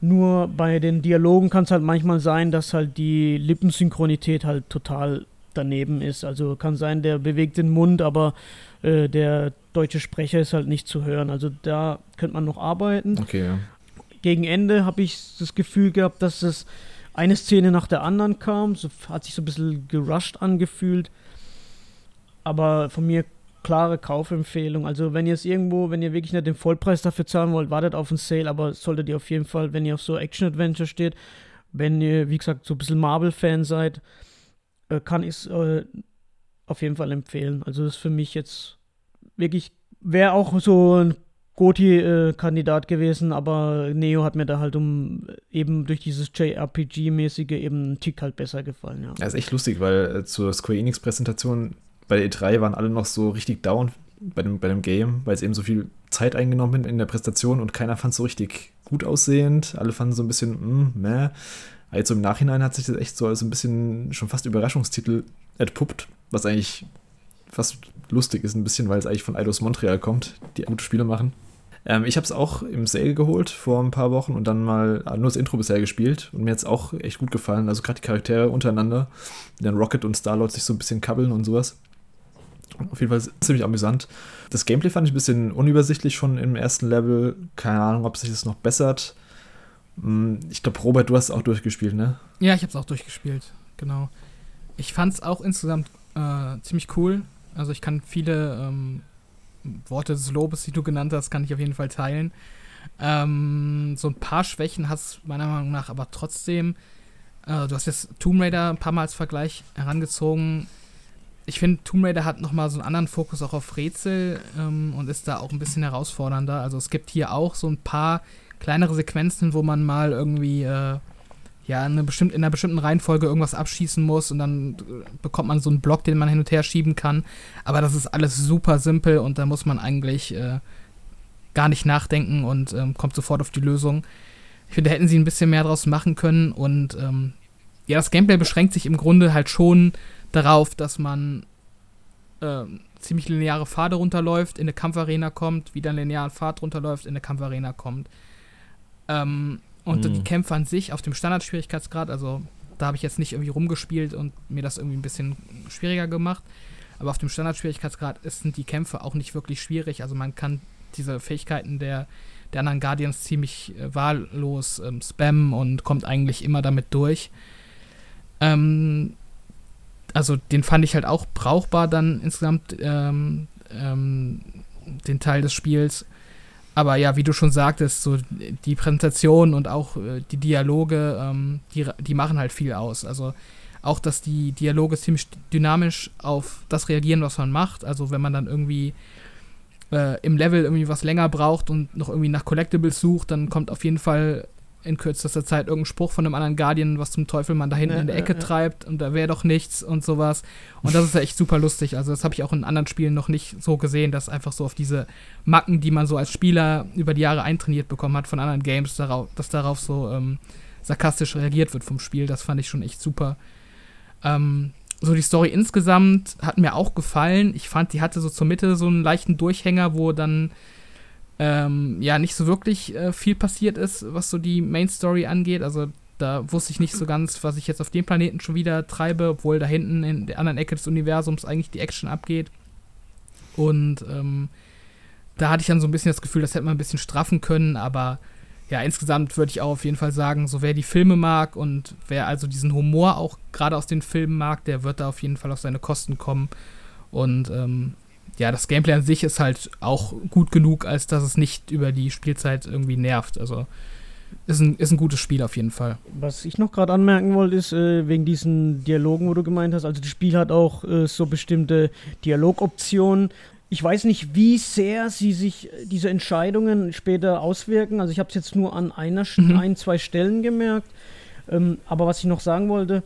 Nur bei den Dialogen kann es halt manchmal sein, dass halt die Lippensynchronität halt total daneben ist. Also kann sein, der bewegt den Mund, aber äh, der deutsche Sprecher ist halt nicht zu hören. Also da könnte man noch arbeiten. Okay, ja. Gegen Ende habe ich das Gefühl gehabt, dass es eine Szene nach der anderen kam. So, hat sich so ein bisschen gerusht angefühlt. Aber von mir klare Kaufempfehlung. Also wenn ihr es irgendwo, wenn ihr wirklich nicht den Vollpreis dafür zahlen wollt, wartet auf einen Sale, aber solltet ihr auf jeden Fall, wenn ihr auf so Action-Adventure steht, wenn ihr, wie gesagt, so ein bisschen Marvel-Fan seid, äh, kann ich es äh, auf jeden Fall empfehlen. Also das ist für mich jetzt wirklich, wäre auch so ein Goti-Kandidat gewesen, aber Neo hat mir da halt um eben durch dieses JRPG-mäßige eben einen Tick halt besser gefallen, ja. Ja, ist echt lustig, weil äh, zur Square Enix-Präsentation bei der E3 waren alle noch so richtig down bei dem, bei dem Game, weil es eben so viel Zeit eingenommen hat in der Präsentation und keiner fand es so richtig gut aussehend. Alle fanden so ein bisschen, mm, meh. Also im Nachhinein hat sich das echt so als ein bisschen schon fast Überraschungstitel entpuppt, was eigentlich fast lustig ist, ein bisschen, weil es eigentlich von Eidos Montreal kommt, die gute Spiele machen. Ähm, ich habe es auch im Sale geholt vor ein paar Wochen und dann mal nur das Intro bisher gespielt und mir hat es auch echt gut gefallen. Also gerade die Charaktere untereinander, die dann Rocket und Starlord sich so ein bisschen kabbeln und sowas. Auf jeden Fall ziemlich amüsant. Das Gameplay fand ich ein bisschen unübersichtlich schon im ersten Level. Keine Ahnung, ob sich das noch bessert. Hm, ich glaube, Robert, du hast es auch durchgespielt, ne? Ja, ich habe es auch durchgespielt, genau. Ich fand es auch insgesamt äh, ziemlich cool. Also ich kann viele ähm, Worte des Lobes, die du genannt hast, kann ich auf jeden Fall teilen. Ähm, so ein paar Schwächen hast du meiner Meinung nach aber trotzdem. Äh, du hast jetzt Tomb Raider ein paar Mal als Vergleich herangezogen. Ich finde, Tomb Raider hat nochmal so einen anderen Fokus auch auf Rätsel ähm, und ist da auch ein bisschen herausfordernder. Also es gibt hier auch so ein paar kleinere Sequenzen, wo man mal irgendwie äh, ja, eine bestimmt, in einer bestimmten Reihenfolge irgendwas abschießen muss und dann äh, bekommt man so einen Block, den man hin und her schieben kann. Aber das ist alles super simpel und da muss man eigentlich äh, gar nicht nachdenken und ähm, kommt sofort auf die Lösung. Ich finde, da hätten sie ein bisschen mehr draus machen können und ähm, ja, das Gameplay beschränkt sich im Grunde halt schon darauf, dass man äh, ziemlich lineare Pfade runterläuft, in eine Kampfarena kommt, wieder einen linearen Pfad runterläuft, in eine Kampfarena kommt. Ähm, und mhm. die Kämpfe an sich auf dem Standardschwierigkeitsgrad, also da habe ich jetzt nicht irgendwie rumgespielt und mir das irgendwie ein bisschen schwieriger gemacht. Aber auf dem Standardschwierigkeitsgrad sind die Kämpfe auch nicht wirklich schwierig. Also man kann diese Fähigkeiten der, der anderen Guardians ziemlich äh, wahllos ähm, spammen und kommt eigentlich immer damit durch. Ähm, also den fand ich halt auch brauchbar dann insgesamt, ähm, ähm den Teil des Spiels. Aber ja, wie du schon sagtest, so die Präsentation und auch äh, die Dialoge, ähm, die, die machen halt viel aus. Also auch, dass die Dialoge ziemlich dynamisch auf das reagieren, was man macht. Also wenn man dann irgendwie äh, im Level irgendwie was länger braucht und noch irgendwie nach Collectibles sucht, dann kommt auf jeden Fall in kürzester Zeit irgendein Spruch von einem anderen Guardian, was zum Teufel man da hinten ja, in der Ecke ja, treibt und da wäre doch nichts und sowas. Und das ist ja echt super lustig. Also das habe ich auch in anderen Spielen noch nicht so gesehen, dass einfach so auf diese Macken, die man so als Spieler über die Jahre eintrainiert bekommen hat von anderen Games, darauf, dass darauf so ähm, sarkastisch reagiert wird vom Spiel. Das fand ich schon echt super. Ähm, so die Story insgesamt hat mir auch gefallen. Ich fand, die hatte so zur Mitte so einen leichten Durchhänger, wo dann ähm, ja nicht so wirklich äh, viel passiert ist, was so die Main Story angeht. Also da wusste ich nicht so ganz, was ich jetzt auf dem Planeten schon wieder treibe, obwohl da hinten in der anderen Ecke des Universums eigentlich die Action abgeht. Und ähm, da hatte ich dann so ein bisschen das Gefühl, das hätte man ein bisschen straffen können, aber ja, insgesamt würde ich auch auf jeden Fall sagen, so wer die Filme mag und wer also diesen Humor auch gerade aus den Filmen mag, der wird da auf jeden Fall auf seine Kosten kommen. Und ähm, ja, das Gameplay an sich ist halt auch gut genug, als dass es nicht über die Spielzeit irgendwie nervt. Also ist ein, ist ein gutes Spiel auf jeden Fall. Was ich noch gerade anmerken wollte, ist äh, wegen diesen Dialogen, wo du gemeint hast. Also das Spiel hat auch äh, so bestimmte Dialogoptionen. Ich weiß nicht, wie sehr sie sich äh, diese Entscheidungen später auswirken. Also ich habe es jetzt nur an einer, mhm. ein, zwei Stellen gemerkt. Ähm, aber was ich noch sagen wollte,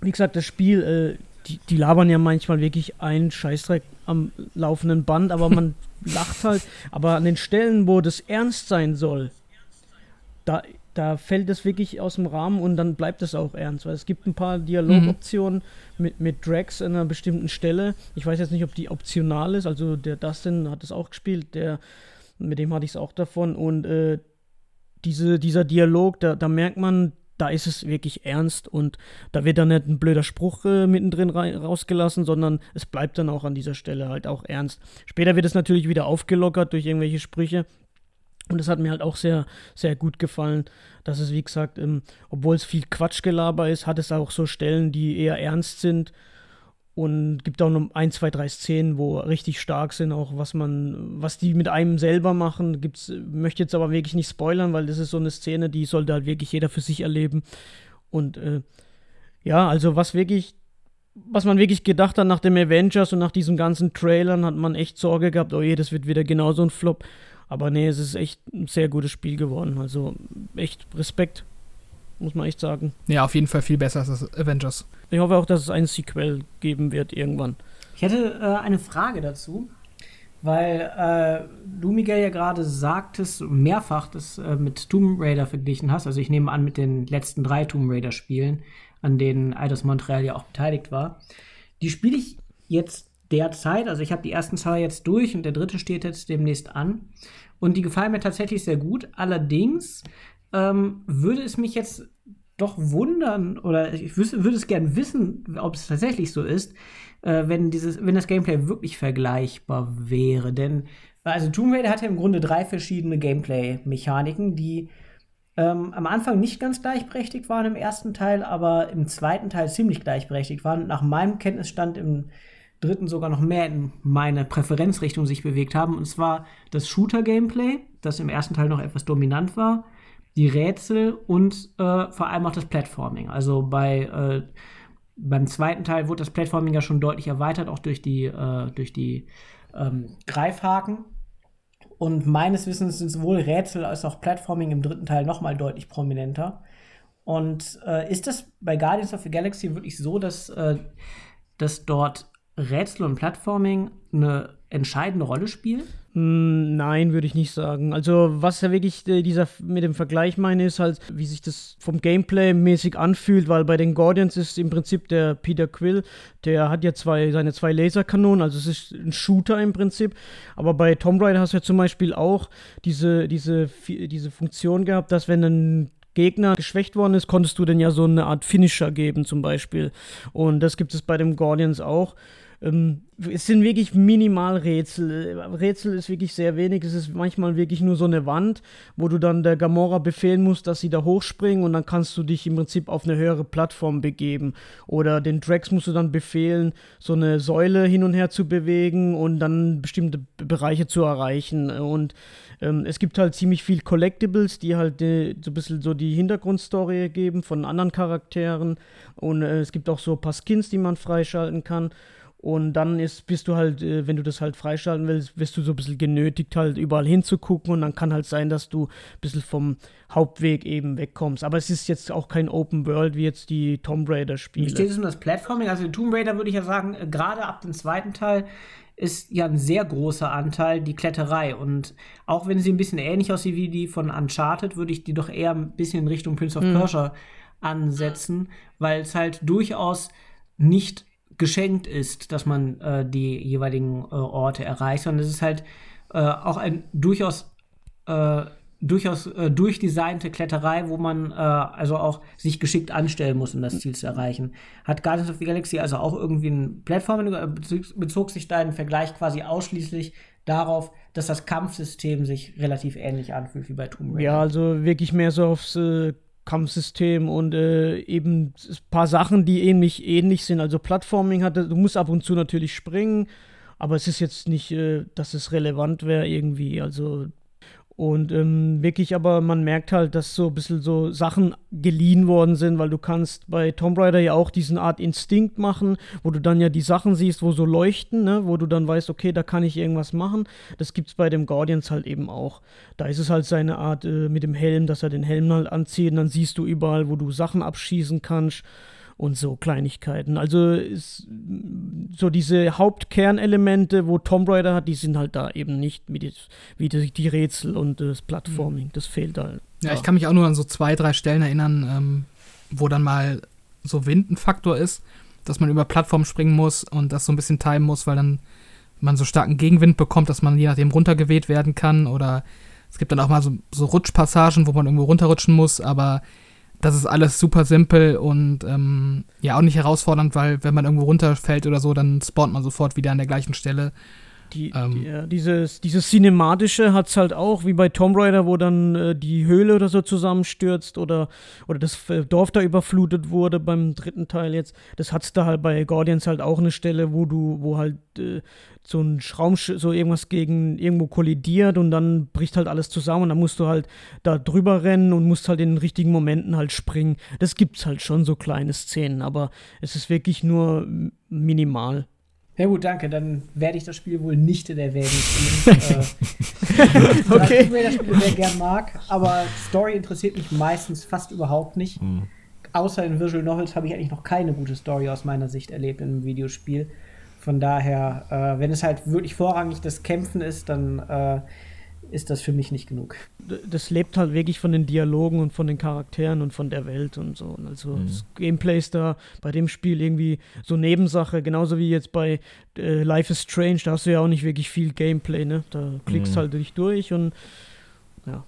wie gesagt, das Spiel, äh, die, die labern ja manchmal wirklich einen Scheißdreck am laufenden Band, aber man lacht halt. Aber an den Stellen, wo das ernst sein soll, da, da fällt es wirklich aus dem Rahmen und dann bleibt es auch ernst, weil es gibt ein paar Dialogoptionen mhm. mit, mit Drax an einer bestimmten Stelle. Ich weiß jetzt nicht, ob die optional ist, also der Dustin hat es auch gespielt, der, mit dem hatte ich es auch davon und äh, diese, dieser Dialog, da, da merkt man, da ist es wirklich ernst und da wird dann nicht ein blöder Spruch äh, mittendrin rausgelassen, sondern es bleibt dann auch an dieser Stelle halt auch ernst. Später wird es natürlich wieder aufgelockert durch irgendwelche Sprüche. Und das hat mir halt auch sehr, sehr gut gefallen, dass es, wie gesagt, ähm, obwohl es viel Quatschgelaber ist, hat es auch so Stellen, die eher ernst sind und gibt auch noch ein, zwei, drei Szenen, wo richtig stark sind, auch was man, was die mit einem selber machen. Gibt's, möchte jetzt aber wirklich nicht spoilern, weil das ist so eine Szene, die sollte halt wirklich jeder für sich erleben. Und äh, ja, also was wirklich, was man wirklich gedacht hat nach dem Avengers und nach diesen ganzen Trailern, hat man echt Sorge gehabt, oh je, das wird wieder genauso ein Flop. Aber nee, es ist echt ein sehr gutes Spiel geworden. Also echt Respekt muss man echt sagen. Ja, auf jeden Fall viel besser als Avengers. Ich hoffe auch, dass es ein Sequel geben wird irgendwann. Ich hätte äh, eine Frage dazu, weil äh, du, Miguel, ja gerade sagtest, mehrfach das äh, mit Tomb Raider verglichen hast. Also ich nehme an, mit den letzten drei Tomb Raider-Spielen, an denen Eidos Montreal ja auch beteiligt war. Die spiele ich jetzt derzeit. Also ich habe die ersten zwei jetzt durch und der dritte steht jetzt demnächst an. Und die gefallen mir tatsächlich sehr gut. Allerdings ähm, würde es mich jetzt doch wundern oder ich würde es gern wissen, ob es tatsächlich so ist, äh, wenn dieses, wenn das Gameplay wirklich vergleichbar wäre. Denn also Tomb Raider hat ja im Grunde drei verschiedene Gameplay-Mechaniken, die ähm, am Anfang nicht ganz gleichberechtigt waren im ersten Teil, aber im zweiten Teil ziemlich gleichberechtigt waren. Nach meinem Kenntnisstand im dritten sogar noch mehr in meine Präferenzrichtung sich bewegt haben. Und zwar das Shooter-Gameplay, das im ersten Teil noch etwas dominant war die Rätsel und äh, vor allem auch das Platforming. Also bei äh, beim zweiten Teil wurde das Platforming ja schon deutlich erweitert, auch durch die, äh, durch die ähm, Greifhaken. Und meines Wissens sind sowohl Rätsel als auch Platforming im dritten Teil nochmal deutlich prominenter. Und äh, ist das bei Guardians of the Galaxy wirklich so, dass, äh, dass dort Rätsel und Platforming eine entscheidende Rolle spielen? Hm, nein, würde ich nicht sagen. Also, was ja wirklich äh, dieser mit dem Vergleich meine, ist halt, wie sich das vom Gameplay mäßig anfühlt, weil bei den Guardians ist im Prinzip der Peter Quill, der hat ja zwei, seine zwei Laserkanonen, also es ist ein Shooter im Prinzip. Aber bei Tomb Raider hast du ja zum Beispiel auch diese, diese, diese Funktion gehabt, dass wenn ein Gegner geschwächt worden ist, konntest du denn ja so eine Art Finisher geben, zum Beispiel. Und das gibt es bei den Guardians auch. Ähm, es sind wirklich minimal Rätsel. Rätsel ist wirklich sehr wenig. Es ist manchmal wirklich nur so eine Wand, wo du dann der Gamora befehlen musst, dass sie da hochspringen und dann kannst du dich im Prinzip auf eine höhere Plattform begeben. Oder den Drax musst du dann befehlen, so eine Säule hin und her zu bewegen und dann bestimmte Bereiche zu erreichen. Und ähm, es gibt halt ziemlich viel Collectibles, die halt äh, so ein bisschen so die Hintergrundstory geben von anderen Charakteren. Und äh, es gibt auch so ein paar Skins, die man freischalten kann. Und dann ist, bist du halt, äh, wenn du das halt freischalten willst, wirst du so ein bisschen genötigt, halt überall hinzugucken. Und dann kann halt sein, dass du ein bisschen vom Hauptweg eben wegkommst. Aber es ist jetzt auch kein Open World wie jetzt die Tomb Raider-Spiele. Wie steht es um das Platforming? Also, Tomb Raider würde ich ja sagen, äh, gerade ab dem zweiten Teil ist ja ein sehr großer Anteil die Kletterei. Und auch wenn sie ein bisschen ähnlich aussieht wie die von Uncharted, würde ich die doch eher ein bisschen in Richtung Prince of mhm. Persia ansetzen, weil es halt durchaus nicht geschenkt ist, dass man äh, die jeweiligen äh, Orte erreicht, sondern es ist halt äh, auch ein durchaus äh, durchaus äh, durchdesignte Kletterei, wo man äh, also auch sich geschickt anstellen muss, um das Ziel zu erreichen. Hat Guardians of the Galaxy also auch irgendwie ein Plattformen bezog sich da im Vergleich quasi ausschließlich darauf, dass das Kampfsystem sich relativ ähnlich anfühlt wie bei Tomb Raider. Ja, also wirklich mehr so aufs äh, Kampfsystem und äh, eben ein paar Sachen, die ähnlich, ähnlich sind. Also Plattforming hatte, du musst ab und zu natürlich springen, aber es ist jetzt nicht, äh, dass es relevant wäre irgendwie. Also und ähm, wirklich, aber man merkt halt, dass so ein bisschen so Sachen geliehen worden sind, weil du kannst bei Tomb Raider ja auch diesen Art Instinkt machen, wo du dann ja die Sachen siehst, wo so leuchten, ne? wo du dann weißt, okay, da kann ich irgendwas machen. Das gibt es bei dem Guardians halt eben auch. Da ist es halt seine Art äh, mit dem Helm, dass er den Helm halt anzieht und dann siehst du überall, wo du Sachen abschießen kannst und so Kleinigkeiten. Also ist, so diese Hauptkernelemente, wo Tomb Raider hat, die sind halt da eben nicht, wie die, wie die, Rätsel und das Plattforming. Das fehlt halt. Ja, ja, ich kann mich auch nur an so zwei, drei Stellen erinnern, ähm, wo dann mal so Wind ein Faktor ist, dass man über Plattformen springen muss und das so ein bisschen timen muss, weil dann man so starken Gegenwind bekommt, dass man je nachdem runtergeweht werden kann oder es gibt dann auch mal so, so Rutschpassagen, wo man irgendwo runterrutschen muss, aber das ist alles super simpel und ähm, ja auch nicht herausfordernd, weil wenn man irgendwo runterfällt oder so, dann spawnt man sofort wieder an der gleichen Stelle. Die, ähm, die, ja, dieses, dieses Cinematische hat es halt auch, wie bei Tomb Raider, wo dann äh, die Höhle oder so zusammenstürzt oder, oder das äh, Dorf da überflutet wurde beim dritten Teil jetzt. Das hat es da halt bei Guardians halt auch eine Stelle, wo du, wo halt äh, so ein Schraumschiff, so irgendwas gegen irgendwo kollidiert und dann bricht halt alles zusammen und dann musst du halt da drüber rennen und musst halt in den richtigen Momenten halt springen. Das gibt's halt schon so kleine Szenen, aber es ist wirklich nur minimal. Ja gut, danke. Dann werde ich das Spiel wohl nicht in Erwägung ziehen. äh, okay. Ich das Spiel sehr gern mag, aber Story interessiert mich meistens fast überhaupt nicht. Mhm. Außer in Visual Novels habe ich eigentlich noch keine gute Story aus meiner Sicht erlebt in einem Videospiel. Von daher, äh, wenn es halt wirklich vorrangig das Kämpfen ist, dann äh, ist das für mich nicht genug. Das lebt halt wirklich von den Dialogen und von den Charakteren und von der Welt und so. Und also mhm. das Gameplay ist da bei dem Spiel irgendwie so Nebensache, genauso wie jetzt bei äh, Life is Strange, da hast du ja auch nicht wirklich viel Gameplay, ne? Da klickst mhm. halt dich durch und ja.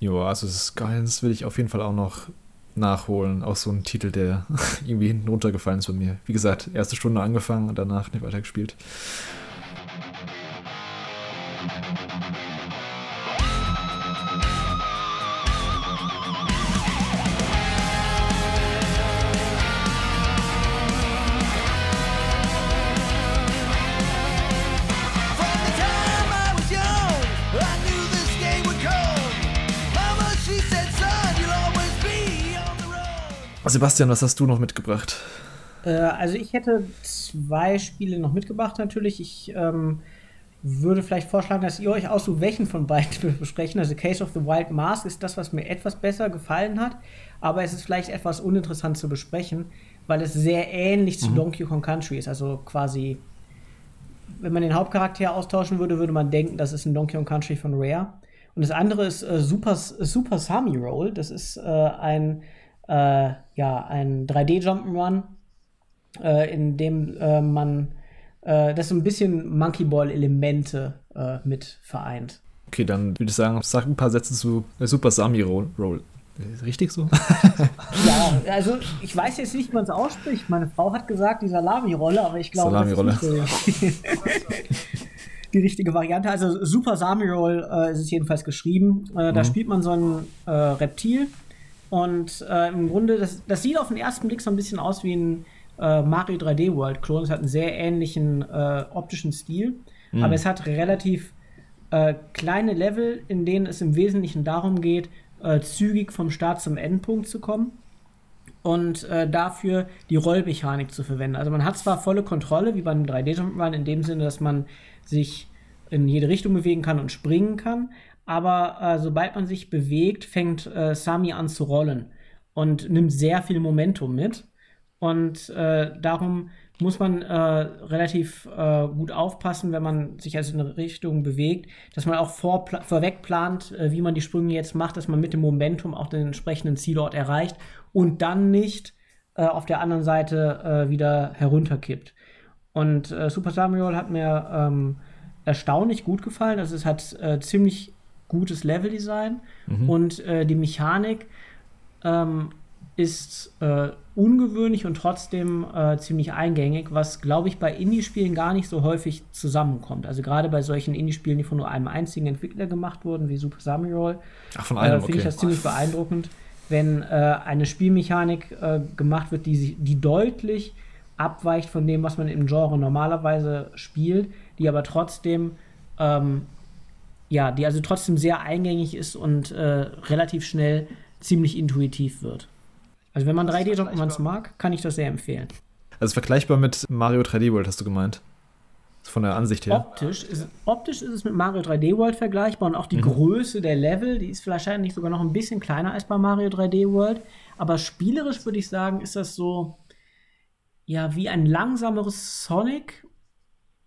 Ja, also das Guidance will ich auf jeden Fall auch noch nachholen. Auch so ein Titel, der irgendwie hinten runtergefallen ist bei mir. Wie gesagt, erste Stunde angefangen und danach nicht weiter gespielt. Sebastian, was hast du noch mitgebracht? Äh, also ich hätte zwei Spiele noch mitgebracht natürlich. Ich ähm, würde vielleicht vorschlagen, dass ihr euch aussucht, welchen von beiden wir besprechen. Also Case of the Wild Mask ist das, was mir etwas besser gefallen hat, aber es ist vielleicht etwas uninteressant zu besprechen, weil es sehr ähnlich zu mhm. Donkey Kong Country ist. Also quasi, wenn man den Hauptcharakter austauschen würde, würde man denken, das ist ein Donkey Kong Country von Rare. Und das andere ist äh, Super, Super Sami Roll. Das ist äh, ein äh, ja, ein 3D-Jump'n'Run, äh, in dem äh, man äh, das so ein bisschen Monkey Ball-Elemente äh, mit vereint. Okay, dann würde ich sagen, sag ein paar Sätze zu Super Sami Roll. Roll. Richtig so? ja, also ich weiß jetzt nicht, wie man es ausspricht. Meine Frau hat gesagt, die Salami-Rolle, aber ich glaube, das ist nicht die richtige Variante. Also Super Sami-Roll äh, ist es jedenfalls geschrieben. Äh, mhm. Da spielt man so ein äh, Reptil, und äh, im Grunde, das, das sieht auf den ersten Blick so ein bisschen aus wie ein äh, Mario 3D World Klon. Es hat einen sehr ähnlichen äh, optischen Stil, mhm. aber es hat relativ äh, kleine Level, in denen es im Wesentlichen darum geht, äh, zügig vom Start zum Endpunkt zu kommen und äh, dafür die Rollmechanik zu verwenden. Also man hat zwar volle Kontrolle, wie beim 3D-Jump'n'Run, in dem Sinne, dass man sich in jede Richtung bewegen kann und springen kann, aber äh, sobald man sich bewegt, fängt äh, Sami an zu rollen und nimmt sehr viel Momentum mit. Und äh, darum muss man äh, relativ äh, gut aufpassen, wenn man sich also in eine Richtung bewegt, dass man auch vor, vorweg plant, äh, wie man die Sprünge jetzt macht, dass man mit dem Momentum auch den entsprechenden Zielort erreicht und dann nicht auf der anderen Seite wieder herunterkippt. Und Super Samuel hat mir ähm, erstaunlich gut gefallen. Also es hat ziemlich gutes Leveldesign mhm. und äh, die Mechanik ähm, ist äh, ungewöhnlich und trotzdem äh, ziemlich eingängig, was, glaube ich, bei Indie-Spielen gar nicht so häufig zusammenkommt. Also gerade bei solchen Indie-Spielen, die von nur einem einzigen Entwickler gemacht wurden, wie Super Samurai, einem, äh, finde ich das ziemlich beeindruckend, wenn äh, eine Spielmechanik äh, gemacht wird, die, die deutlich abweicht von dem, was man im Genre normalerweise spielt, die aber trotzdem ähm, ja, die also trotzdem sehr eingängig ist und äh, relativ schnell ziemlich intuitiv wird. Also wenn man 3D-Jump'n'Runs mag, kann ich das sehr empfehlen. Also vergleichbar mit Mario 3D World, hast du gemeint? Von der Ansicht her. Optisch ist, optisch ist es mit Mario 3D World vergleichbar und auch die mhm. Größe der Level, die ist wahrscheinlich sogar noch ein bisschen kleiner als bei Mario 3D World. Aber spielerisch würde ich sagen, ist das so, ja, wie ein langsameres Sonic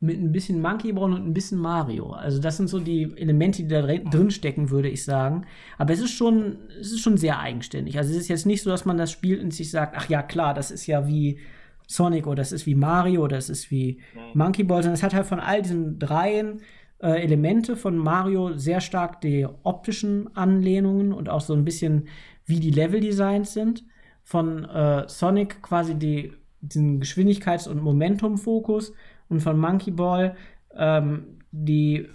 mit ein bisschen Monkey Ball und ein bisschen Mario. Also das sind so die Elemente, die da drin stecken, würde ich sagen. Aber es ist schon, es ist schon sehr eigenständig. Also es ist jetzt nicht so, dass man das spielt und sich sagt, ach ja klar, das ist ja wie Sonic oder das ist wie Mario oder das ist wie Monkey Ball, sondern es hat halt von all diesen dreien äh, Elemente von Mario sehr stark die optischen Anlehnungen und auch so ein bisschen wie die Leveldesigns sind. Von äh, Sonic quasi die, diesen Geschwindigkeits- und Momentum-Fokus und von Monkey Ball ähm, die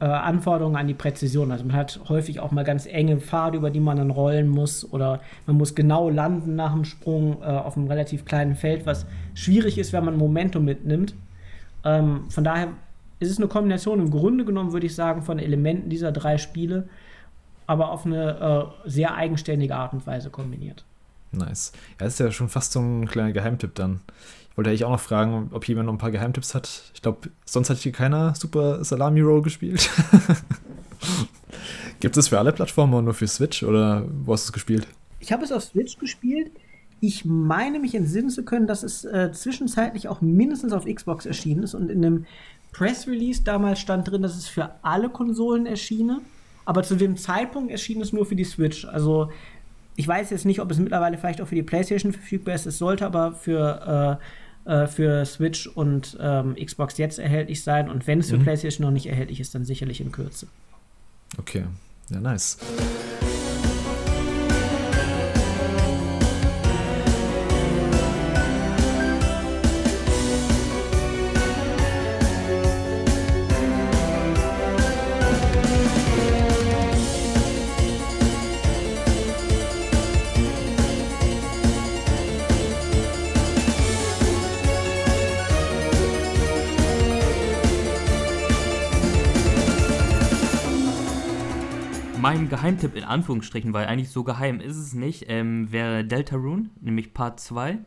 äh, Anforderungen an die Präzision. Also man hat häufig auch mal ganz enge Pfade, über die man dann rollen muss oder man muss genau landen nach dem Sprung äh, auf einem relativ kleinen Feld, was schwierig ist, wenn man Momentum mitnimmt. Ähm, von daher ist es eine Kombination im Grunde genommen, würde ich sagen, von Elementen dieser drei Spiele, aber auf eine äh, sehr eigenständige Art und Weise kombiniert. Nice. Ja, ist ja schon fast so ein kleiner Geheimtipp dann. Ich wollte eigentlich auch noch fragen, ob jemand noch ein paar Geheimtipps hat. Ich glaube, sonst hat hier keiner Super Salami Roll gespielt. Gibt es für alle Plattformen oder nur für Switch oder wo hast du es gespielt? Ich habe es auf Switch gespielt. Ich meine mich entsinnen zu können, dass es äh, zwischenzeitlich auch mindestens auf Xbox erschienen ist und in einem Press Release damals stand drin, dass es für alle Konsolen erschiene. Aber zu dem Zeitpunkt erschien es nur für die Switch. Also ich weiß jetzt nicht, ob es mittlerweile vielleicht auch für die PlayStation verfügbar ist. Es sollte aber für äh, äh, für Switch und ähm, Xbox jetzt erhältlich sein. Und wenn es für mhm. PlayStation noch nicht erhältlich ist, dann sicherlich in Kürze. Okay, ja, nice. Geheimtipp in Anführungsstrichen, weil eigentlich so geheim ist es nicht, ähm, wäre Deltarune, nämlich Part 2,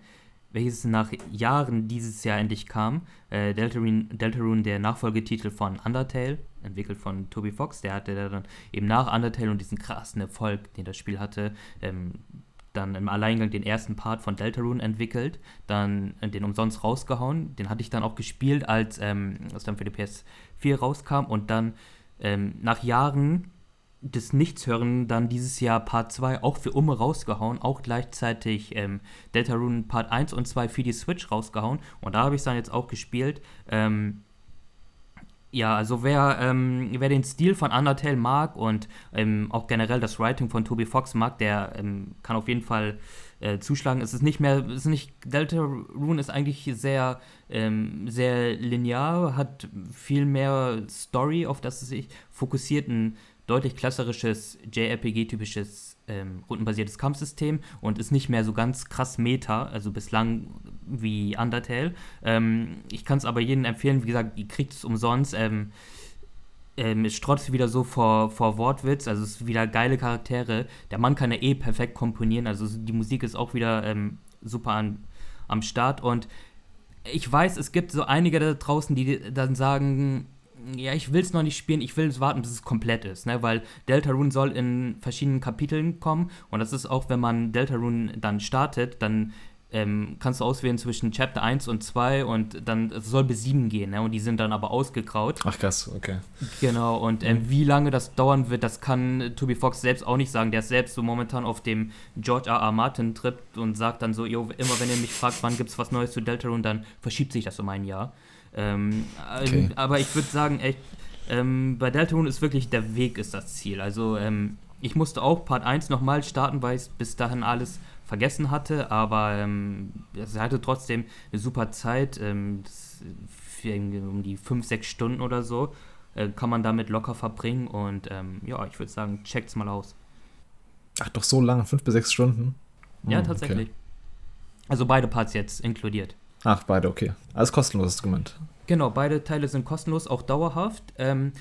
welches nach Jahren dieses Jahr endlich kam. Äh, Deltarune, Deltarune, der Nachfolgetitel von Undertale, entwickelt von Toby Fox, der hatte dann eben nach Undertale und diesen krassen Erfolg, den das Spiel hatte, ähm, dann im Alleingang den ersten Part von Deltarune entwickelt, dann den umsonst rausgehauen. Den hatte ich dann auch gespielt, als ähm, es dann für die PS4 rauskam und dann ähm, nach Jahren des Nichtshören dann dieses Jahr Part 2 auch für Umme rausgehauen, auch gleichzeitig ähm, Deltarune Part 1 und 2 für die Switch rausgehauen und da habe ich es dann jetzt auch gespielt. Ähm, ja, also wer, ähm, wer den Stil von Undertale mag und ähm, auch generell das Writing von Toby Fox mag, der ähm, kann auf jeden Fall äh, zuschlagen. Es ist nicht mehr, es ist nicht, Deltarune ist eigentlich sehr, ähm, sehr linear, hat viel mehr Story, auf das es sich fokussiert, ein deutlich klasserisches JRPG-typisches ähm, rundenbasiertes Kampfsystem und ist nicht mehr so ganz krass Meta, also bislang wie Undertale. Ähm, ich kann es aber jedem empfehlen, wie gesagt, ihr kriegt es umsonst. Ähm, ähm, es strotzt wieder so vor, vor Wortwitz, also es ist wieder geile Charaktere. Der Mann kann ja eh perfekt komponieren, also die Musik ist auch wieder ähm, super an, am Start und ich weiß, es gibt so einige da draußen, die dann sagen, ja, ich will es noch nicht spielen, ich will es warten, bis es komplett ist, ne? weil Deltarune soll in verschiedenen Kapiteln kommen und das ist auch, wenn man Deltarune dann startet, dann ähm, kannst du auswählen zwischen Chapter 1 und 2 und dann es soll bis 7 gehen, ne? und die sind dann aber ausgekraut. Ach krass, okay. Genau, und ähm, mhm. wie lange das dauern wird, das kann Toby Fox selbst auch nicht sagen. Der ist selbst so momentan auf dem George R. R. Martin-Trip und sagt dann so, immer wenn ihr mich fragt, wann gibt es was Neues zu Deltarune, dann verschiebt sich das um ein Jahr. Ähm, okay. Aber ich würde sagen, echt, ähm, bei Deltarune ist wirklich der Weg ist das Ziel. Also ähm, ich musste auch Part 1 nochmal starten, weil ich bis dahin alles vergessen hatte, aber ähm, es hatte trotzdem eine super Zeit, ähm, um die 5, 6 Stunden oder so äh, kann man damit locker verbringen und ähm, ja, ich würde sagen, checkt's mal aus. Ach, doch so lange, 5 bis 6 Stunden? Hm, ja, tatsächlich. Okay. Also beide Parts jetzt inkludiert. Ach, beide, okay. Alles kostenlos ist gemeint. Genau, beide Teile sind kostenlos, auch dauerhaft. Ähm,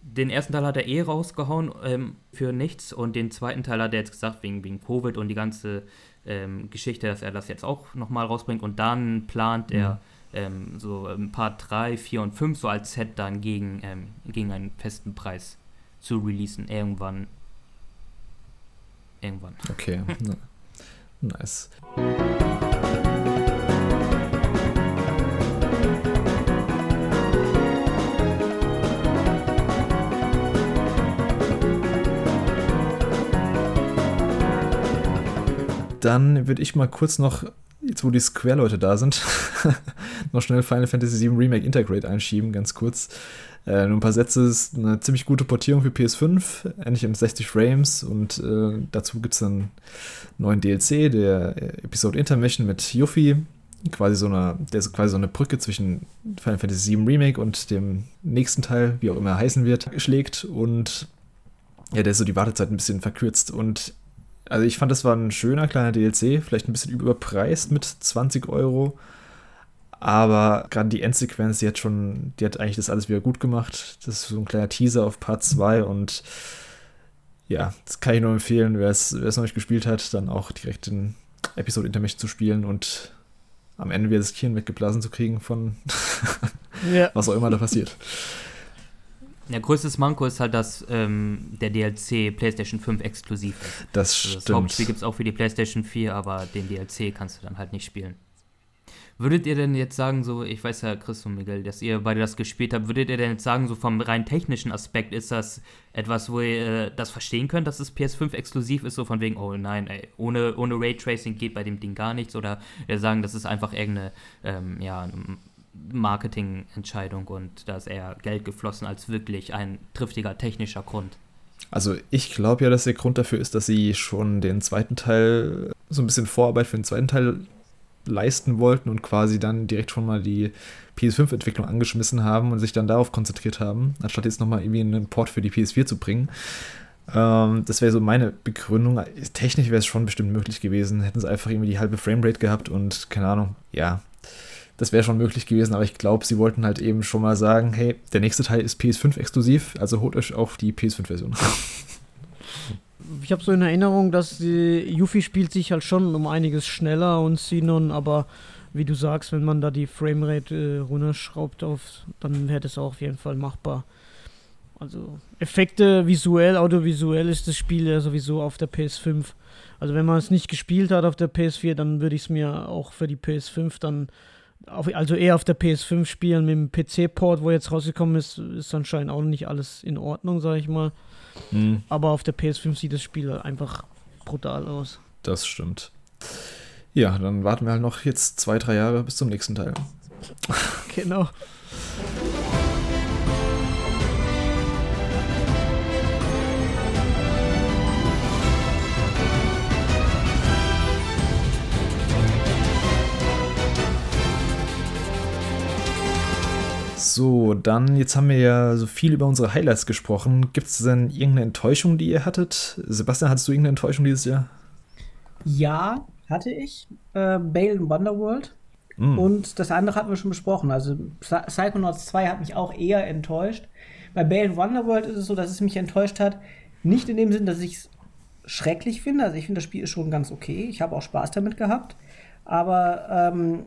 den ersten Teil hat er eh rausgehauen ähm, für nichts und den zweiten Teil hat er jetzt gesagt, wegen, wegen Covid und die ganze ähm, Geschichte, dass er das jetzt auch nochmal rausbringt und dann plant er mhm. ähm, so ein paar 3, 4 und 5 so als Set dann gegen, ähm, gegen einen festen Preis zu releasen. Irgendwann. Irgendwann. Okay. nice. Dann würde ich mal kurz noch, jetzt wo die Square-Leute da sind, noch schnell Final Fantasy VII Remake Integrate einschieben, ganz kurz. Äh, nur ein paar Sätze, ist eine ziemlich gute Portierung für PS5, endlich in 60 Frames und äh, dazu gibt es einen neuen DLC, der Episode Intermission mit Yuffie, quasi so eine, der ist quasi so eine Brücke zwischen Final Fantasy VII Remake und dem nächsten Teil, wie auch immer er heißen wird, schlägt und ja, der ist so die Wartezeit ein bisschen verkürzt und also ich fand, das war ein schöner kleiner DLC, vielleicht ein bisschen überpreist mit 20 Euro. Aber gerade die Endsequenz, die hat schon, die hat eigentlich das alles wieder gut gemacht. Das ist so ein kleiner Teaser auf Part 2 und ja, das kann ich nur empfehlen, wer es, noch nicht gespielt hat, dann auch direkt den Episode Intermission zu spielen und am Ende wieder das Kirn weggeblasen zu kriegen von ja. was auch immer da passiert. Der größte Manko ist halt, dass ähm, der DLC PlayStation 5 exklusiv ist. Das also stimmt. Das Hauptspiel gibt es auch für die PlayStation 4, aber den DLC kannst du dann halt nicht spielen. Würdet ihr denn jetzt sagen, so, ich weiß ja, Chris und Miguel, dass ihr beide das gespielt habt, würdet ihr denn jetzt sagen, so vom rein technischen Aspekt, ist das etwas, wo ihr äh, das verstehen könnt, dass es PS5 exklusiv ist, so von wegen, oh nein, ey, ohne, ohne Raytracing geht bei dem Ding gar nichts, oder ihr sagen, das ist einfach irgendeine, ähm, ja, Marketingentscheidung und da ist eher Geld geflossen als wirklich ein triftiger technischer Grund. Also ich glaube ja, dass der Grund dafür ist, dass sie schon den zweiten Teil, so ein bisschen Vorarbeit für den zweiten Teil leisten wollten und quasi dann direkt schon mal die PS5-Entwicklung angeschmissen haben und sich dann darauf konzentriert haben, anstatt jetzt nochmal irgendwie einen Port für die PS4 zu bringen. Ähm, das wäre so meine Begründung. Technisch wäre es schon bestimmt möglich gewesen. Hätten sie einfach irgendwie die halbe Framerate gehabt und keine Ahnung, ja, das wäre schon möglich gewesen, aber ich glaube, sie wollten halt eben schon mal sagen, hey, der nächste Teil ist PS5 exklusiv, also holt euch auch die PS5-Version. Ich habe so in Erinnerung, dass die Yuffie spielt sich halt schon um einiges schneller und Sinon, aber wie du sagst, wenn man da die Framerate äh, runterschraubt auf, dann wäre das auch auf jeden Fall machbar. Also Effekte visuell, audiovisuell ist das Spiel ja sowieso auf der PS5. Also wenn man es nicht gespielt hat auf der PS4, dann würde ich es mir auch für die PS5 dann auf, also eher auf der PS5 spielen mit dem PC-Port, wo jetzt rausgekommen ist, ist anscheinend auch nicht alles in Ordnung, sag ich mal. Mhm. Aber auf der PS5 sieht das Spiel einfach brutal aus. Das stimmt. Ja, dann warten wir halt noch jetzt zwei, drei Jahre bis zum nächsten Teil. genau. So, dann, jetzt haben wir ja so viel über unsere Highlights gesprochen. Gibt es denn irgendeine Enttäuschung, die ihr hattet? Sebastian, hattest du irgendeine Enttäuschung dieses Jahr? Ja, hatte ich. Äh, Bale in Wonderworld. Mm. Und das andere hatten wir schon besprochen. Also Psychonauts 2 hat mich auch eher enttäuscht. Bei Bale in Wonderworld ist es so, dass es mich enttäuscht hat. Nicht in dem Sinn, dass ich es schrecklich finde. Also ich finde, das Spiel ist schon ganz okay. Ich habe auch Spaß damit gehabt. Aber ähm,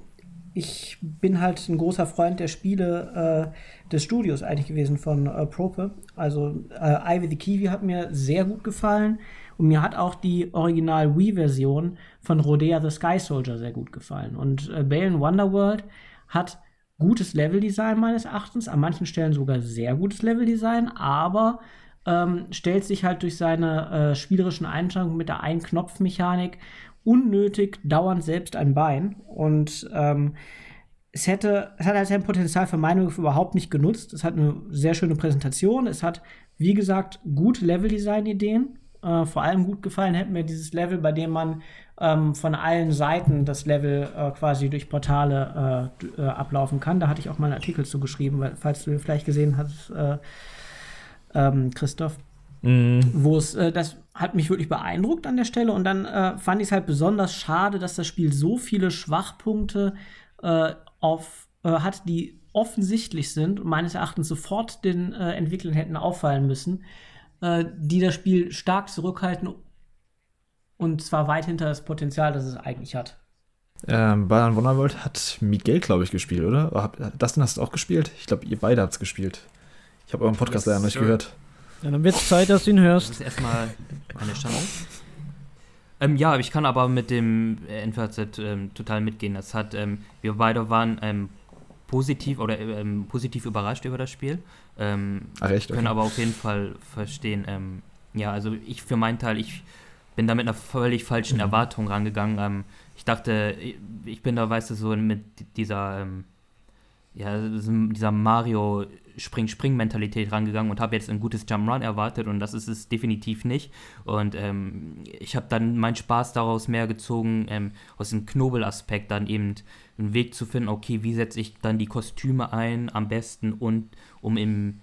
ich bin halt ein großer Freund der Spiele äh, des Studios eigentlich gewesen von äh, Prope. Also äh, Ivy the Kiwi hat mir sehr gut gefallen und mir hat auch die Original Wii-Version von Rodea the Sky Soldier sehr gut gefallen. Und äh, Bale Wonderworld hat gutes Leveldesign meines Erachtens, an manchen Stellen sogar sehr gutes Leveldesign, aber ähm, stellt sich halt durch seine äh, spielerischen Einschränkungen mit der Ein-Knopf-Mechanik unnötig dauernd selbst ein Bein. Und ähm, es hätte, es hat halt sein Potenzial für Meinung überhaupt nicht genutzt. Es hat eine sehr schöne Präsentation. Es hat, wie gesagt, gute Level-Design-Ideen. Äh, vor allem gut gefallen hätte mir dieses Level, bei dem man ähm, von allen Seiten das Level äh, quasi durch Portale äh, äh, ablaufen kann. Da hatte ich auch mal einen Artikel zu geschrieben, falls du vielleicht gesehen hast, äh, ähm, Christoph. Mhm. Wo es, äh, das hat mich wirklich beeindruckt an der Stelle und dann äh, fand ich es halt besonders schade, dass das Spiel so viele Schwachpunkte auf, hat, die offensichtlich sind und meines Erachtens sofort den Entwicklern hätten auffallen müssen, die das Spiel stark zurückhalten und zwar weit hinter das Potenzial, das es eigentlich hat. Ähm, Bayern Wonderworld hat Miguel, glaube ich, gespielt, oder? Dustin hast du auch gespielt? Ich glaube, ihr beide habt es gespielt. Ich habe euren Podcast leider nicht gehört. Ja, dann wird es Zeit, dass du ihn hörst. Das ist erstmal eine Chance. Ähm, ja, ich kann aber mit dem NVZ ähm, total mitgehen. Das hat, ähm, wir beide waren ähm, positiv oder ähm, positiv überrascht über das Spiel. Ähm, Ach echt? Okay. Können aber auf jeden Fall verstehen. ja, also ich für meinen Teil, ich bin da mit einer völlig falschen mhm. Erwartung rangegangen. Ähm, ich dachte, ich bin da, weißt du, so mit dieser, ähm, ja, dieser Mario Spring-Spring-Mentalität rangegangen und habe jetzt ein gutes Jump Run erwartet und das ist es definitiv nicht. Und ähm, ich habe dann meinen Spaß daraus mehr gezogen, ähm, aus dem Knobelaspekt dann eben einen Weg zu finden, okay, wie setze ich dann die Kostüme ein am besten und um im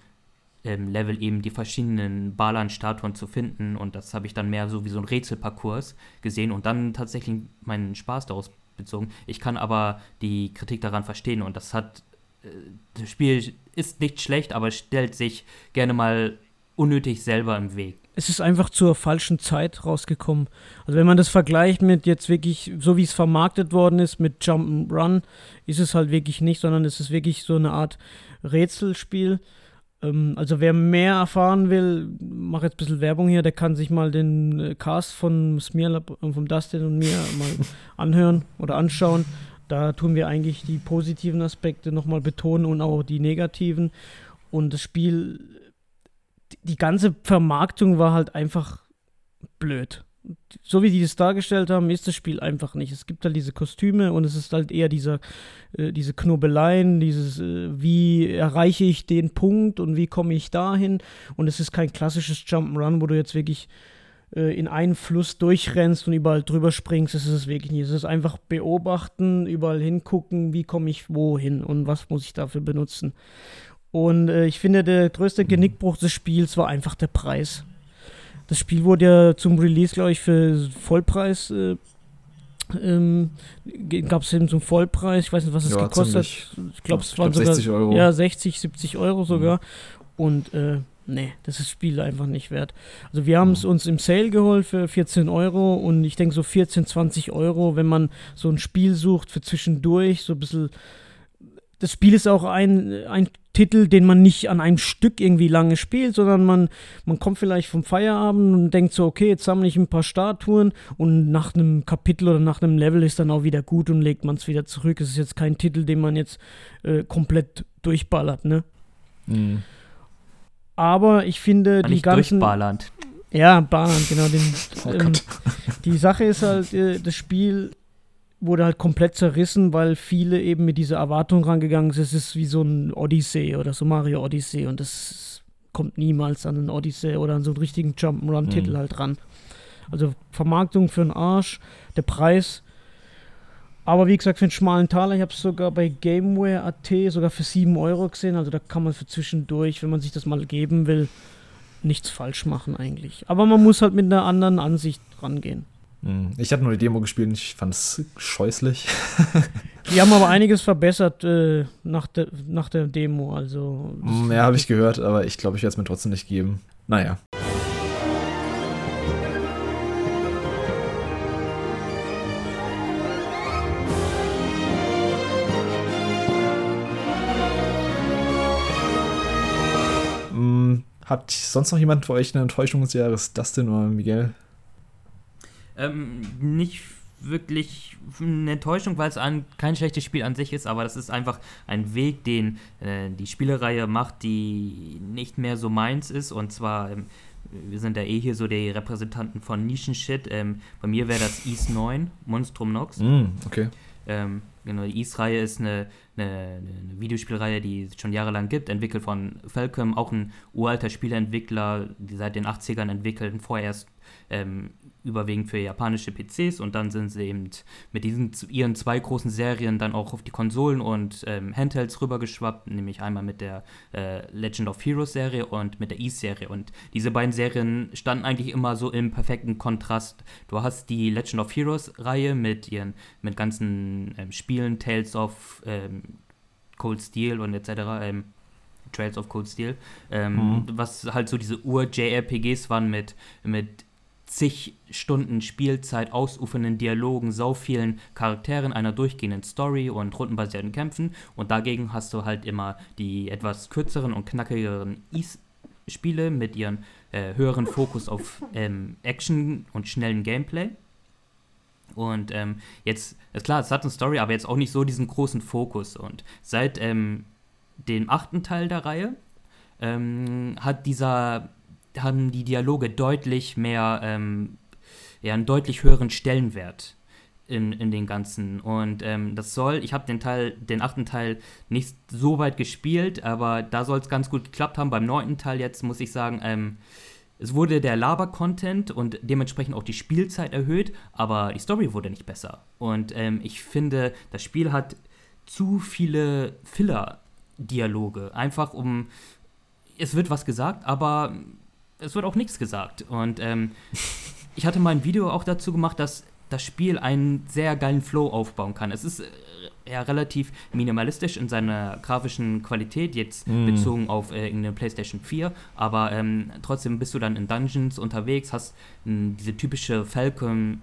ähm, Level eben die verschiedenen Balan-Statuen zu finden. Und das habe ich dann mehr so wie so ein Rätselparcours gesehen und dann tatsächlich meinen Spaß daraus bezogen. Ich kann aber die Kritik daran verstehen und das hat. Äh, das Spiel ist nicht schlecht, aber stellt sich gerne mal unnötig selber im Weg. Es ist einfach zur falschen Zeit rausgekommen. Also wenn man das vergleicht mit jetzt wirklich, so wie es vermarktet worden ist, mit Jump'n'Run, ist es halt wirklich nicht, sondern es ist wirklich so eine Art Rätselspiel. Ähm, also wer mehr erfahren will, mach jetzt ein bisschen Werbung hier, der kann sich mal den äh, Cast von Smearlab und vom Dustin und mir mal anhören oder anschauen. Da tun wir eigentlich die positiven Aspekte nochmal betonen und auch die negativen. Und das Spiel, die ganze Vermarktung war halt einfach blöd so wie die das dargestellt haben, ist das Spiel einfach nicht. Es gibt halt diese Kostüme und es ist halt eher dieser, äh, diese Knobeleien, dieses, äh, wie erreiche ich den Punkt und wie komme ich dahin. Und es ist kein klassisches Jump'n'Run, wo du jetzt wirklich äh, in einen Fluss durchrennst und überall drüber springst. Ist es wirklich nicht. Es ist einfach beobachten, überall hingucken, wie komme ich wohin und was muss ich dafür benutzen. Und äh, ich finde, der größte Genickbruch des Spiels war einfach der Preis. Das Spiel wurde ja zum Release, glaube ich, für Vollpreis. Äh, ähm, gab es eben zum Vollpreis, ich weiß nicht, was es ja, gekostet hat. Ich glaube, es waren sogar 60 Euro. Ja, 60, 70 Euro sogar. Mhm. Und äh, nee, das ist das Spiel einfach nicht wert. Also wir haben es uns im Sale geholt für 14 Euro und ich denke so 14, 20 Euro, wenn man so ein Spiel sucht für zwischendurch, so ein bisschen das Spiel ist auch ein, ein Titel, den man nicht an einem Stück irgendwie lange spielt, sondern man, man kommt vielleicht vom Feierabend und denkt so, okay, jetzt sammle ich ein paar Statuen und nach einem Kapitel oder nach einem Level ist dann auch wieder gut und legt man es wieder zurück. Es ist jetzt kein Titel, den man jetzt äh, komplett durchballert, ne? Mhm. Aber ich finde, die ganzen. Durchballernd. Ja, Ballernd, genau. Den, oh ähm, die Sache ist halt, äh, das Spiel wurde halt komplett zerrissen, weil viele eben mit dieser Erwartung rangegangen sind, es ist wie so ein Odyssey oder so Mario Odyssey und das kommt niemals an einen Odyssey oder an so einen richtigen Jump'n'Run-Titel mhm. halt ran. Also Vermarktung für einen Arsch, der Preis. Aber wie gesagt, für einen schmalen Taler, ich habe es sogar bei Gameware.at sogar für 7 Euro gesehen. Also da kann man für zwischendurch, wenn man sich das mal geben will, nichts falsch machen eigentlich. Aber man muss halt mit einer anderen Ansicht rangehen. Hm. Ich hatte nur die Demo gespielt und ich fand es scheußlich. Die haben aber einiges verbessert äh, nach, de, nach der Demo. Also, hm, ja, habe ich gehört, aber ich glaube, ich werde es mir trotzdem nicht geben. Naja. Hat sonst noch jemand für euch eine Enttäuschung des Jahres? Dustin oder Miguel? Ähm, nicht wirklich eine Enttäuschung, weil es ein, kein schlechtes Spiel an sich ist, aber das ist einfach ein Weg, den äh, die Spielereihe macht, die nicht mehr so meins ist. Und zwar, ähm, wir sind ja eh hier so die Repräsentanten von Nischenshit. Ähm, bei mir wäre das East 9, Monstrum Nox. Mm, okay. Ähm, genau, die East-Reihe ist eine, eine, eine, Videospielreihe, die es schon jahrelang gibt, entwickelt von Falcom, auch ein uralter Spieleentwickler, die seit den 80ern entwickelt, vorher erst ähm, überwiegend für japanische PCs und dann sind sie eben mit diesen ihren zwei großen Serien dann auch auf die Konsolen und ähm, Handhelds rübergeschwappt, nämlich einmal mit der äh, Legend of Heroes Serie und mit der East-Serie. Und diese beiden Serien standen eigentlich immer so im perfekten Kontrast. Du hast die Legend of Heroes Reihe mit ihren mit ganzen ähm, Spielen, Tales of ähm, Cold Steel und etc. Ähm, Trails of Cold Steel, ähm, mhm. was halt so diese Ur-JRPGs waren mit, mit zig Stunden Spielzeit, ausufernden Dialogen, sau vielen Charakteren, einer durchgehenden Story und rundenbasierten Kämpfen. Und dagegen hast du halt immer die etwas kürzeren und knackigeren Spiele mit ihrem äh, höheren Fokus auf ähm, Action und schnellen Gameplay. Und ähm, jetzt, ist klar, es hat eine Story, aber jetzt auch nicht so diesen großen Fokus. Und seit ähm, dem achten Teil der Reihe ähm, hat dieser haben die Dialoge deutlich mehr, ähm, ja, einen deutlich höheren Stellenwert in, in den ganzen. Und ähm, das soll, ich habe den Teil, den achten Teil nicht so weit gespielt, aber da soll es ganz gut geklappt haben. Beim neunten Teil jetzt muss ich sagen, ähm, es wurde der Laber-Content und dementsprechend auch die Spielzeit erhöht, aber die Story wurde nicht besser. Und ähm, ich finde, das Spiel hat zu viele Filler-Dialoge. Einfach um. Es wird was gesagt, aber es wird auch nichts gesagt. Und ähm, ich hatte mal ein Video auch dazu gemacht, dass das Spiel einen sehr geilen Flow aufbauen kann. Es ist äh, ja relativ minimalistisch in seiner grafischen Qualität, jetzt mm. bezogen auf äh, eine PlayStation 4, aber ähm, trotzdem bist du dann in Dungeons unterwegs, hast äh, diese typische Falcon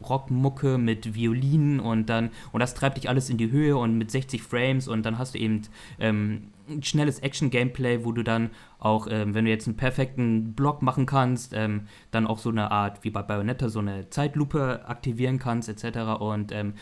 Rockmucke mit Violinen und dann, und das treibt dich alles in die Höhe und mit 60 Frames und dann hast du eben ähm, ein schnelles Action-Gameplay, wo du dann auch, ähm, wenn du jetzt einen perfekten Block machen kannst, ähm, dann auch so eine Art, wie bei Bayonetta, so eine Zeitlupe aktivieren kannst, etc. Und ähm,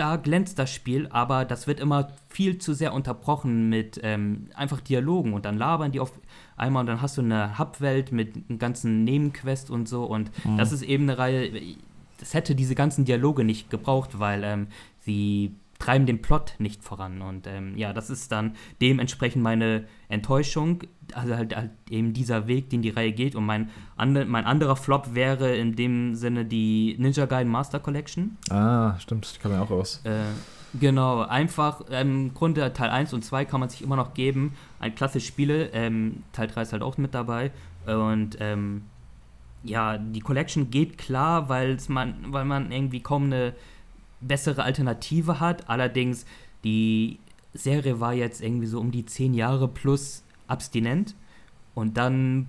da glänzt das Spiel, aber das wird immer viel zu sehr unterbrochen mit ähm, einfach Dialogen und dann labern die auf einmal und dann hast du eine Hubwelt mit einem ganzen Nebenquest und so und mhm. das ist eben eine Reihe, das hätte diese ganzen Dialoge nicht gebraucht, weil ähm, sie treiben den Plot nicht voran. Und ähm, ja, das ist dann dementsprechend meine Enttäuschung. Also halt, halt, eben dieser Weg, den die Reihe geht. Und mein, ande, mein anderer Flop wäre in dem Sinne die Ninja Gaiden Master Collection. Ah, stimmt, die kann man auch raus. Äh, genau, einfach im Grunde Teil 1 und 2 kann man sich immer noch geben. Ein klasse Spiele. Ähm, Teil 3 ist halt auch mit dabei. Und ähm, ja, die Collection geht klar, man, weil man irgendwie kaum eine bessere Alternative hat. Allerdings, die Serie war jetzt irgendwie so um die zehn Jahre plus abstinent. Und dann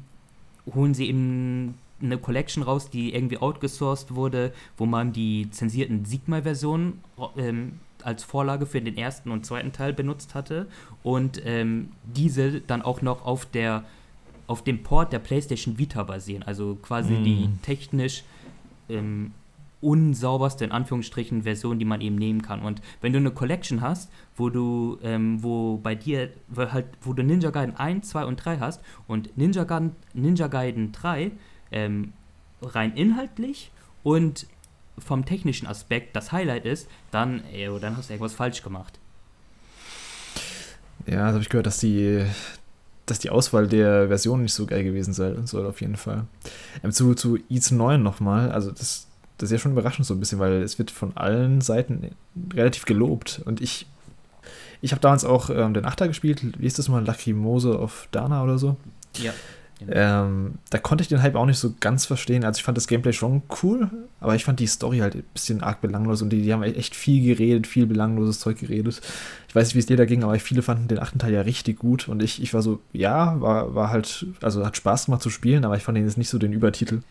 holen sie eben eine Collection raus, die irgendwie outgesourced wurde, wo man die zensierten Sigma-Versionen ähm, als Vorlage für den ersten und zweiten Teil benutzt hatte und ähm, diese dann auch noch auf der auf dem Port der PlayStation Vita basieren, also quasi mm. die technisch ähm, unsauberste, in Anführungsstrichen, Version, die man eben nehmen kann. Und wenn du eine Collection hast, wo du, ähm, wo bei dir, halt, wo du Ninja Gaiden 1, 2 und 3 hast und Ninja Gaiden, Ninja Gaiden 3 ähm, rein inhaltlich und vom technischen Aspekt das Highlight ist, dann, ey, dann hast du irgendwas falsch gemacht. Ja, das habe ich gehört, dass die, dass die Auswahl der Version nicht so geil gewesen sein soll, auf jeden Fall. Ähm, zu, zu Eats 9 nochmal, also das das ist ja schon überraschend so ein bisschen, weil es wird von allen Seiten relativ gelobt. Und ich, ich habe damals auch ähm, den Achter gespielt, wie ist das mal, Lacrimose of Dana oder so? Ja. Genau. Ähm, da konnte ich den Hype auch nicht so ganz verstehen. Also ich fand das Gameplay schon cool, aber ich fand die Story halt ein bisschen arg belanglos und die, die haben echt viel geredet, viel belangloses Zeug geredet. Ich weiß nicht, wie es dir da ging, aber viele fanden den achten Teil ja richtig gut und ich, ich war so, ja, war, war halt, also hat Spaß gemacht zu spielen, aber ich fand den jetzt nicht so den Übertitel.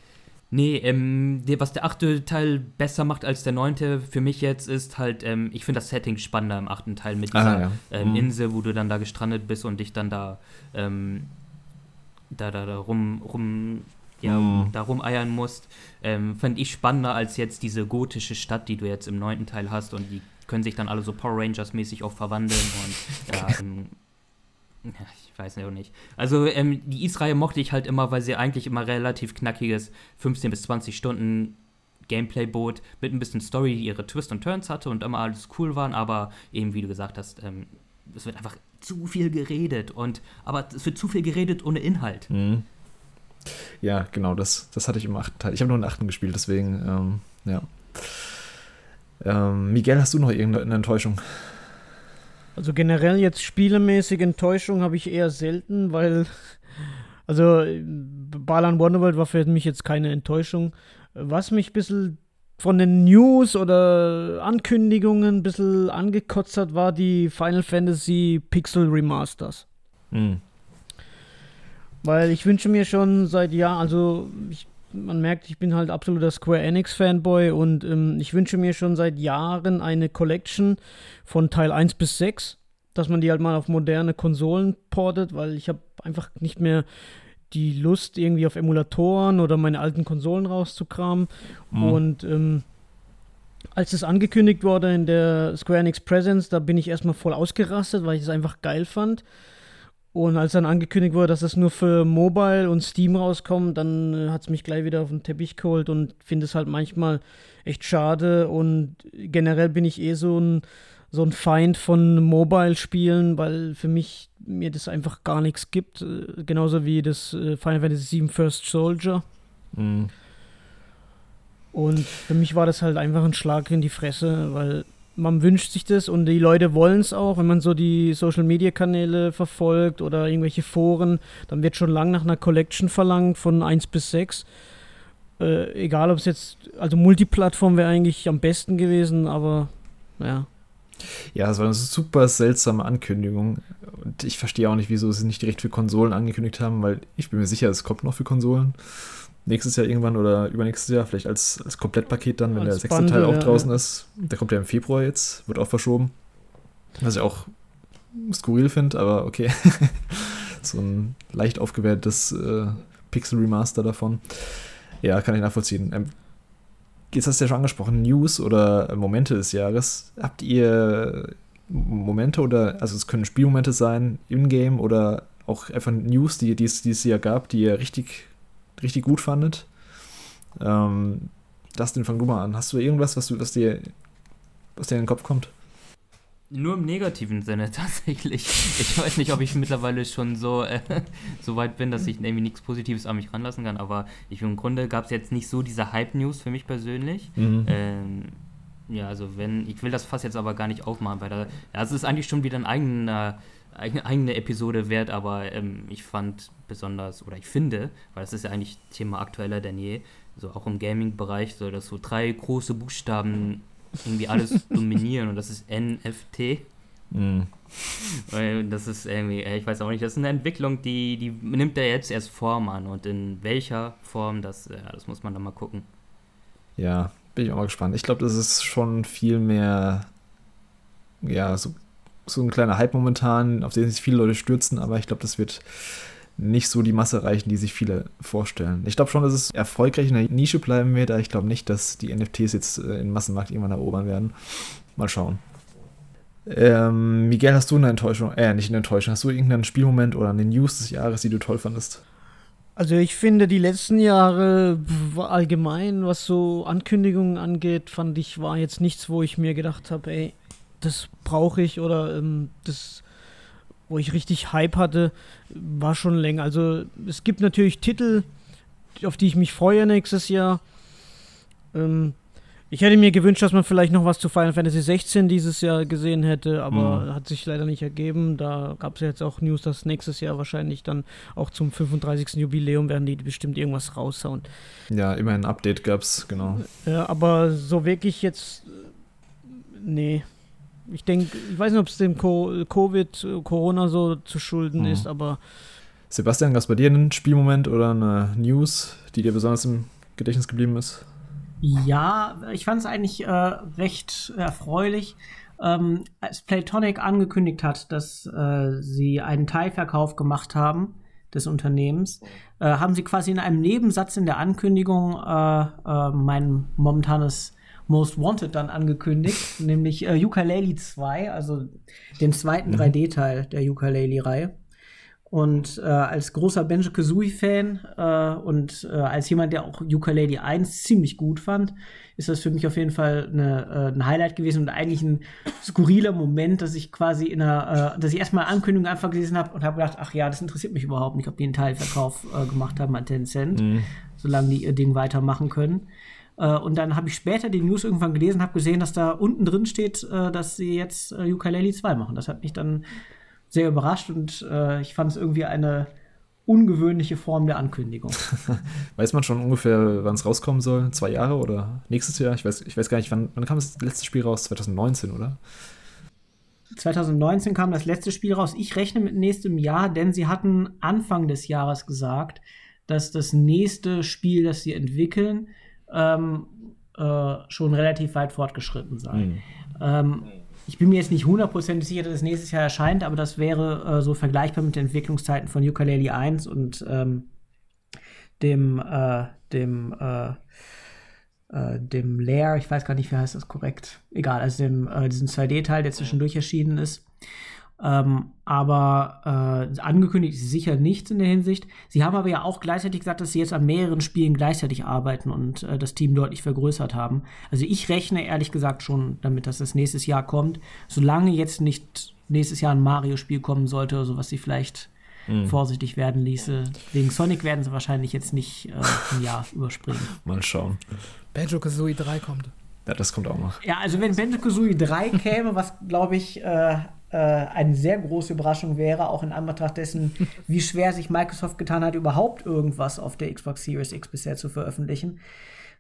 Nee, ähm, was der achte Teil besser macht als der neunte für mich jetzt ist halt, ähm, ich finde das Setting spannender im achten Teil mit dieser ah, ja. ähm, mhm. Insel, wo du dann da gestrandet bist und dich dann da, ähm, da, da, da rum, rum, ja, mhm. da rumeiern musst. Ähm, fand ich spannender als jetzt diese gotische Stadt, die du jetzt im neunten Teil hast und die können sich dann alle so Power Rangers mäßig auch verwandeln und ja, ähm, ja, ich weiß ja auch nicht. Also ähm, die Is-Reihe mochte ich halt immer, weil sie eigentlich immer relativ knackiges 15 bis 20 Stunden Gameplay bot, mit ein bisschen Story, die ihre Twists und Turns hatte und immer alles cool waren, aber eben, wie du gesagt hast, ähm, es wird einfach zu viel geredet und aber es wird zu viel geredet ohne Inhalt. Mhm. Ja, genau, das, das hatte ich im achten Teil. Ich habe nur den achten gespielt, deswegen, ähm, ja. Ähm, Miguel, hast du noch irgendeine Enttäuschung? Also generell jetzt spielemäßig Enttäuschung habe ich eher selten, weil also Balan Wonderworld war für mich jetzt keine Enttäuschung. Was mich ein bisschen von den News oder Ankündigungen ein bisschen angekotzt hat, war die Final Fantasy Pixel Remasters. Mhm. Weil ich wünsche mir schon seit Jahren, also ich, man merkt, ich bin halt absoluter Square Enix Fanboy und ähm, ich wünsche mir schon seit Jahren eine Collection von Teil 1 bis 6, dass man die halt mal auf moderne Konsolen portet, weil ich habe einfach nicht mehr die Lust, irgendwie auf Emulatoren oder meine alten Konsolen rauszukramen. Mhm. Und ähm, als es angekündigt wurde in der Square Enix Presence, da bin ich erstmal voll ausgerastet, weil ich es einfach geil fand. Und als dann angekündigt wurde, dass es nur für Mobile und Steam rauskommt, dann äh, hat es mich gleich wieder auf den Teppich geholt und finde es halt manchmal echt schade. Und generell bin ich eh so ein, so ein Feind von Mobile-Spielen, weil für mich mir das einfach gar nichts gibt. Äh, genauso wie das äh, Final Fantasy VII First Soldier. Mhm. Und für mich war das halt einfach ein Schlag in die Fresse, weil man wünscht sich das und die Leute wollen es auch. Wenn man so die Social Media Kanäle verfolgt oder irgendwelche Foren, dann wird schon lang nach einer Collection verlangt von 1 bis 6. Äh, egal ob es jetzt, also Multiplattform wäre eigentlich am besten gewesen, aber ja. Ja, es war eine super seltsame Ankündigung. Und ich verstehe auch nicht, wieso sie nicht direkt für Konsolen angekündigt haben, weil ich bin mir sicher, es kommt noch für Konsolen nächstes Jahr irgendwann oder übernächstes Jahr, vielleicht als, als Komplettpaket dann, wenn als der sechste Bundle, Teil auch ja, draußen ja. ist. Der kommt ja im Februar jetzt, wird auch verschoben. Was ich auch skurril finde, aber okay. so ein leicht aufgewertetes äh, Pixel Remaster davon. Ja, kann ich nachvollziehen. Ähm, jetzt hast du ja schon angesprochen, News oder Momente des Jahres. Habt ihr Momente oder, also es können Spielmomente sein, in-game oder auch einfach News, die, die, es dieses Jahr gab, die ihr richtig richtig gut fandet. Ähm, Dustin, fang du mal an. Hast du irgendwas, was, du, was, dir, was dir in den Kopf kommt? Nur im negativen Sinne tatsächlich. Ich weiß nicht, ob ich mittlerweile schon so, äh, so weit bin, dass ich irgendwie nichts Positives an mich ranlassen kann, aber ich, im Grunde gab es jetzt nicht so diese Hype-News für mich persönlich. Mhm. Ähm, ja, also wenn, ich will das fast jetzt aber gar nicht aufmachen, weil da, ja, es ist eigentlich schon wieder ein eigener eigene Episode wert, aber ähm, ich fand besonders, oder ich finde, weil das ist ja eigentlich Thema aktueller denn je, so auch im Gaming-Bereich, so dass so drei große Buchstaben irgendwie alles dominieren und das ist NFT. Mm. das ist irgendwie, äh, ich weiß auch nicht, das ist eine Entwicklung, die, die nimmt ja jetzt erst Form an und in welcher Form, das, ja, das muss man dann mal gucken. Ja, bin ich auch mal gespannt. Ich glaube, das ist schon viel mehr, ja, so so ein kleiner Hype momentan, auf den sich viele Leute stürzen, aber ich glaube, das wird nicht so die Masse erreichen, die sich viele vorstellen. Ich glaube schon, dass es erfolgreich in der Nische bleiben wird, aber ich glaube nicht, dass die NFTs jetzt äh, im Massenmarkt irgendwann erobern werden. Mal schauen. Ähm, Miguel, hast du eine Enttäuschung? Äh, nicht eine Enttäuschung. Hast du irgendeinen Spielmoment oder eine News des Jahres, die du toll fandest? Also ich finde, die letzten Jahre allgemein, was so Ankündigungen angeht, fand ich, war jetzt nichts, wo ich mir gedacht habe, ey, das brauche ich oder ähm, das, wo ich richtig Hype hatte, war schon länger. Also es gibt natürlich Titel, auf die ich mich freue nächstes Jahr. Ähm, ich hätte mir gewünscht, dass man vielleicht noch was zu Final Fantasy 16 dieses Jahr gesehen hätte, aber mhm. hat sich leider nicht ergeben. Da gab es ja jetzt auch News, dass nächstes Jahr wahrscheinlich dann auch zum 35. Jubiläum werden die bestimmt irgendwas raushauen. Ja, immerhin ein Update gab es, genau. Ja, aber so wirklich jetzt, nee, ich denke, ich weiß nicht, ob es dem Covid, äh, Corona so zu schulden mhm. ist, aber. Sebastian, gab es bei dir einen Spielmoment oder eine News, die dir besonders im Gedächtnis geblieben ist? Ja, ich fand es eigentlich äh, recht erfreulich. Ähm, als Playtonic angekündigt hat, dass äh, sie einen Teilverkauf gemacht haben des Unternehmens, äh, haben sie quasi in einem Nebensatz in der Ankündigung äh, äh, mein momentanes Most Wanted dann angekündigt, nämlich äh, Ukulele 2, also den zweiten mhm. 3D-Teil der Ukulele-Reihe. Und äh, als großer Benjo Kazooie-Fan äh, und äh, als jemand, der auch Ukulele 1 ziemlich gut fand, ist das für mich auf jeden Fall eine, äh, ein Highlight gewesen und eigentlich ein skurriler Moment, dass ich quasi in einer, äh, dass ich erstmal Ankündigung einfach gelesen habe und habe gedacht, ach ja, das interessiert mich überhaupt nicht, ob die einen Teilverkauf äh, gemacht haben an Tencent, mhm. solange die ihr Ding weitermachen können. Äh, und dann habe ich später die News irgendwann gelesen, habe gesehen, dass da unten drin steht, äh, dass sie jetzt äh, Ukulele 2 machen. Das hat mich dann sehr überrascht und äh, ich fand es irgendwie eine ungewöhnliche Form der Ankündigung. weiß man schon ungefähr, wann es rauskommen soll? Zwei Jahre oder nächstes Jahr? Ich weiß, ich weiß gar nicht, wann, wann kam das letzte Spiel raus? 2019, oder? 2019 kam das letzte Spiel raus. Ich rechne mit nächstem Jahr, denn sie hatten Anfang des Jahres gesagt, dass das nächste Spiel, das sie entwickeln, ähm, äh, schon relativ weit fortgeschritten sei. Mhm. Ähm, ich bin mir jetzt nicht hundertprozentig sicher, dass es nächstes Jahr erscheint, aber das wäre äh, so vergleichbar mit den Entwicklungszeiten von Ukulele 1 und ähm, dem, äh, dem, äh, äh dem Lair, ich weiß gar nicht, wie heißt das korrekt. Egal, also dem, äh, diesem 2D-Teil, der zwischendurch erschienen ist. Ähm, aber äh, angekündigt ist sicher nichts in der Hinsicht. Sie haben aber ja auch gleichzeitig gesagt, dass sie jetzt an mehreren Spielen gleichzeitig arbeiten und äh, das Team deutlich vergrößert haben. Also ich rechne ehrlich gesagt schon damit, dass das nächstes Jahr kommt. Solange jetzt nicht nächstes Jahr ein Mario-Spiel kommen sollte, oder so was sie vielleicht mhm. vorsichtig werden ließe. Wegen Sonic werden sie wahrscheinlich jetzt nicht äh, ein Jahr überspringen. Mal schauen. Banjo Kazooie 3 kommt. Ja, das kommt auch noch. Ja, also wenn Banjo Kazooie 3 käme, was glaube ich äh, eine sehr große Überraschung wäre, auch in Anbetracht dessen, wie schwer sich Microsoft getan hat, überhaupt irgendwas auf der Xbox Series X bisher zu veröffentlichen.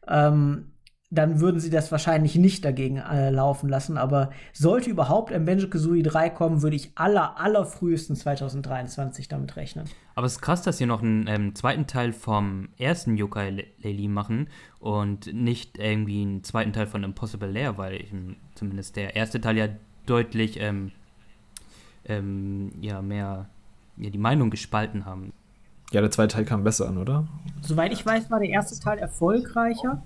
Ähm, dann würden sie das wahrscheinlich nicht dagegen äh, laufen lassen. Aber sollte überhaupt ein Banjo-Kazooie 3 kommen, würde ich aller, aller frühestens 2023 damit rechnen. Aber es ist krass, dass sie noch einen ähm, zweiten Teil vom ersten Yooka-Laylee machen und nicht irgendwie einen zweiten Teil von Impossible Lair, weil ich, zumindest der erste Teil ja deutlich ähm, ähm, ja mehr ja, die Meinung gespalten haben. Ja, der zweite Teil kam besser an, oder? Soweit ich weiß, war der erste Teil erfolgreicher.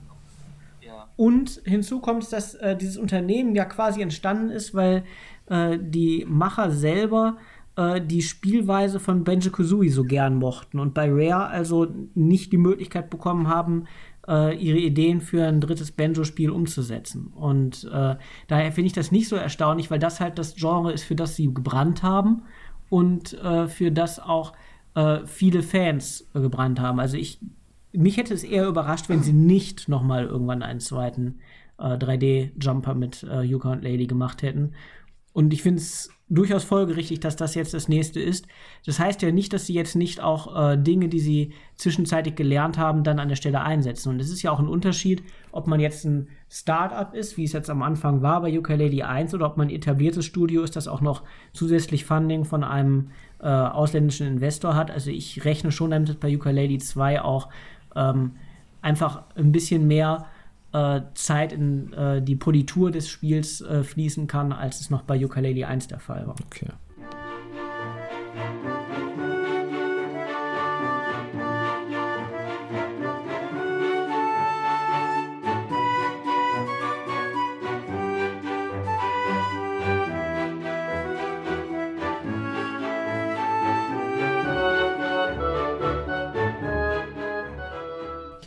Und hinzu kommt, dass äh, dieses Unternehmen ja quasi entstanden ist, weil äh, die Macher selber äh, die Spielweise von Benjo Kazooie so gern mochten und bei Rare also nicht die Möglichkeit bekommen haben, äh, ihre Ideen für ein drittes Banjo-Spiel umzusetzen. Und äh, daher finde ich das nicht so erstaunlich, weil das halt das Genre ist, für das sie gebrannt haben und äh, für das auch äh, viele Fans gebrannt haben. Also ich, mich hätte es eher überrascht, wenn sie nicht noch mal irgendwann einen zweiten 3D-Jumper äh, mit äh, Yuka und Lady gemacht hätten. Und ich finde es durchaus folgerichtig, dass das jetzt das nächste ist. Das heißt ja nicht, dass sie jetzt nicht auch äh, Dinge, die sie zwischenzeitlich gelernt haben, dann an der Stelle einsetzen. Und es ist ja auch ein Unterschied, ob man jetzt ein Startup ist, wie es jetzt am Anfang war bei Ukulele 1, oder ob man ein etabliertes Studio ist, das auch noch zusätzlich Funding von einem äh, ausländischen Investor hat. Also ich rechne schon damit, dass bei Ukulele 2 auch ähm, einfach ein bisschen mehr äh, Zeit in äh, die Politur des Spiels äh, fließen kann, als es noch bei Ukulele 1 der Fall war. Okay.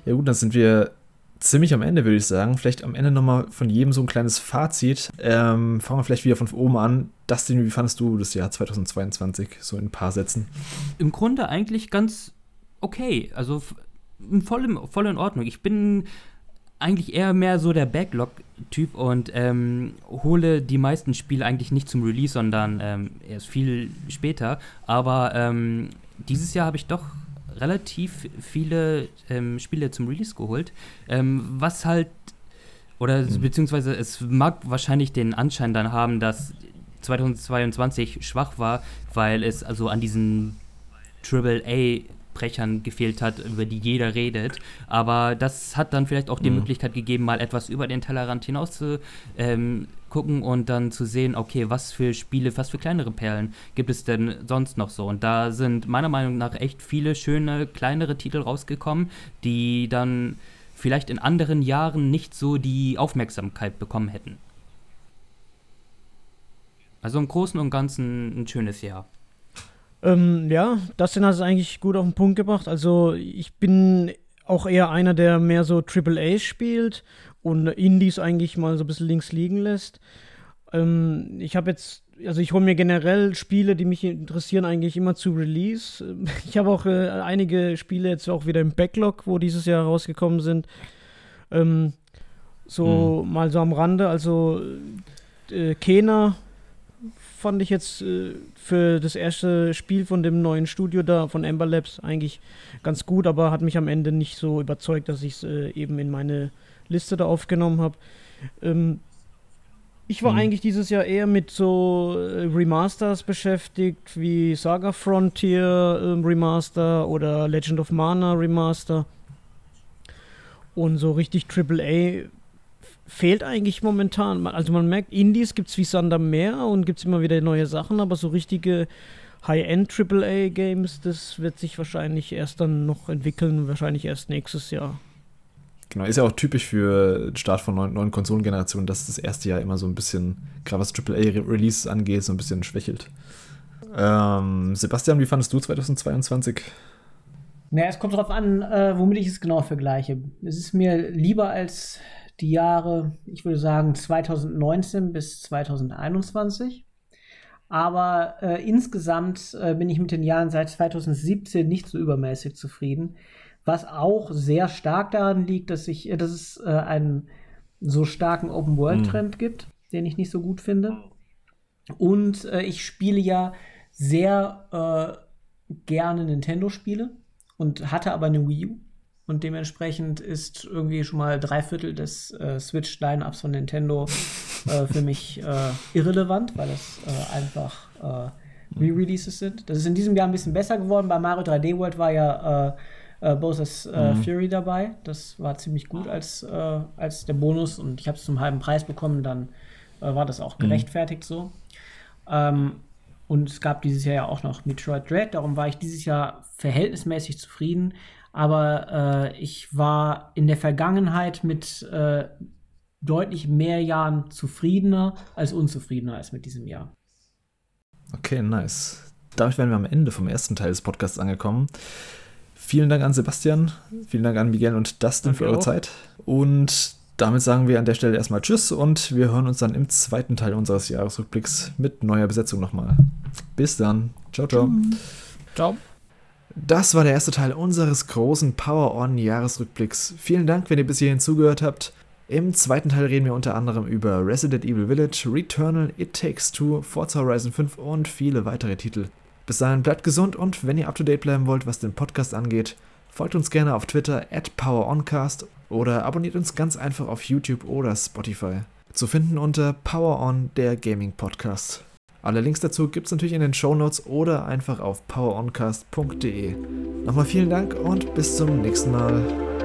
Ja gut, dann sind wir ziemlich am Ende, würde ich sagen. Vielleicht am Ende nochmal von jedem so ein kleines Fazit. Ähm, fangen wir vielleicht wieder von oben an. Dustin, wie fandest du das Jahr 2022 so in ein paar Sätzen? Im Grunde eigentlich ganz okay. Also voll, voll in Ordnung. Ich bin eigentlich eher mehr so der Backlog-Typ und ähm, hole die meisten Spiele eigentlich nicht zum Release, sondern ähm, erst viel später. Aber ähm, dieses Jahr habe ich doch relativ viele ähm, Spiele zum Release geholt, ähm, was halt, oder mhm. beziehungsweise es mag wahrscheinlich den Anschein dann haben, dass 2022 schwach war, weil es also an diesen AAA Brechern gefehlt hat, über die jeder redet. Aber das hat dann vielleicht auch die mhm. Möglichkeit gegeben, mal etwas über den Tellerrand hinaus zu ähm, gucken und dann zu sehen, okay, was für Spiele, was für kleinere Perlen gibt es denn sonst noch so? Und da sind meiner Meinung nach echt viele schöne, kleinere Titel rausgekommen, die dann vielleicht in anderen Jahren nicht so die Aufmerksamkeit bekommen hätten. Also im Großen und Ganzen ein schönes Jahr. Ähm, ja, Dustin hat es eigentlich gut auf den Punkt gebracht. Also ich bin auch eher einer, der mehr so AAA spielt und Indies eigentlich mal so ein bisschen links liegen lässt. Ähm, ich habe jetzt, also ich hole mir generell Spiele, die mich interessieren, eigentlich immer zu Release. Ich habe auch äh, einige Spiele jetzt auch wieder im Backlog, wo dieses Jahr rausgekommen sind. Ähm, so hm. mal so am Rande, also äh, Kena fand ich jetzt äh, für das erste Spiel von dem neuen Studio da, von Ember Labs, eigentlich ganz gut, aber hat mich am Ende nicht so überzeugt, dass ich es äh, eben in meine Liste da aufgenommen habe. Ähm, ich war mhm. eigentlich dieses Jahr eher mit so äh, Remasters beschäftigt, wie Saga Frontier ähm, Remaster oder Legend of Mana Remaster. Und so richtig AAA fehlt eigentlich momentan. Also man merkt, Indies gibt es wie Sand am Meer und gibt es immer wieder neue Sachen, aber so richtige High-End AAA-Games, das wird sich wahrscheinlich erst dann noch entwickeln, wahrscheinlich erst nächstes Jahr. Genau, ist ja auch typisch für den Start von neuen, neuen Konsolengenerationen, dass das erste Jahr immer so ein bisschen, gerade was AAA-Releases angeht, so ein bisschen schwächelt. Ähm, Sebastian, wie fandest du 2022? Naja, es kommt darauf an, äh, womit ich es genau vergleiche. Es ist mir lieber als die Jahre, ich würde sagen 2019 bis 2021. Aber äh, insgesamt äh, bin ich mit den Jahren seit 2017 nicht so übermäßig zufrieden. Was auch sehr stark daran liegt, dass, ich, dass es äh, einen so starken Open-World-Trend mhm. gibt, den ich nicht so gut finde. Und äh, ich spiele ja sehr äh, gerne Nintendo-Spiele und hatte aber eine Wii U. Und dementsprechend ist irgendwie schon mal drei Viertel des äh, Switch-Line-Ups von Nintendo äh, für mich äh, irrelevant, weil das äh, einfach äh, Re-Releases sind. Das ist in diesem Jahr ein bisschen besser geworden. Bei Mario 3D World war ja äh, Bowser's mhm. Fury dabei. Das war ziemlich gut als, als der Bonus und ich habe es zum halben Preis bekommen. Dann war das auch mhm. gerechtfertigt mhm. so. Ähm, und es gab dieses Jahr ja auch noch Metroid Dread. Darum war ich dieses Jahr verhältnismäßig zufrieden aber äh, ich war in der Vergangenheit mit äh, deutlich mehr Jahren zufriedener als unzufriedener als mit diesem Jahr. Okay, nice. Damit wären wir am Ende vom ersten Teil des Podcasts angekommen. Vielen Dank an Sebastian, vielen Dank an Miguel und Dustin Danke für eure auch. Zeit. Und damit sagen wir an der Stelle erstmal Tschüss und wir hören uns dann im zweiten Teil unseres Jahresrückblicks mit neuer Besetzung nochmal. Bis dann. Ciao, ciao. Ciao. Das war der erste Teil unseres großen Power-On-Jahresrückblicks. Vielen Dank, wenn ihr bis hierhin zugehört habt. Im zweiten Teil reden wir unter anderem über Resident Evil Village, Returnal, It Takes Two, Forza Horizon 5 und viele weitere Titel. Bis dahin bleibt gesund und wenn ihr up to date bleiben wollt, was den Podcast angeht, folgt uns gerne auf Twitter at PowerOncast oder abonniert uns ganz einfach auf YouTube oder Spotify. Zu finden unter Power On, der Gaming Podcast. Alle Links dazu gibt es natürlich in den Show Notes oder einfach auf poweroncast.de. Nochmal vielen Dank und bis zum nächsten Mal.